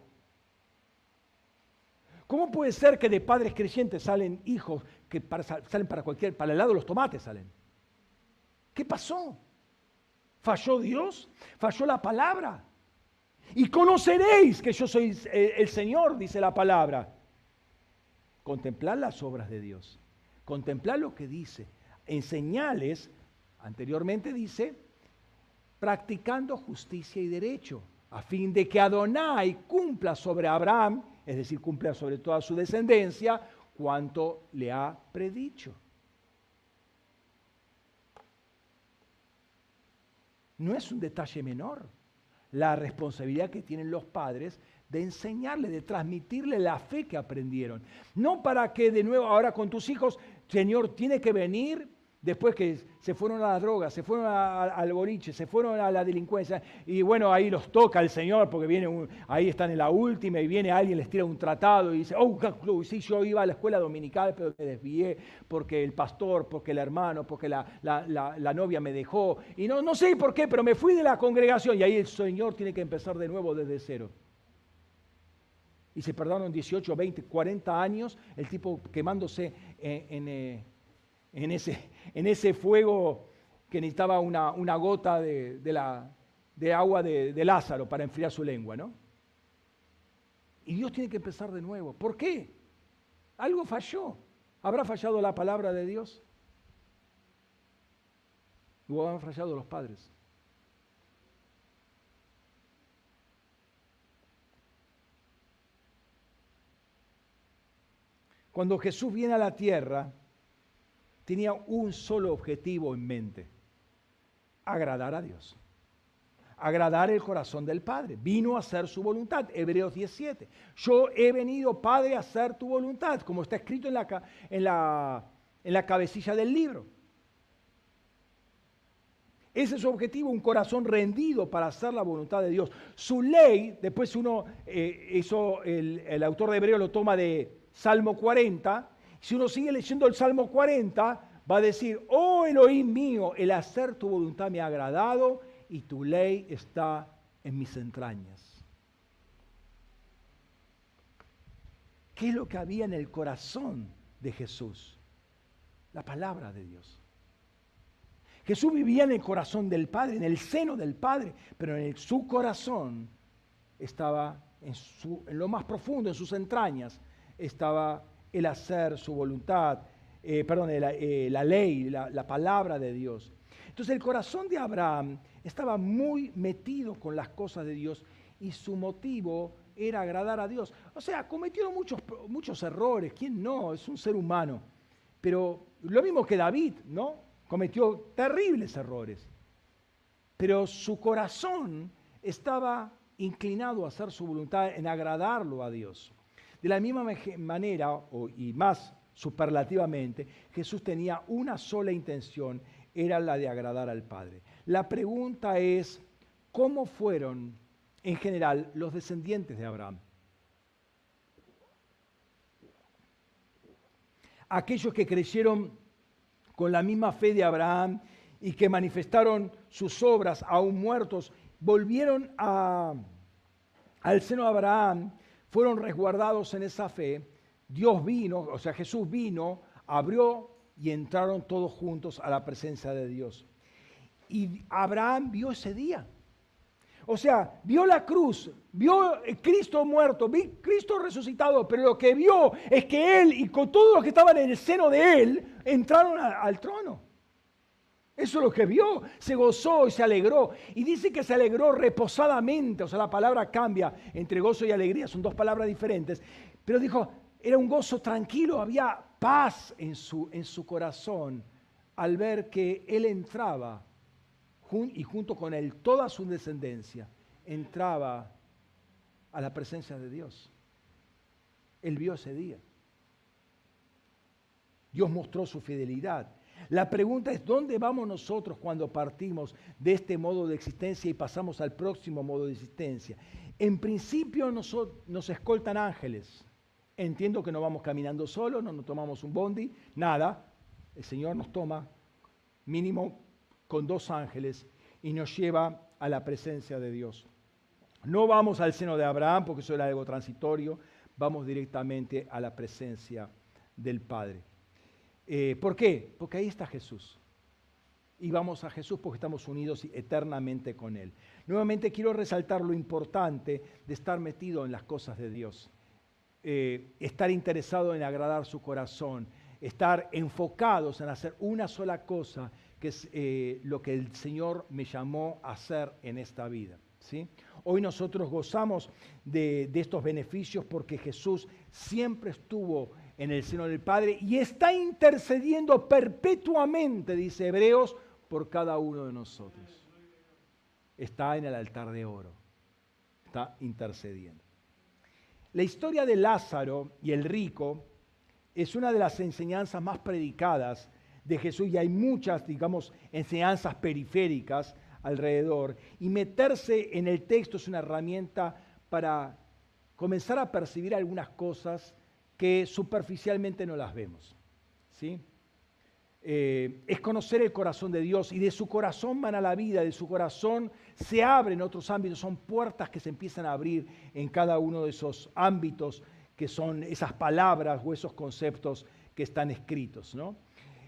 ¿Cómo puede ser que de padres creyentes salen hijos que salen para cualquier, para el lado los tomates salen? ¿Qué pasó? ¿Falló Dios? ¿Falló la palabra? Y conoceréis que yo soy el Señor, dice la palabra. Contemplar las obras de Dios. Contemplar lo que dice. Enseñales, anteriormente dice, practicando justicia y derecho, a fin de que Adonai cumpla sobre Abraham, es decir, cumpla sobre toda su descendencia, cuanto le ha predicho. No es un detalle menor la responsabilidad que tienen los padres de enseñarle, de transmitirle la fe que aprendieron. No para que de nuevo ahora con tus hijos, Señor, tiene que venir después que se fueron a las drogas, se fueron al boliche, se fueron a la delincuencia, y bueno, ahí los toca el Señor, porque ahí están en la última, y viene alguien, les tira un tratado, y dice, oh, sí, yo iba a la escuela dominical, pero me desvié, porque el pastor, porque el hermano, porque la, la novia me dejó, y no, no sé por qué, pero me fui de la congregación, y ahí el Señor tiene que empezar de nuevo desde cero. Y se perdonaron 18, 20, 40 años, el tipo quemándose en, eh, en ese, en ese fuego que necesitaba una, una gota de, de agua de, de, Lázaro para enfriar su lengua, ¿no? Y Dios tiene que empezar de nuevo. ¿Por qué? Algo falló. ¿Habrá fallado la palabra de Dios? ¿O han fallado los padres? Cuando Jesús viene a la tierra, tenía un solo objetivo en mente, agradar a Dios, agradar el corazón del Padre. Vino a hacer su voluntad, Hebreos 17. Yo he venido, Padre, a hacer tu voluntad, como está escrito en la, en la, en la cabecilla del libro. Ese es su objetivo, un corazón rendido para hacer la voluntad de Dios. Su ley, después uno, eh, eso el, el autor de Hebreo lo toma de Salmo 40, si uno sigue leyendo el Salmo 40, va a decir, oh Elohim mío, el hacer tu voluntad me ha agradado y tu ley está en mis entrañas. ¿Qué es lo que había en el corazón de Jesús? La palabra de Dios. Jesús vivía en el corazón del Padre, en el seno del Padre, pero en su corazón estaba en, lo más profundo, en sus entrañas, estaba el hacer su voluntad, eh, perdón, eh, la, ley, la palabra de Dios. Entonces el corazón de Abraham estaba muy metido con las cosas de Dios y su motivo era agradar a Dios. O sea, cometió muchos, muchos errores, ¿quién no? Es un ser humano. Pero lo mismo que David, ¿no? Cometió terribles errores. Pero su corazón estaba inclinado a hacer su voluntad, en agradarlo a Dios. De la misma manera, y más superlativamente, Jesús tenía una sola intención, era la de agradar al Padre. La pregunta es, ¿cómo fueron en general los descendientes de Abraham? Aquellos que creyeron con la misma fe de Abraham y que manifestaron sus obras aún muertos, volvieron al seno de Abraham, fueron resguardados en esa fe. Dios vino, o sea, Jesús vino, abrió y entraron todos juntos a la presencia de Dios. Y Abraham vio ese día. O sea, vio la cruz, vio Cristo muerto, vio Cristo resucitado, pero lo que vio es que él y con todos los que estaban en el seno de él entraron al trono. Eso es lo que vio, se gozó y se alegró. Y dice que se alegró reposadamente, o sea, la palabra cambia entre gozo y alegría, son dos palabras diferentes. Pero dijo, era un gozo tranquilo, había paz en su, en su corazón al ver que él entraba y junto con él toda su descendencia entraba a la presencia de Dios. Él vio ese día. Dios mostró su fidelidad. La pregunta es, ¿dónde vamos nosotros cuando partimos de este modo de existencia y pasamos al próximo modo de existencia? En principio nos, nos escoltan ángeles. Entiendo que no vamos caminando solos, no nos tomamos un bondi, nada. El Señor nos toma mínimo con dos ángeles y nos lleva a la presencia de Dios. No vamos al seno de Abraham porque eso era algo transitorio, vamos directamente a la presencia del Padre. Eh, ¿Por qué? Porque ahí está Jesús. Y vamos a Jesús porque estamos unidos eternamente con Él. Nuevamente quiero resaltar lo importante de estar metido en las cosas de Dios. Eh, estar interesado en agradar su corazón, estar enfocados en hacer una sola cosa, que es eh, lo que el Señor me llamó a hacer en esta vida. ¿sí? Hoy nosotros gozamos de, de estos beneficios porque Jesús siempre estuvo en el seno del Padre y está intercediendo perpetuamente, dice Hebreos, por cada uno de nosotros. Está en el altar de oro, está intercediendo. La historia de Lázaro y el rico es una de las enseñanzas más predicadas de Jesús y hay muchas, digamos, enseñanzas periféricas alrededor. Y meterse en el texto es una herramienta para comenzar a percibir algunas cosas que superficialmente no las vemos. ¿sí? Eh, es conocer el corazón de Dios y de su corazón van a la vida, de su corazón se abren otros ámbitos, son puertas que se empiezan a abrir en cada uno de esos ámbitos que son esas palabras o esos conceptos que están escritos. ¿no?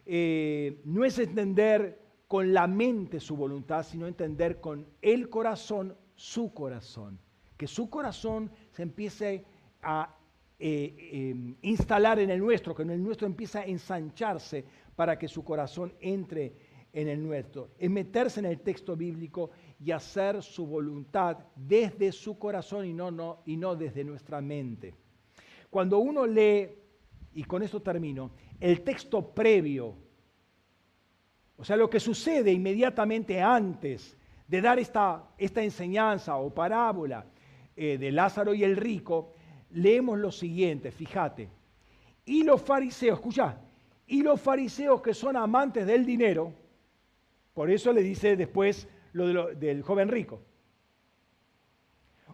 Eh, no es entender con la mente su voluntad, sino entender con el corazón su corazón. Que su corazón se empiece a eh, em, instalar en el nuestro, que en el nuestro empieza a ensancharse para que su corazón entre en el nuestro. Es meterse en el texto bíblico y hacer su voluntad desde su corazón y no, no, y no desde nuestra mente. Cuando uno lee, y con esto termino, el texto previo, o sea, lo que sucede inmediatamente antes de dar esta, esta enseñanza o parábola eh, de Lázaro y el rico, leemos lo siguiente, fíjate. Y los fariseos, escucha, y los fariseos que son amantes del dinero, por eso le dice después lo, del joven rico,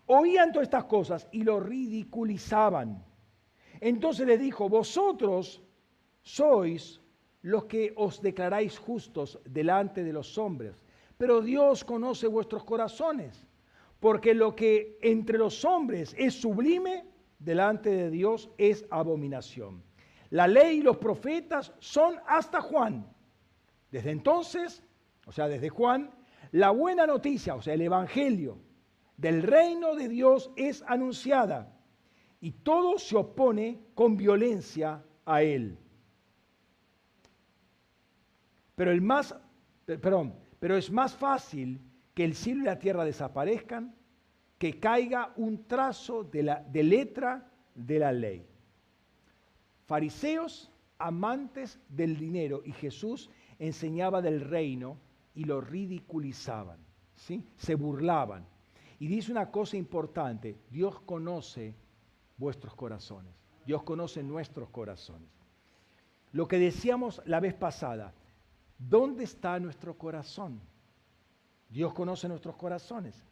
oían todas estas cosas y lo ridiculizaban. Entonces le dijo, vosotros sois los que os declaráis justos delante de los hombres, pero Dios conoce vuestros corazones, porque lo que entre los hombres es sublime, delante de Dios es abominación. La ley y los profetas son hasta Juan. Desde entonces, o sea, desde Juan, la buena noticia, o sea, el Evangelio del reino de Dios es anunciada y todo se opone con violencia a él. Pero el más, perdón, pero es más fácil que el cielo y la tierra desaparezcan que caiga un trazo de, la, de letra de la ley. Fariseos amantes del dinero y Jesús enseñaba del reino y lo ridiculizaban, ¿sí? se burlaban. Y dice una cosa importante, Dios conoce vuestros corazones, Dios conoce nuestros corazones. Lo que decíamos la vez pasada, ¿dónde está nuestro corazón? Dios conoce nuestros corazones.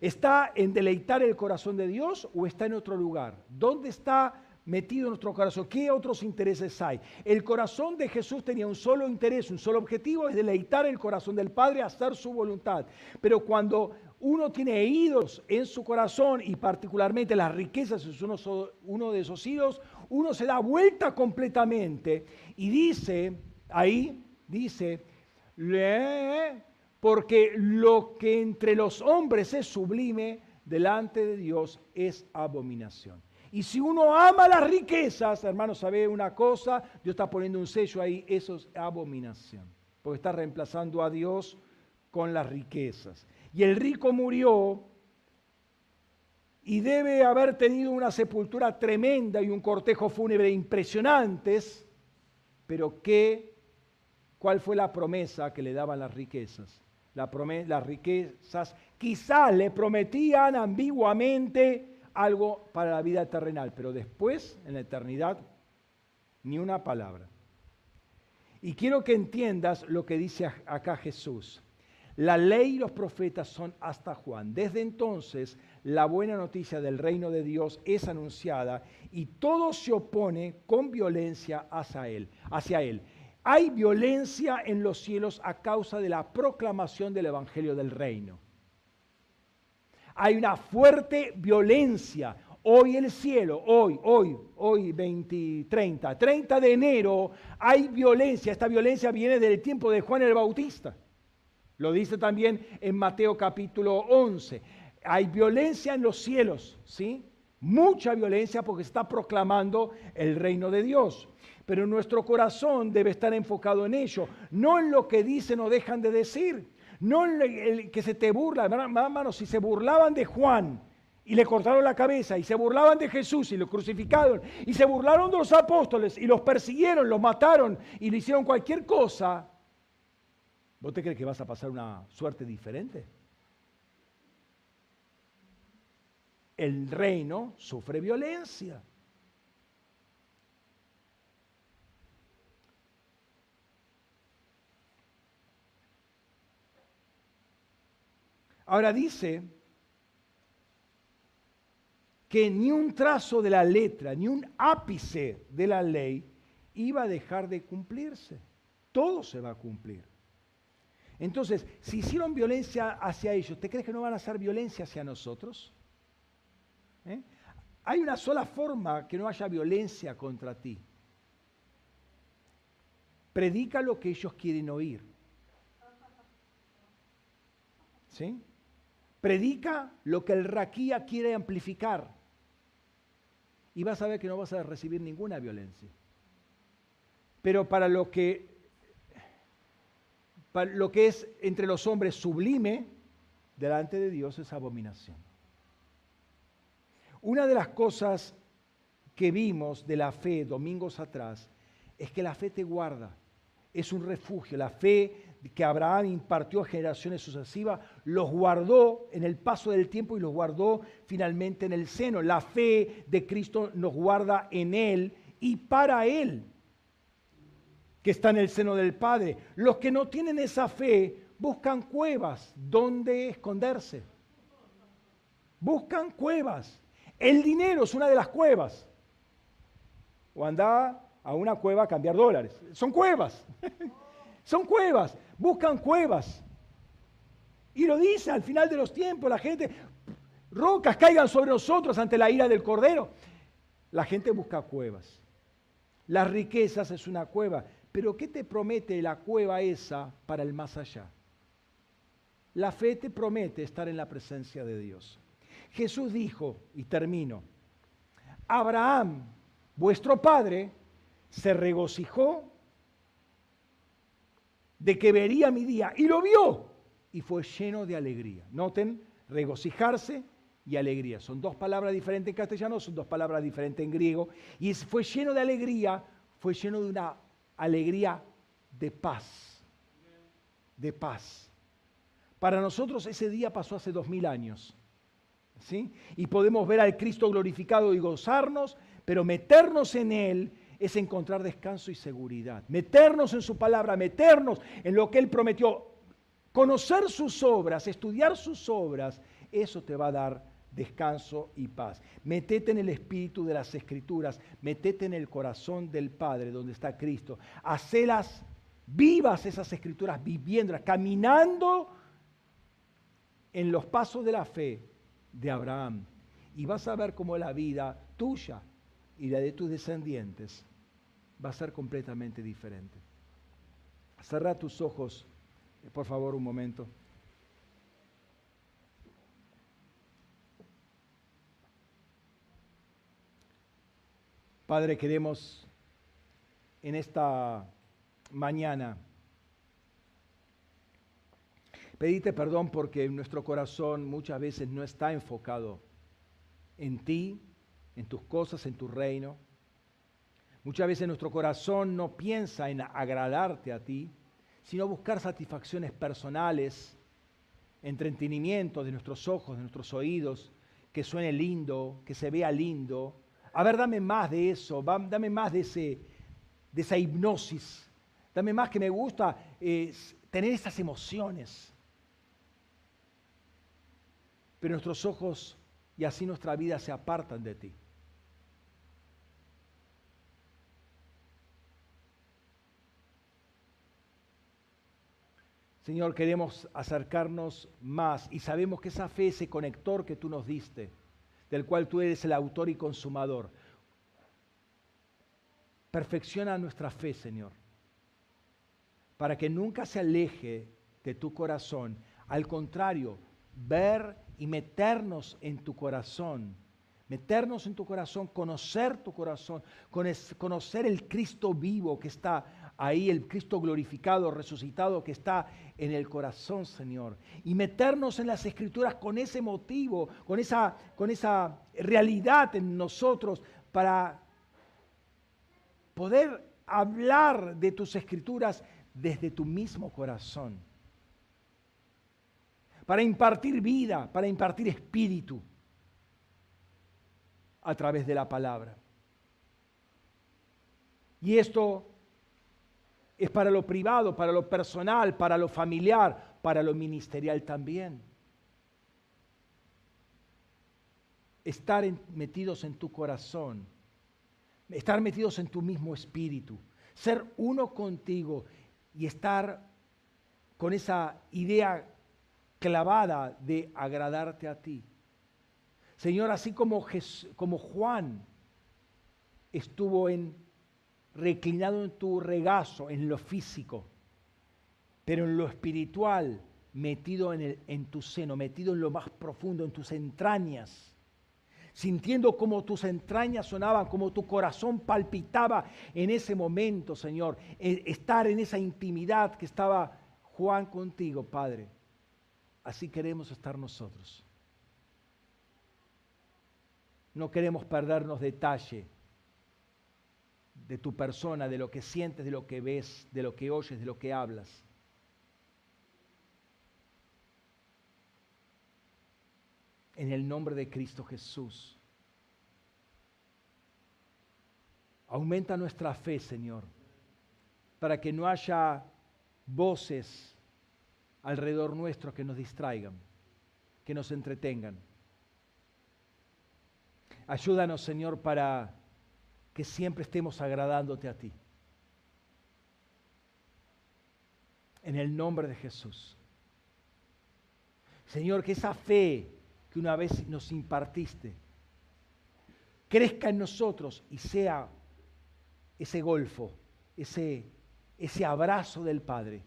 ¿Está en deleitar el corazón de Dios o está en otro lugar? ¿Dónde está metido nuestro corazón? ¿Qué otros intereses hay? El corazón de Jesús tenía un solo interés, un solo objetivo, es deleitar el corazón del Padre, hacer su voluntad. Pero cuando uno tiene ídolos en su corazón y particularmente las riquezas es uno, uno de esos ídolos, uno se da vuelta completamente y dice, ahí dice, porque lo que entre los hombres es sublime, delante de Dios es abominación. Y si uno ama las riquezas, hermano, sabe una cosa, Dios está poniendo un sello ahí, eso es abominación, porque está reemplazando a Dios con las riquezas. Y el rico murió y debe haber tenido una sepultura tremenda y un cortejo fúnebre impresionantes, pero ¿qué? ¿Cuál fue la promesa que le daban las riquezas? La las riquezas quizás le prometían ambiguamente algo para la vida terrenal, pero después, en la eternidad, ni una palabra. Y quiero que entiendas lo que dice acá Jesús. La ley y los profetas son hasta Juan. Desde entonces la buena noticia del reino de Dios es anunciada y todo se opone con violencia hacia él. Hacia él. Hay violencia en los cielos a causa de la proclamación del evangelio del reino. Hay una fuerte violencia. Hoy el cielo, hoy, hoy, hoy 20, 30, 30 de enero, hay violencia. Esta violencia viene del tiempo de Juan el Bautista. Lo dice también en Mateo capítulo 11. Hay violencia en los cielos, ¿sí? Mucha violencia porque está proclamando el reino de Dios. Pero nuestro corazón debe estar enfocado en ello, no en lo que dicen o dejan de decir, no en el que se te burla. Hermanos, si se burlaban de Juan y le cortaron la cabeza, y se burlaban de Jesús y lo crucificaron, y se burlaron de los apóstoles y los persiguieron, los mataron y le hicieron cualquier cosa, ¿Vos te crees que vas a pasar una suerte diferente? El reino sufre violencia. Ahora dice que ni un trazo de la letra, ni un ápice de la ley iba a dejar de cumplirse. Todo se va a cumplir. Entonces, si hicieron violencia hacia ellos, ¿te crees que no van a hacer violencia hacia nosotros? ¿Eh? Hay una sola forma que no haya violencia contra ti. Predica lo que ellos quieren oír. ¿Sí? Predica lo que el raquía quiere amplificar. Y vas a ver que no vas a recibir ninguna violencia. Pero para lo que lo que es entre los hombres sublime, delante de Dios es abominación. Una de las cosas que vimos de la fe domingos atrás es que la fe te guarda, es un refugio. La fe que Abraham impartió a generaciones sucesivas los guardó en el paso del tiempo y los guardó finalmente en el seno. La fe de Cristo nos guarda en Él y para Él que está en el seno del Padre. Los que no tienen esa fe buscan cuevas donde esconderse. Buscan cuevas. El dinero es una de las cuevas. O anda a una cueva a cambiar dólares. Son cuevas. [laughs] Son cuevas. Buscan cuevas. Y lo dice al final de los tiempos, la gente, rocas caigan sobre nosotros ante la ira del Cordero. La gente busca cuevas. Las riquezas es una cueva. Pero ¿qué te promete la cueva esa para el más allá? La fe te promete estar en la presencia de Dios. Jesús dijo, y termino, Abraham, vuestro padre, se regocijó de que vería mi día y lo vio y fue lleno de alegría. Noten, regocijarse y alegría. Son dos palabras diferentes en castellano, son dos palabras diferentes en griego. Y fue lleno de alegría, fue lleno de una alegría de paz. De paz. Para nosotros ese día pasó hace dos mil años. ¿sí? Y podemos ver al Cristo glorificado y gozarnos, pero meternos en Él es encontrar descanso y seguridad. Meternos en su palabra, meternos en lo que Él prometió. Conocer sus obras, estudiar sus obras, eso te va a dar descanso y paz. Metete en el espíritu de las escrituras, metete en el corazón del Padre donde está Cristo. Hacelas vivas esas escrituras, viviéndolas, caminando en los pasos de la fe de Abraham. Y vas a ver cómo la vida tuya y la de tus descendientes va a ser completamente diferente. Cerra tus ojos, por favor, un momento. Padre, queremos en esta mañana pedirte perdón porque nuestro corazón muchas veces no está enfocado en ti, en tus cosas, en tu reino. Muchas veces nuestro corazón no piensa en agradarte a ti, sino buscar satisfacciones personales, entretenimiento de nuestros ojos, de nuestros oídos, que suene lindo, que se vea lindo, a ver, dame más de eso, dame más de, ese, de esa hipnosis, dame más que me gusta tener esas emociones. Pero nuestros ojos y así nuestra vida se apartan de ti. Señor, queremos acercarnos más y sabemos que esa fe, ese conector que tú nos diste, del cual tú eres el autor y consumador. Perfecciona nuestra fe, Señor, para que nunca se aleje de tu corazón. Al contrario, ver y meternos en tu corazón, meternos en tu corazón, conocer tu corazón, conocer el Cristo vivo que está ahí el Cristo glorificado, resucitado que está en el corazón, Señor. Y meternos en las escrituras con ese motivo, con esa, con esa realidad en nosotros para poder hablar de tus escrituras desde tu mismo corazón. Para impartir vida, para impartir espíritu a través de la palabra. Y esto es para lo privado, para lo personal, para lo familiar, para lo ministerial también. Estar metidos en tu corazón, estar metidos en tu mismo espíritu, ser uno contigo y estar con esa idea clavada de agradarte a ti. Señor, así como, como Juan estuvo en reclinado en tu regazo, en lo físico, pero en lo espiritual, metido en, el, en tu seno, metido en lo más profundo, en tus entrañas, sintiendo como tus entrañas sonaban, como tu corazón palpitaba en ese momento, Señor, e, estar en esa intimidad que estaba Juan contigo, Padre. Así queremos estar nosotros. No queremos perdernos detalle de tu persona, de lo que sientes, de lo que ves, de lo que oyes, de lo que hablas. En el nombre de Cristo Jesús. Aumenta nuestra fe, Señor, para que no haya voces alrededor nuestro que nos distraigan, que nos entretengan. Ayúdanos, Señor, para que siempre estemos agradándote a ti. En el nombre de Jesús. Señor, que esa fe que una vez nos impartiste crezca en nosotros y sea ese golfo, ese, ese abrazo del Padre,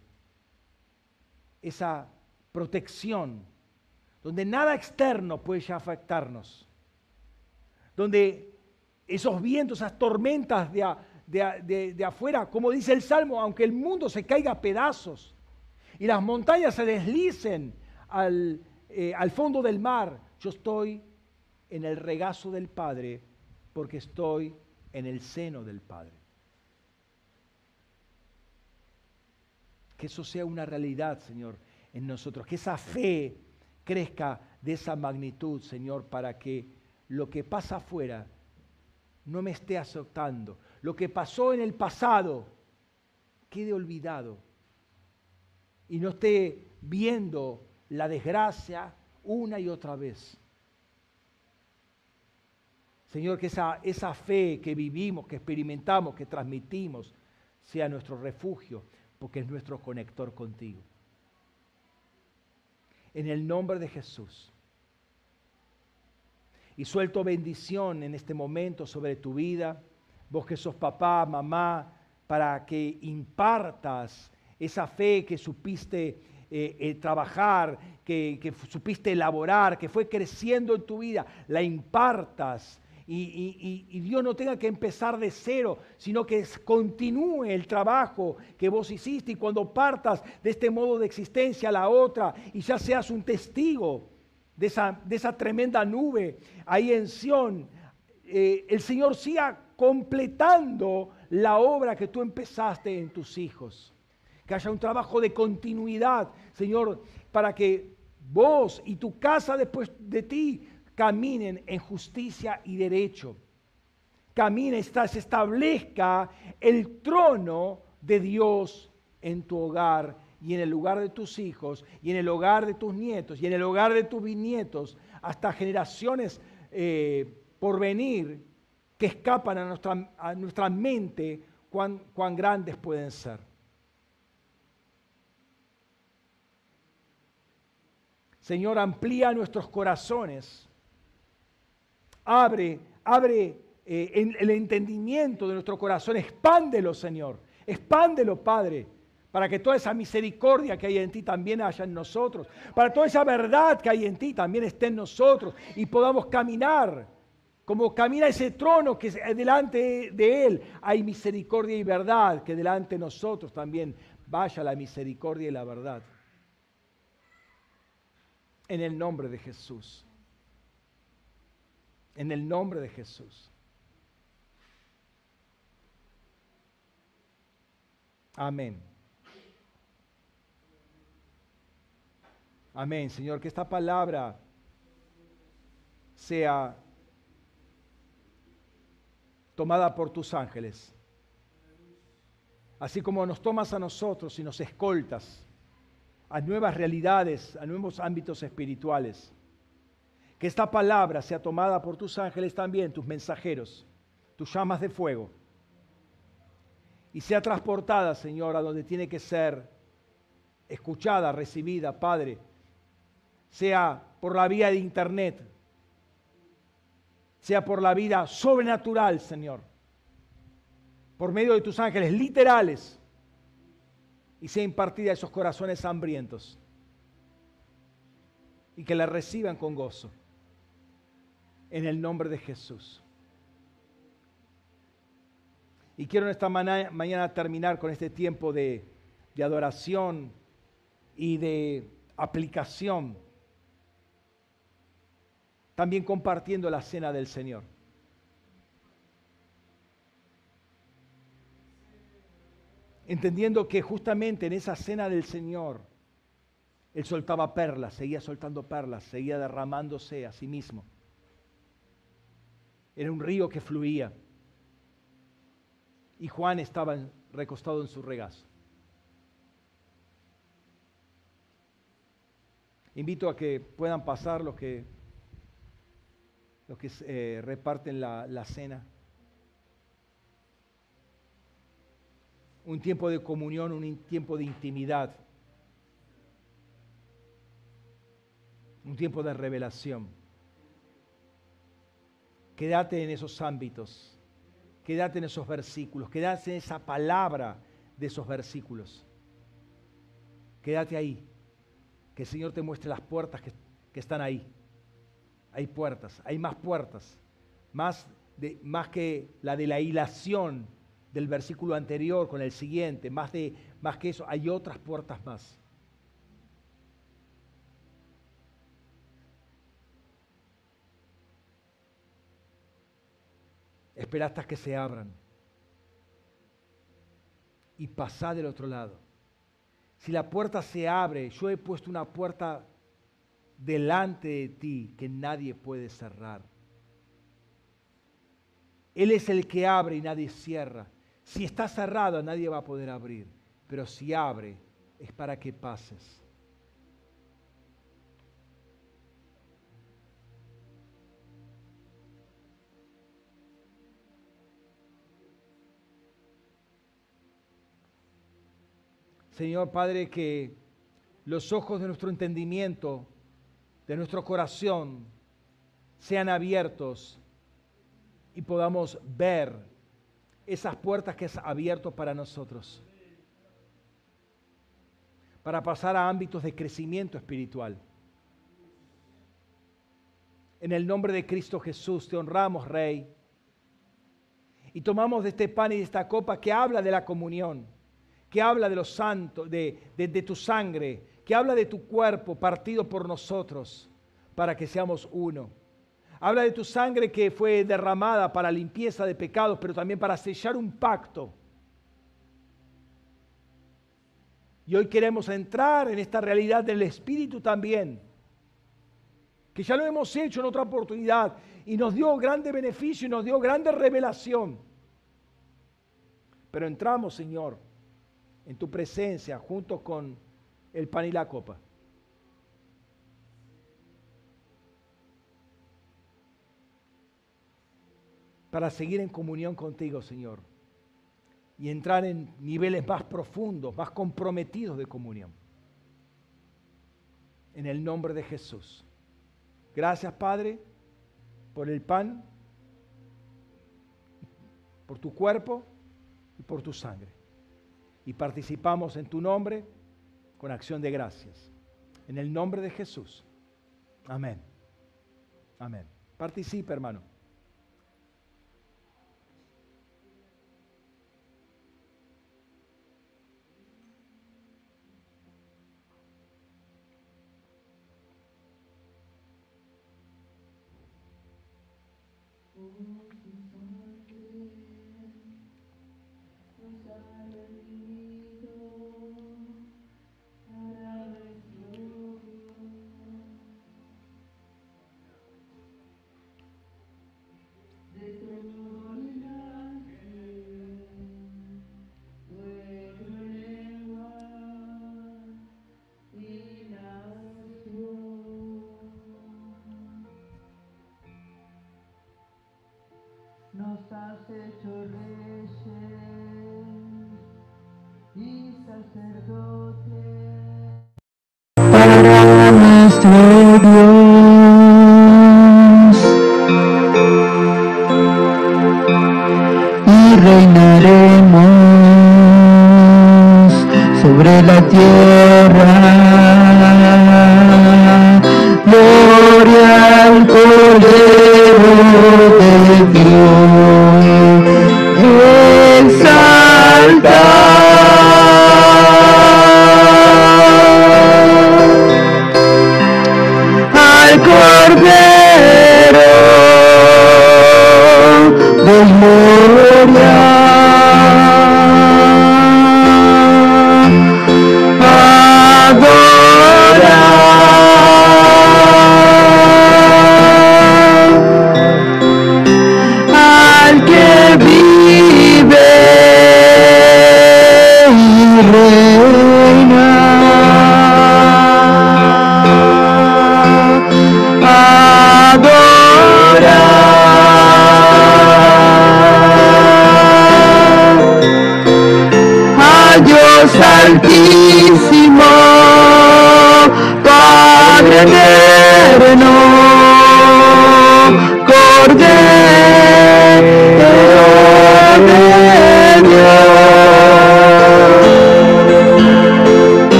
esa protección donde nada externo puede ya afectarnos, donde esos vientos, esas tormentas de, de, afuera, como dice el Salmo, aunque el mundo se caiga a pedazos y las montañas se deslicen al, eh, al fondo del mar, yo estoy en el regazo del Padre porque estoy en el seno del Padre. Que eso sea una realidad, Señor, en nosotros. Que esa fe crezca de esa magnitud, Señor, para que lo que pasa afuera no me esté azotando. Lo que pasó en el pasado quede olvidado. Y no esté viendo la desgracia una y otra vez. Señor, que esa, esa fe que vivimos, que experimentamos, que transmitimos, sea nuestro refugio, porque es nuestro conector contigo. En el nombre de Jesús. Y suelto bendición en este momento sobre tu vida, vos que sos papá, mamá, para que impartas esa fe que supiste eh, eh, trabajar, que, que supiste elaborar, que fue creciendo en tu vida, la impartas. Y, Dios no tenga que empezar de cero, sino que continúe el trabajo que vos hiciste. Y cuando partas de este modo de existencia a la otra y ya seas un testigo de esa, de esa tremenda nube ahí en Sión, eh, el Señor siga completando la obra que tú empezaste en tus hijos. Que haya un trabajo de continuidad, Señor, para que vos y tu casa después de ti caminen en justicia y derecho. Camine, se establezca el trono de Dios en tu hogar y en el lugar de tus hijos y en el hogar de tus nietos y en el hogar de tus bisnietos hasta generaciones eh, por venir que escapan a nuestra, a nuestra mente cuán, cuán grandes pueden ser. Señor, amplía nuestros corazones Abre, abre eh, el entendimiento de nuestro corazón, expándelo, Señor. Expándelo, Padre, para que toda esa misericordia que hay en ti también haya en nosotros, para toda esa verdad que hay en ti también esté en nosotros y podamos caminar como camina ese trono que delante de él hay misericordia y verdad, que delante de nosotros también vaya la misericordia y la verdad. En el nombre de Jesús en el nombre de Jesús. Amén. Amén, Señor, que esta palabra sea tomada por tus ángeles, así como nos tomas a nosotros y nos escoltas a nuevas realidades, a nuevos ámbitos espirituales. Que esta palabra sea tomada por tus ángeles también, tus mensajeros, tus llamas de fuego. Y sea transportada, Señor, a donde tiene que ser escuchada, recibida, Padre. Sea por la vía de internet, sea por la vida sobrenatural, Señor. Por medio de tus ángeles literales. Y sea impartida a esos corazones hambrientos. Y que la reciban con gozo en el nombre de Jesús. Y quiero en esta mañana terminar con este tiempo de, adoración y de aplicación, también compartiendo la cena del Señor. Entendiendo que justamente en esa cena del Señor, Él soltaba perlas, seguía soltando perlas, seguía derramándose a sí mismo. Era un río que fluía. Y Juan estaba recostado en su regazo. Invito a que puedan pasar los que, los que eh, reparten la, la cena. Un tiempo de comunión, un tiempo de intimidad. Un tiempo de revelación. Quédate en esos ámbitos, quédate en esos versículos, quédate en esa palabra de esos versículos. Quédate ahí, que el Señor te muestre las puertas que que están ahí. Hay puertas, hay más puertas, más, de, más que la de la hilación del versículo anterior con el siguiente, más, de, más que eso, hay otras puertas más. Espera hasta que se abran y pasá del otro lado. Si la puerta se abre, yo he puesto una puerta delante de ti que nadie puede cerrar. Él es el que abre y nadie cierra. Si está cerrado, nadie va a poder abrir. Pero si abre, es para que pases. Señor Padre, que los ojos de nuestro entendimiento, de nuestro corazón, sean abiertos y podamos ver esas puertas que has abierto para nosotros, para pasar a ámbitos de crecimiento espiritual. En el nombre de Cristo Jesús te honramos, Rey, y tomamos de este pan y de esta copa que habla de la comunión que habla de los santos, de, tu sangre, que habla de tu cuerpo partido por nosotros para que seamos uno. Habla de tu sangre que fue derramada para limpieza de pecados, pero también para sellar un pacto. Y hoy queremos entrar en esta realidad del Espíritu también, que ya lo hemos hecho en otra oportunidad y nos dio grande beneficio y nos dio grande revelación. Pero entramos, Señor, en tu presencia junto con el pan y la copa. Para seguir en comunión contigo, Señor, y entrar en niveles más profundos, más comprometidos de comunión. En el nombre de Jesús. Gracias, Padre, por el pan, por tu cuerpo y por tu sangre y participamos en tu nombre con acción de gracias. En el nombre de Jesús. Amén. Amén. Participe, hermano.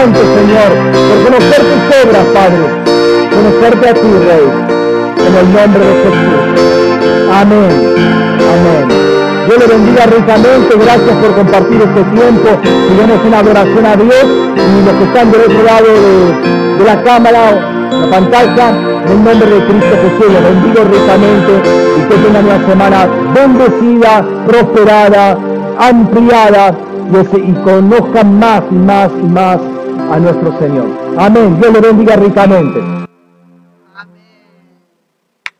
Señor, por conocer tus obras, Padre. Conocerte a ti, Rey. En el nombre de Jesús. Amén. Amén. Dios le bendiga ricamente. Gracias por compartir este tiempo. Sigamos una adoración a Dios. Y los que están del otro lado de, de la cámara, la pantalla, en el nombre de Cristo Jesús, les bendigo ricamente y que tengan una semana bendecida, prosperada, ampliada y, y conozcan más y más y más a nuestro Señor. Amén. Dios le bendiga ricamente.